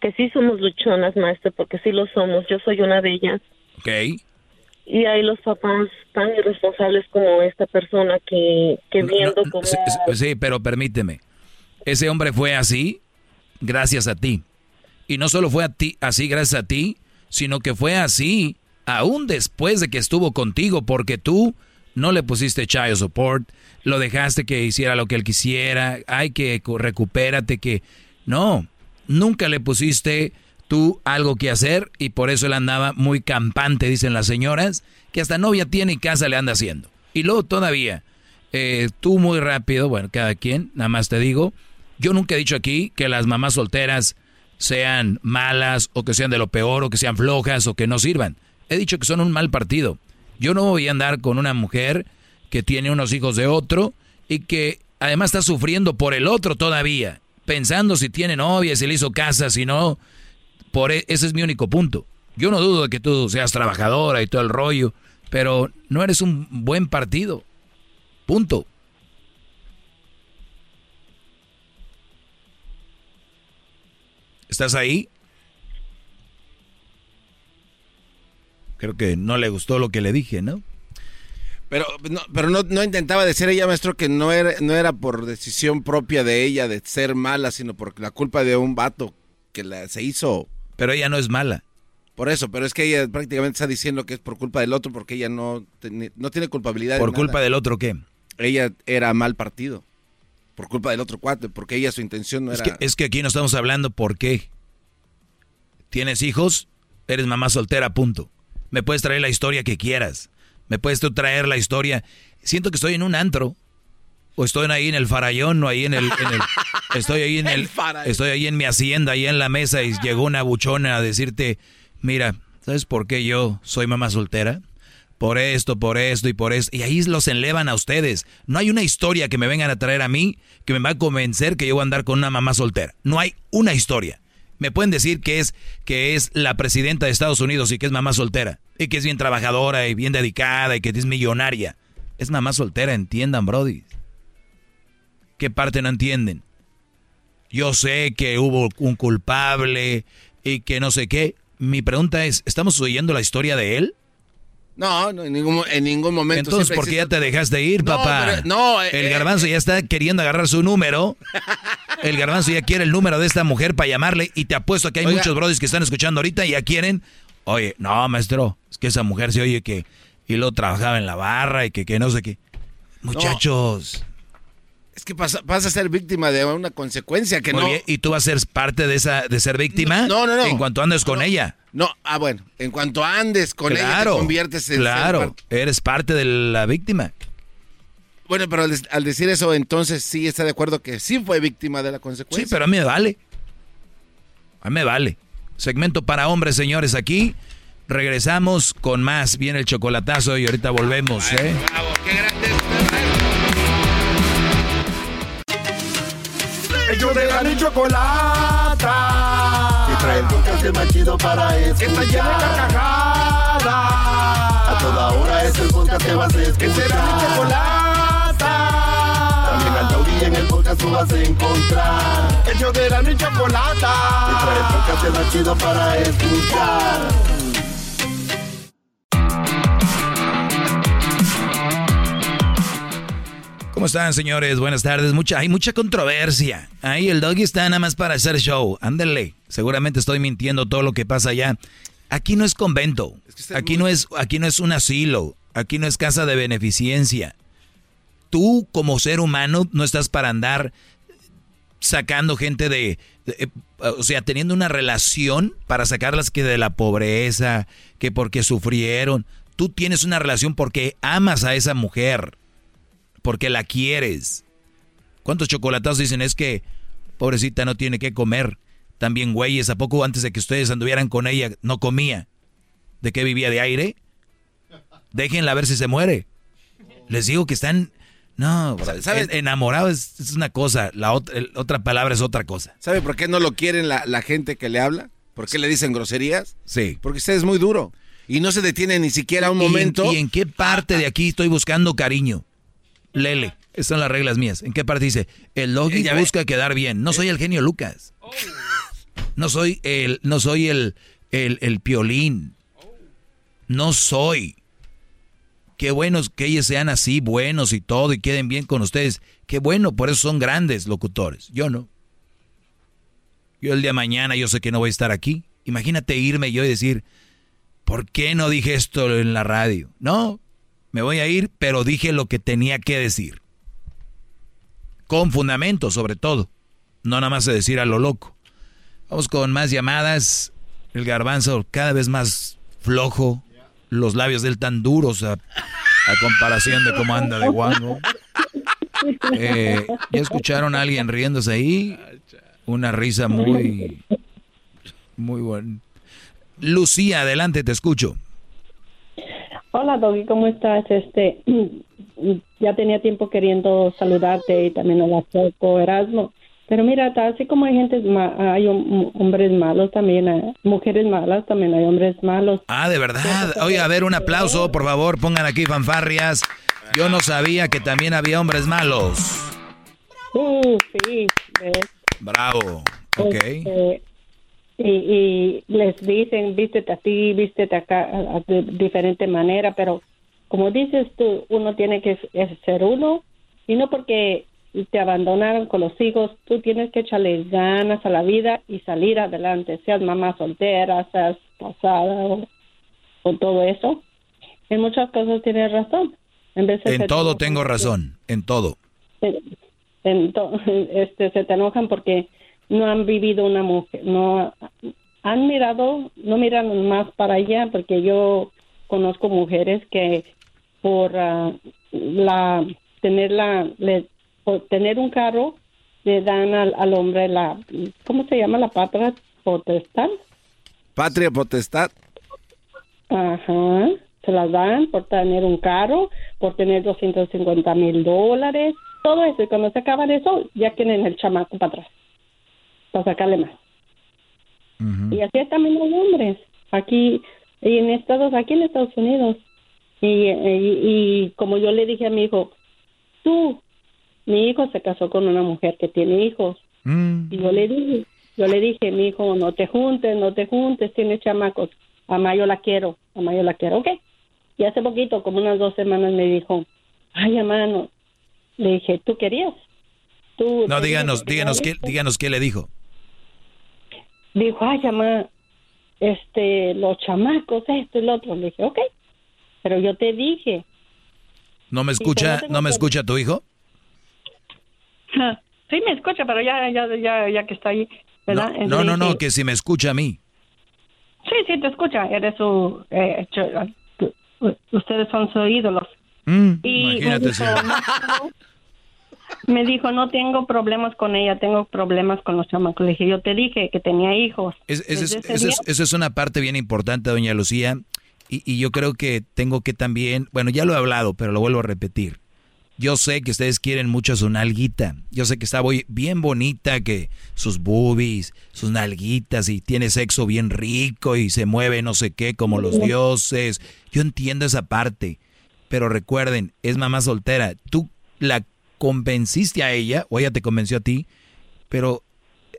Speaker 35: que sí somos luchonas, maestra, porque sí lo somos. Yo soy una de ellas.
Speaker 6: Ok.
Speaker 35: Y hay los papás tan irresponsables como esta persona que, que viendo como...
Speaker 6: Sí, sí, pero permíteme. Ese hombre fue así gracias a ti. Y no solo fue a ti, así gracias a ti, sino que fue así aún después de que estuvo contigo, porque tú no le pusiste child support, lo dejaste que hiciera lo que él quisiera, hay que recupérate, que no, nunca le pusiste tú algo que hacer y por eso él andaba muy campante, dicen las señoras, que hasta novia tiene y casa le anda haciendo. Y luego todavía, eh, tú muy rápido, bueno, cada quien, nada más te digo, yo nunca he dicho aquí que las mamás solteras sean malas o que sean de lo peor o que sean flojas o que no sirvan. He dicho que son un mal partido. Yo no voy a andar con una mujer que tiene unos hijos de otro y que además está sufriendo por el otro todavía, pensando si tiene novia, si le hizo casa, si no. Por e- ese es mi único punto. Yo no dudo de que tú seas trabajadora y todo el rollo, pero no eres un buen partido. Punto. ¿Estás ahí? Creo que no le gustó lo que le dije, ¿no?
Speaker 4: Pero no, pero no, intentaba decir ella, maestro, que no era, no era por decisión propia de ella de ser mala, sino por la culpa de un vato que se hizo.
Speaker 6: Pero ella no es mala.
Speaker 4: Por eso, pero es que ella prácticamente está diciendo que es por culpa del otro porque ella no, no tiene culpabilidad.
Speaker 6: ¿Por
Speaker 4: de
Speaker 6: culpa
Speaker 4: nada.
Speaker 6: del otro qué?
Speaker 4: Ella era mal partido. Por culpa del otro cuate, porque ella su intención no
Speaker 6: Es
Speaker 4: era...
Speaker 6: que, es que aquí no estamos hablando por qué. ¿Tienes hijos? Eres mamá soltera, punto. Me puedes traer la historia que quieras. Me puedes tú traer la historia. Siento que estoy en un antro. O estoy ahí en el farallón, o ahí en el... en el- estoy ahí en el... Estoy ahí en mi hacienda, ahí en la mesa, y llegó una buchona a decirte, mira, ¿sabes por qué yo soy mamá soltera? Por esto, por esto y por esto. Y ahí los enlevan a ustedes. No hay una historia que me vengan a traer a mí que me va a convencer que yo voy a andar con una mamá soltera. No hay una historia. Me pueden decir que es, que es la presidenta de Estados Unidos y que es mamá soltera. Y que es bien trabajadora y bien dedicada y que es millonaria. Es mamá soltera, entiendan, Brody. ¿Qué parte no entienden? Yo sé que hubo un culpable y que no sé qué. Mi pregunta es, ¿estamos oyendo la historia de él?
Speaker 4: No, no, en ningún, en ningún momento.
Speaker 6: Entonces, ¿por qué ya te dejaste ir,
Speaker 4: No,
Speaker 6: papá?
Speaker 4: pero- no, eh,
Speaker 6: el
Speaker 4: eh,
Speaker 6: garbanzo ya está queriendo agarrar su número. El garbanzo ya quiere el número de esta mujer para llamarle y te apuesto que hay
Speaker 4: Oiga.
Speaker 6: muchos brothers que están escuchando ahorita y ya quieren. Oye, no, maestro, es que esa mujer se oye que y luego trabajaba en la barra y que, que no sé qué. Muchachos,
Speaker 4: Es que pasa- vas a ser víctima de una consecuencia que
Speaker 6: muy
Speaker 4: no...
Speaker 6: bien, y tú vas a ser parte de esa de ser víctima
Speaker 4: No, no, no.
Speaker 6: en cuanto andes con ella.
Speaker 4: No, ah, bueno, en cuanto andes con ella te conviertes en...
Speaker 6: claro,
Speaker 4: ser parte-
Speaker 6: eres parte de la víctima.
Speaker 4: Bueno, pero al, decir eso, entonces sí está de acuerdo que sí fue víctima de la consecuencia.
Speaker 6: Sí, pero a mí me vale. A mí me vale. Segmento para hombres, señores, aquí. Regresamos con más. Viene el chocolatazo y ahorita volvemos, ¿eh?
Speaker 9: Ellos de la ni chocolata. Que trae el podcast más chido para escuchar. Que está llena de carcajadas. A toda hora es el podcast que vas a escuchar. Que será mi chocolata. También al taurí en el podcast tú vas a encontrar. Ellos de la ni chocolata. Que trae el podcast más chido para escuchar.
Speaker 6: ¿Cómo están, señores? Buenas tardes. Mucha, hay mucha controversia. Ahí el doggy está nada más para hacer show. Ándale. Seguramente estoy mintiendo todo lo que pasa allá. Aquí no es convento. Aquí no es, aquí no es un asilo. Aquí no es casa de beneficencia. Tú, como ser humano, no estás para andar sacando gente de, de- eh, o sea, teniendo una relación para sacarlas que de la pobreza, que porque sufrieron. Tú tienes una relación porque amas a esa mujer, porque la quieres. ¿Cuántos chocolatados dicen es que pobrecita no tiene que comer? También güeyes, ¿a poco antes de que ustedes anduvieran con ella no comía? ¿De qué vivía de aire? Déjenla ver si se muere. Les digo que están no,
Speaker 4: ¿Sabes?
Speaker 6: en- enamorado es, es una cosa, la otra, el- otra palabra es otra cosa.
Speaker 4: ¿Sabe por qué no lo quieren la, la gente que le habla? ¿Por qué le dicen groserías?
Speaker 6: Sí.
Speaker 4: Porque usted es muy duro. Y no se detiene ni siquiera un
Speaker 6: ¿Y en-
Speaker 4: momento.
Speaker 6: ¿Y en, qué parte de aquí estoy buscando cariño? Lele, esas son las reglas mías. ¿En qué parte dice? El doggy
Speaker 4: Ya ve.
Speaker 6: busca quedar bien. No soy el genio Lucas. No soy el, no soy el, el, el piolín. No soy. Qué buenos que ellos sean así, buenos y todo, y queden bien con ustedes. Qué bueno, por eso son grandes locutores. Yo no. Yo el día de mañana, yo sé que no voy a estar aquí. Imagínate irme yo y decir, ¿por qué no dije esto en la radio? No, me voy a ir, pero dije lo que tenía que decir. Con fundamento, sobre todo. No nada más de decir a lo loco. Vamos con más llamadas. El garbanzo cada vez más flojo. Los labios de él tan duros a, comparación de cómo anda de guango. Eh, ¿Ya escucharon a alguien riéndose ahí? Una risa muy... Muy buena. Lucía, adelante, te escucho.
Speaker 35: Hola Doggy, ¿cómo estás? Este, ya tenía tiempo queriendo saludarte y también a la Choco Erasmo.
Speaker 36: Pero mira, así como hay gente, hay hom- hombres malos también, hay mujeres malas, también hay hombres malos.
Speaker 6: Ah, de verdad. Oye, a ver, un aplauso, por favor, pongan aquí fanfarrias. Yo no sabía que también había hombres malos.
Speaker 36: Uh, sí, ves.
Speaker 6: Bravo. Ok.
Speaker 36: Este, y, y les dicen, vístete así, vístete acá, de diferente manera, pero como dices tú, uno tiene que ser uno y no porque te abandonaron con los hijos, tú tienes que echarle ganas a la vida y salir adelante, seas mamá soltera, seas casada o, o todo eso. En muchas cosas tienes razón. En, vez de
Speaker 6: En todo tengo razón, en todo.
Speaker 36: entonces este se te enojan porque no han vivido una mujer no han mirado no miran más para allá porque yo conozco mujeres que por ah, la tener la le- por tener un carro le dan al, al hombre la cómo se llama la patria potestad
Speaker 4: Patria potestad.
Speaker 36: Ajá, se las dan por tener un carro, por tener 250 mil dólares, todo eso. Y cuando se acaban eso, ya tienen el chamaco para atrás, para sacarle más. Y así también los hombres, aquí y en Estados, aquí en Estados Unidos. Y, y, y como yo le dije a mi hijo, tú, mi hijo se casó con una mujer que tiene hijos. Y yo le dije, yo le dije, mi hijo, no te juntes, no te juntes, tienes chamacos. Mamá, yo la quiero, mamá, yo la quiero, ok. Y hace poquito, como unas dos semanas, me dijo, ay, hermano, le dije, ¿tú querías? Tú
Speaker 6: No, díganos, díganos qué, díganos qué le dijo.
Speaker 36: Dijo, ay, mamá, este, los chamacos, esto y lo otro. Le dije, ok, pero yo te dije.
Speaker 6: ¿No me escucha, no me escucha tu hijo?
Speaker 36: Sí, me escucha, pero ya, ya, ya, ya que está ahí, ¿verdad?
Speaker 6: No,
Speaker 36: Entonces
Speaker 6: no, no, que si me escucha a mí.
Speaker 36: Sí, sí, te escucha, eres su, eh, tú- ustedes son sus ídolos. y
Speaker 6: Mm, imagínate
Speaker 36: dijo, no tengo- me dijo, no tengo problemas con ella, tengo problemas con los chamacos. Le dije, yo te dije que tenía hijos.
Speaker 6: Es- esa es, es-
Speaker 36: día-
Speaker 6: esa es una parte bien importante, doña Lucía. Y, y yo creo que tengo que también, bueno, ya lo he hablado, pero lo vuelvo a repetir. Yo sé que ustedes quieren mucho su nalguita. Yo sé que está muy- bien bonita, que sus boobies, sus nalguitas y tiene sexo bien rico y se mueve no sé qué como los dioses. Yo entiendo esa parte. Pero recuerden, es mamá soltera. Tú la convenciste a ella o ella te convenció a ti, pero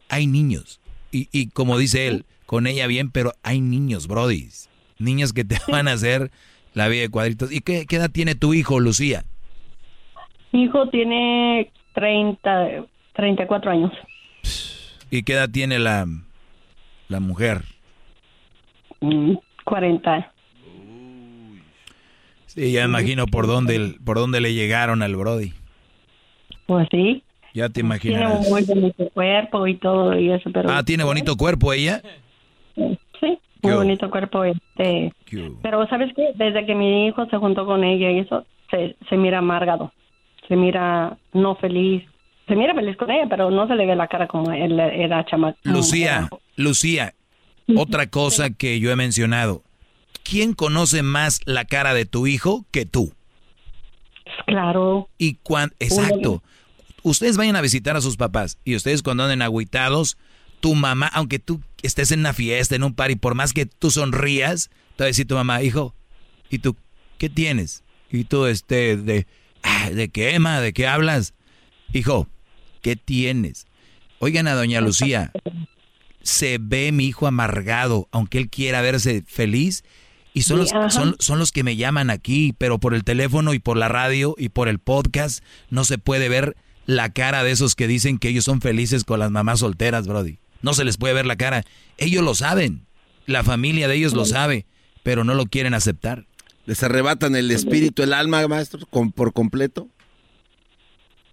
Speaker 6: hay niños. Y, y como dice él, con ella bien, pero hay niños, brodis. Niños que te van a hacer la vida de cuadritos. ¿Y qué, qué edad tiene tu hijo, Lucía?
Speaker 36: Mi hijo tiene 30, 34 años.
Speaker 6: ¿Y qué edad tiene la, la mujer?
Speaker 36: Mm, 40.
Speaker 6: Sí, ya imagino por dónde, el- por dónde le llegaron al Brody.
Speaker 36: Pues sí.
Speaker 6: Ya te
Speaker 36: Tiene
Speaker 6: imaginarás.
Speaker 36: un muy bonito cuerpo y todo y eso, pero...
Speaker 6: Ah, ¿tiene bonito cuerpo ella?
Speaker 36: Sí, muy bonito cuerpo. Este, pero ¿sabes qué? Desde que mi hijo se juntó con ella y eso, se, se mira amargado. Se mira no feliz. Se mira feliz con ella, pero no se le ve la cara como él era chamaco.
Speaker 6: Lucía, Lucía, otra cosa que yo he mencionado. ¿Quién conoce más la cara de tu hijo que tú?
Speaker 36: Claro.
Speaker 6: Y cuando, exacto. Ustedes vayan a visitar a sus papás y ustedes cuando anden agüitados, tu mamá, aunque tú estés en una fiesta, en un party, por más que tú sonrías, te va a decir tu mamá, hijo, ¿y tú qué tienes? Y tú, este, de, "Ah, ¿de qué, Emma? ¿De qué hablas? Hijo, ¿qué tienes? Oigan a doña Lucía, se ve mi hijo amargado, aunque él quiera verse feliz, y son, los, son, son los que me llaman aquí, pero por el teléfono y por la radio y por el podcast no se puede ver la cara de esos que dicen que ellos son felices con las mamás solteras, Brody. No se les puede ver la cara. Ellos lo saben, la familia de ellos lo sabe, pero no lo quieren aceptar.
Speaker 4: ¿Les arrebatan el espíritu, el alma, maestro, con- por completo?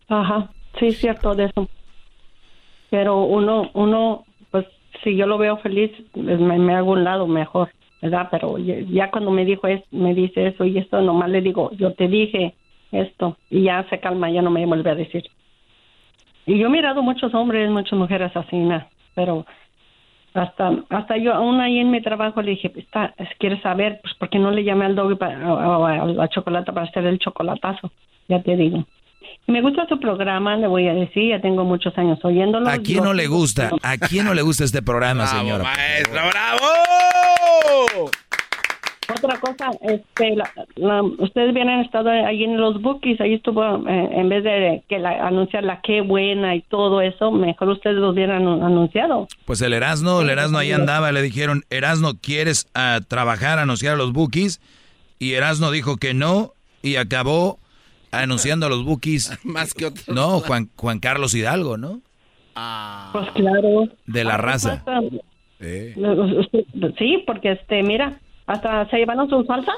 Speaker 36: Ajá, sí, es cierto de eso. Pero uno, uno, pues si yo lo veo feliz, pues, me, me hago un lado mejor, ¿verdad? Pero ya, ya cuando me dijo es, me dice eso y esto, nomás le digo, yo te dije esto y ya se calma, ya no me vuelve a decir. Y yo he mirado muchos hombres, muchas mujeres así, na, pero hasta hasta yo aún ahí en mi trabajo le dije, está, ¿quieres saber? Pues ¿por qué no le llamé al doggy para, o- o a la chocolata para hacer el chocolatazo? Ya te digo. Me gusta su programa, le voy a decir, ya tengo muchos años oyéndolo.
Speaker 6: ¿A quién no le gusta? ¿A quién no le gusta este programa,
Speaker 4: Bravo,
Speaker 6: señora?
Speaker 4: maestro, bravo.
Speaker 36: Otra cosa, este, la- la- ustedes hubieran estado ahí en los bookies, ahí estuvo, eh, en vez de que la, anunciar la qué buena y todo eso, mejor ustedes lo hubieran anunciado.
Speaker 6: Pues el Erasno, el Erasno ahí andaba, le dijeron, Erasno, ¿quieres ah, trabajar, anunciar a los bookies? Y Erasno dijo que no y acabó anunciando a los bookies.
Speaker 4: Más que otros.
Speaker 6: No, Juan, Juan Carlos Hidalgo, ¿no?
Speaker 36: Pues claro.
Speaker 6: De la raza.
Speaker 36: Sí, porque este, mira, hasta se llevaron su salsa.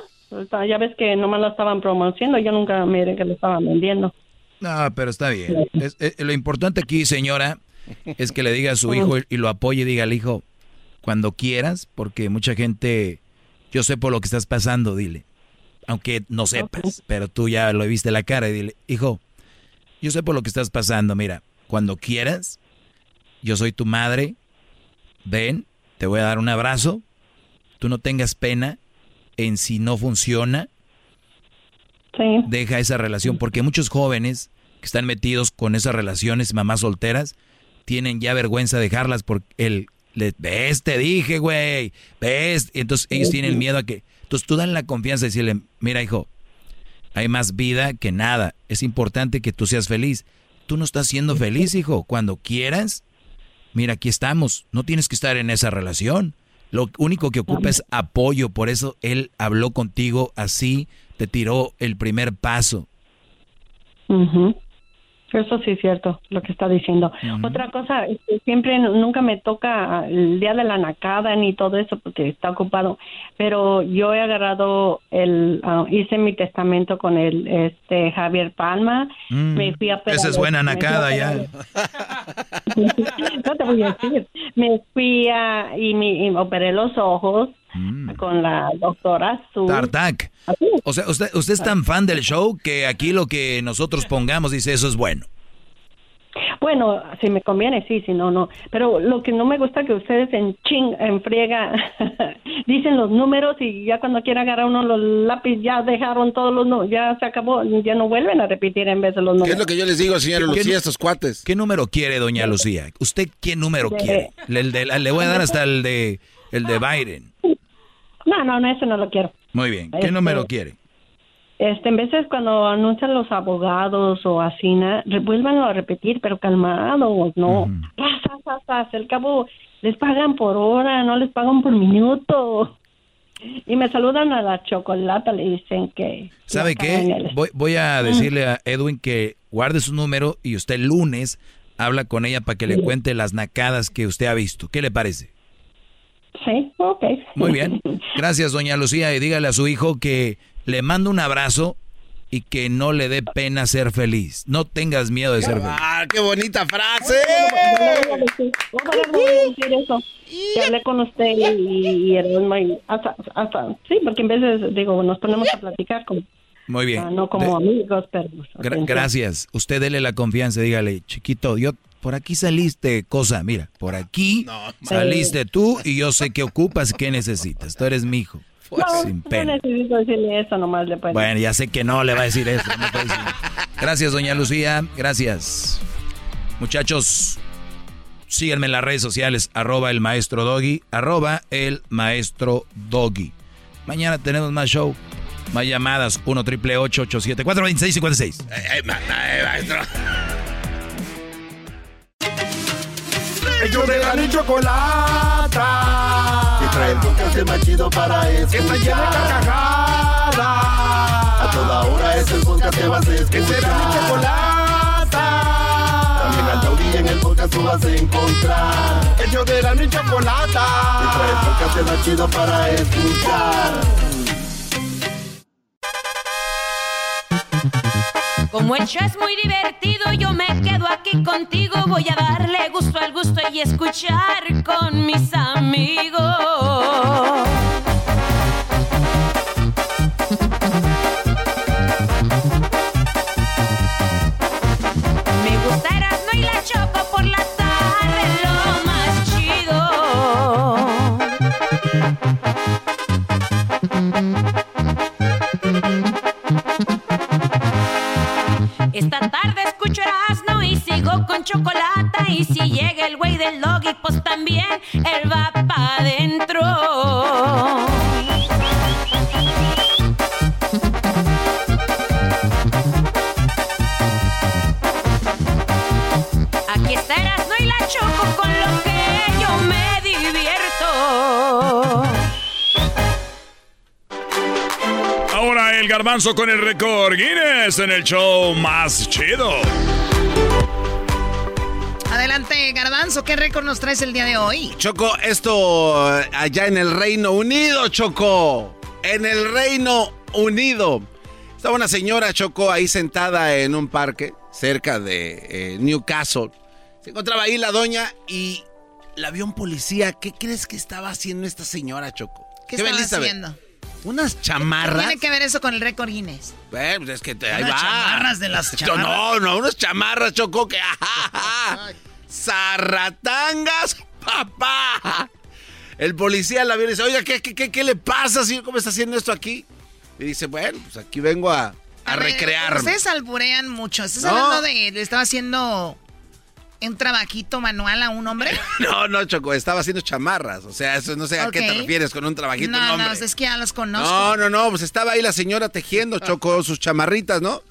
Speaker 36: Ya ves que nomás la estaban promocionando, yo nunca miré que lo estaban vendiendo.
Speaker 6: No, pero está bien. Es- es- lo importante aquí, señora, es que le diga a su hijo y lo apoye diga al hijo, cuando quieras, porque mucha gente, yo sé por lo que estás pasando, dile. Aunque no sepas, pero tú ya lo viste la cara y dile, hijo, yo sé por lo que estás pasando, mira, cuando quieras, yo soy tu madre, ven, te voy a dar un abrazo, tú no tengas pena en si no funciona, deja esa relación, porque muchos jóvenes que están metidos con esas relaciones, mamás solteras, tienen ya vergüenza de dejarlas por el, le- ves, te dije, güey, ves, entonces ellos tienen miedo a que, entonces tú dan la confianza de decirle, mira hijo, hay más vida que nada, es importante que tú seas feliz. Tú no estás siendo feliz, hijo, cuando quieras, mira, aquí estamos, no tienes que estar en esa relación. Lo único que ocupa es apoyo, por eso él habló contigo así, te tiró el primer paso.
Speaker 36: Eso sí es cierto, lo que está diciendo. Otra cosa, este, siempre nunca me toca el día de la nacada ni todo eso porque está ocupado, pero yo he agarrado el, ah, hice mi testamento con el este Javier Palma,
Speaker 6: Mm,
Speaker 36: me fui a
Speaker 6: esa es buena nacada ya.
Speaker 36: no te voy a decir. Me fui a y me y operé los ojos con la doctora Su.
Speaker 6: Tartac. O sea, usted, usted es tan fan del show que aquí lo que nosotros pongamos dice eso es bueno.
Speaker 36: Bueno, si me conviene, sí, si no, no. Pero lo que no me gusta es que ustedes en ching, en friega, dicen los números y ya cuando quiera agarrar uno los lápiz ya dejaron todos los números, ya se acabó, ya no vuelven a repetir en vez de los
Speaker 4: ¿Qué
Speaker 36: números.
Speaker 4: es lo que yo les digo, señora
Speaker 6: ¿Qué-
Speaker 4: Lucía,
Speaker 6: qué-
Speaker 4: estos cuates?
Speaker 6: ¿Qué número quiere, doña Lucía? ¿Usted qué número quiere? Le, el de- le voy a dar hasta el de el de Biden.
Speaker 36: No, no, no, eso no lo quiero.
Speaker 6: Muy bien. ¿Qué
Speaker 36: Este-
Speaker 6: número quiere?
Speaker 36: Este, en veces cuando anuncian los abogados o así, vuélvanlo a repetir, pero calmados, no. Pasa, pasa, al cabo les pagan por hora, no les pagan por minuto. Y me saludan a la chocolata, le dicen que...
Speaker 6: ¿Sabe qué?
Speaker 36: el-
Speaker 6: Voy, voy a decirle a Edwin que guarde su número y usted el lunes habla con ella para que le cuente las nacadas que usted ha visto. ¿Qué le parece?
Speaker 36: Sí, ok.
Speaker 6: Muy bien. Gracias, doña Lucía. Y dígale a su hijo que le mando un abrazo y que no le dé pena ser feliz. No tengas miedo de ser feliz.
Speaker 4: ¡Ah, qué bonita frase!
Speaker 36: Ojalá no voy a decir eso. Que hablé con usted y, y hasta, hasta, sí, porque en veces, digo, nos ponemos a platicar como,
Speaker 6: Muy bien.
Speaker 36: ah, no como
Speaker 6: De-
Speaker 36: amigos, pero...
Speaker 6: gra- gracias. Usted dele la confianza. Dígale, chiquito, yo por aquí saliste cosa. Mira, por aquí saliste tú y yo sé qué ocupas, qué necesitas. Tú eres mi hijo.
Speaker 36: No,
Speaker 6: Sin
Speaker 36: no
Speaker 6: pena.
Speaker 36: necesito decirle eso, nomás le puedo.
Speaker 6: Bueno, ya sé que no le va a decir eso. no puede decir. Gracias, doña Lucía. Gracias. Muchachos, síganme en las redes sociales, arroba el maestro doggy, arroba el maestro doggy. Mañana tenemos más show, más llamadas, 1 triple 874 2656
Speaker 4: ¡Ay, ma- ay, maestro!
Speaker 9: Ellos de la y chocolata. Que trae el podcast más chido para escuchar. Que está llena de carcajadas. A toda hora es el podcast que vas a escuchar. Que será mi chocolata. También al taurí en el podcast tú vas a encontrar. Ellos de la y chocolata. Que trae el podcast más chido para escuchar.
Speaker 37: Como el show es muy divertido, yo me aquí contigo. Voy a darle gusto al gusto y escuchar con mis amigos. Me gusta Erasmo y Y si llega el güey del logic, pues también él va para adentro. Aquí estarás, no y la choco con lo que yo me divierto.
Speaker 26: Ahora el garbanzo con el récord Guinness en el show más chido
Speaker 19: Garbanzo, ¿qué récord nos traes el día de hoy?
Speaker 4: Choco, esto eh, allá en el Reino Unido, Choco. En el Reino Unido. Estaba una señora, Choco, ahí sentada en un parque cerca de eh, Newcastle. Se encontraba ahí la doña y la vio un policía. ¿Qué crees que estaba haciendo esta señora, Choco?
Speaker 19: ¿Qué estaba
Speaker 4: Elizabeth?
Speaker 19: haciendo?
Speaker 4: Unas chamarras.
Speaker 19: ¿Qué tiene que ver eso con el récord Guinness?
Speaker 4: Bueno, pues es que te- ahí va.
Speaker 19: chamarras de las chamarras.
Speaker 4: No, no, unas chamarras, Choco, que zarratangas, papá. El policía la vio y dice, oiga, ¿qué, qué, qué, qué le pasa, señor? ¿Cómo está haciendo esto aquí? Y dice, bueno, pues aquí vengo a, a recrearme.
Speaker 19: Ustedes alburean mucho. ¿Estás
Speaker 4: No.
Speaker 19: hablando de... Le estaba haciendo un trabajito manual a un hombre?
Speaker 4: No, no, Choco, estaba haciendo chamarras. O sea, eso no sé a qué te refieres con un trabajito,
Speaker 19: no,
Speaker 4: no,
Speaker 19: no,
Speaker 4: hombre.
Speaker 19: es que ya los conozco.
Speaker 4: No, no, no, pues estaba ahí la señora tejiendo, Choco, sus chamarritas, ¿no?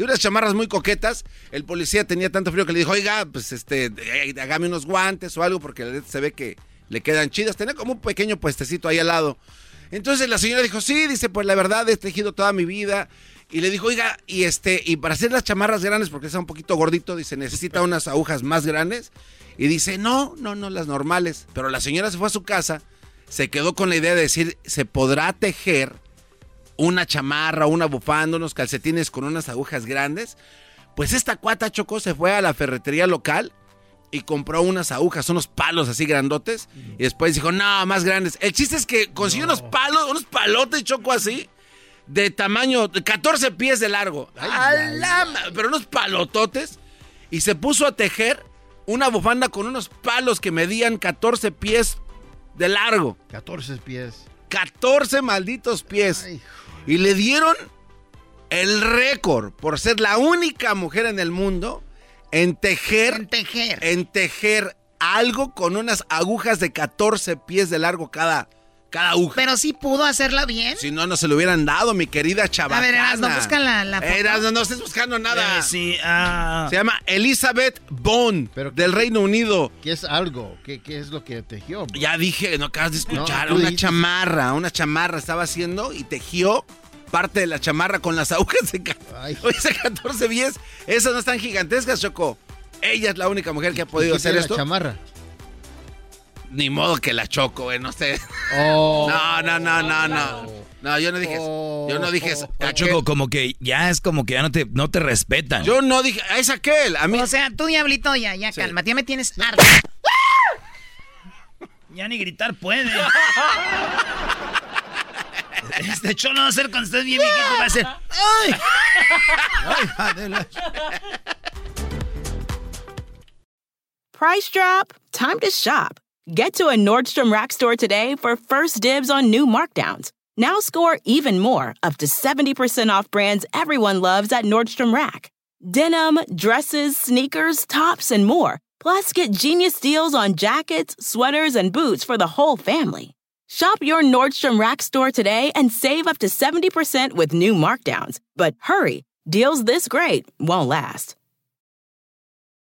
Speaker 4: Y unas chamarras muy coquetas. El policía tenía tanto frío que le dijo, oiga, pues este, eh, hágame unos guantes o algo, porque se ve que le quedan chidas. Tenía como un pequeño puestecito ahí al lado. Entonces la señora dijo, sí, dice, pues la verdad he tejido toda mi vida. Y le dijo, oiga, y este, y para hacer las chamarras grandes, porque está un poquito gordito, dice, necesita unas agujas más grandes. Y dice, no, no, no, las normales. Pero la señora se fue a su casa, se quedó con la idea de decir, se podrá tejer una chamarra, una bufanda, unos calcetines con unas agujas grandes. Pues esta cuata Choco se fue a la ferretería local y compró unas agujas, unos palos así grandotes. Y después dijo, no, más grandes. El chiste es que consiguió unos palos, unos palotes Choco así, de tamaño, de 14 pies de largo. ¡A la pero unos palototes. Y se puso a tejer una bufanda con unos palos que medían 14 pies de largo.
Speaker 34: 14 pies.
Speaker 4: 14 malditos pies. Y le dieron el récord por ser la única mujer en el mundo en tejer. En
Speaker 19: tejer.
Speaker 4: En tejer algo con unas agujas de 14 pies de largo cada, cada aguja.
Speaker 19: Pero sí pudo hacerla bien.
Speaker 4: Si no, no se lo hubieran dado, mi querida chavacana.
Speaker 19: A ver, Erasmo, busca la- la foto.
Speaker 4: Erasmo, no estés buscando nada.
Speaker 6: Eh, sí, ah.
Speaker 4: Se llama Elizabeth Bond, del Reino Unido.
Speaker 34: ¿Qué es algo? ¿Qué, qué es lo que tejió?
Speaker 4: Ya dije, no acabas de escuchar.
Speaker 34: No,
Speaker 4: una
Speaker 34: dijiste-
Speaker 4: chamarra, una chamarra estaba haciendo y tejió parte de la chamarra con las agujas de Oye, ese 14 pies. Esas no están gigantescas, Choco. Ella es la única mujer que ha podido
Speaker 34: ¿Qué
Speaker 4: hacer esto.
Speaker 34: la chamarra?
Speaker 4: Ni modo que la choco, güey, no sé.
Speaker 34: Oh.
Speaker 4: No, no, no, no, no. No, yo no dije eso. Yo no dije eso.
Speaker 6: Ah, Choco, como que ya es como que ya no te, no te respetan.
Speaker 4: Yo no dije, es aquel, a mí.
Speaker 19: O sea, tú, diablito, ya, ya, calma. Ya me tienes harto.
Speaker 3: Ya ni gritar puede. Este show no va a ser cuando estés bien viejito, va a ser. ¡Ay!
Speaker 38: Price drop? Time to shop. Get to a Nordstrom Rack store today for first dibs on new markdowns. Now score even more, up to 70% off brands everyone loves at Nordstrom Rack. Denim, dresses, sneakers, tops, and more. Plus, get genius deals on jackets, sweaters, and boots for the whole family. Shop your Nordstrom Rack store today and save up to 70% with new markdowns. But hurry, deals this great won't last.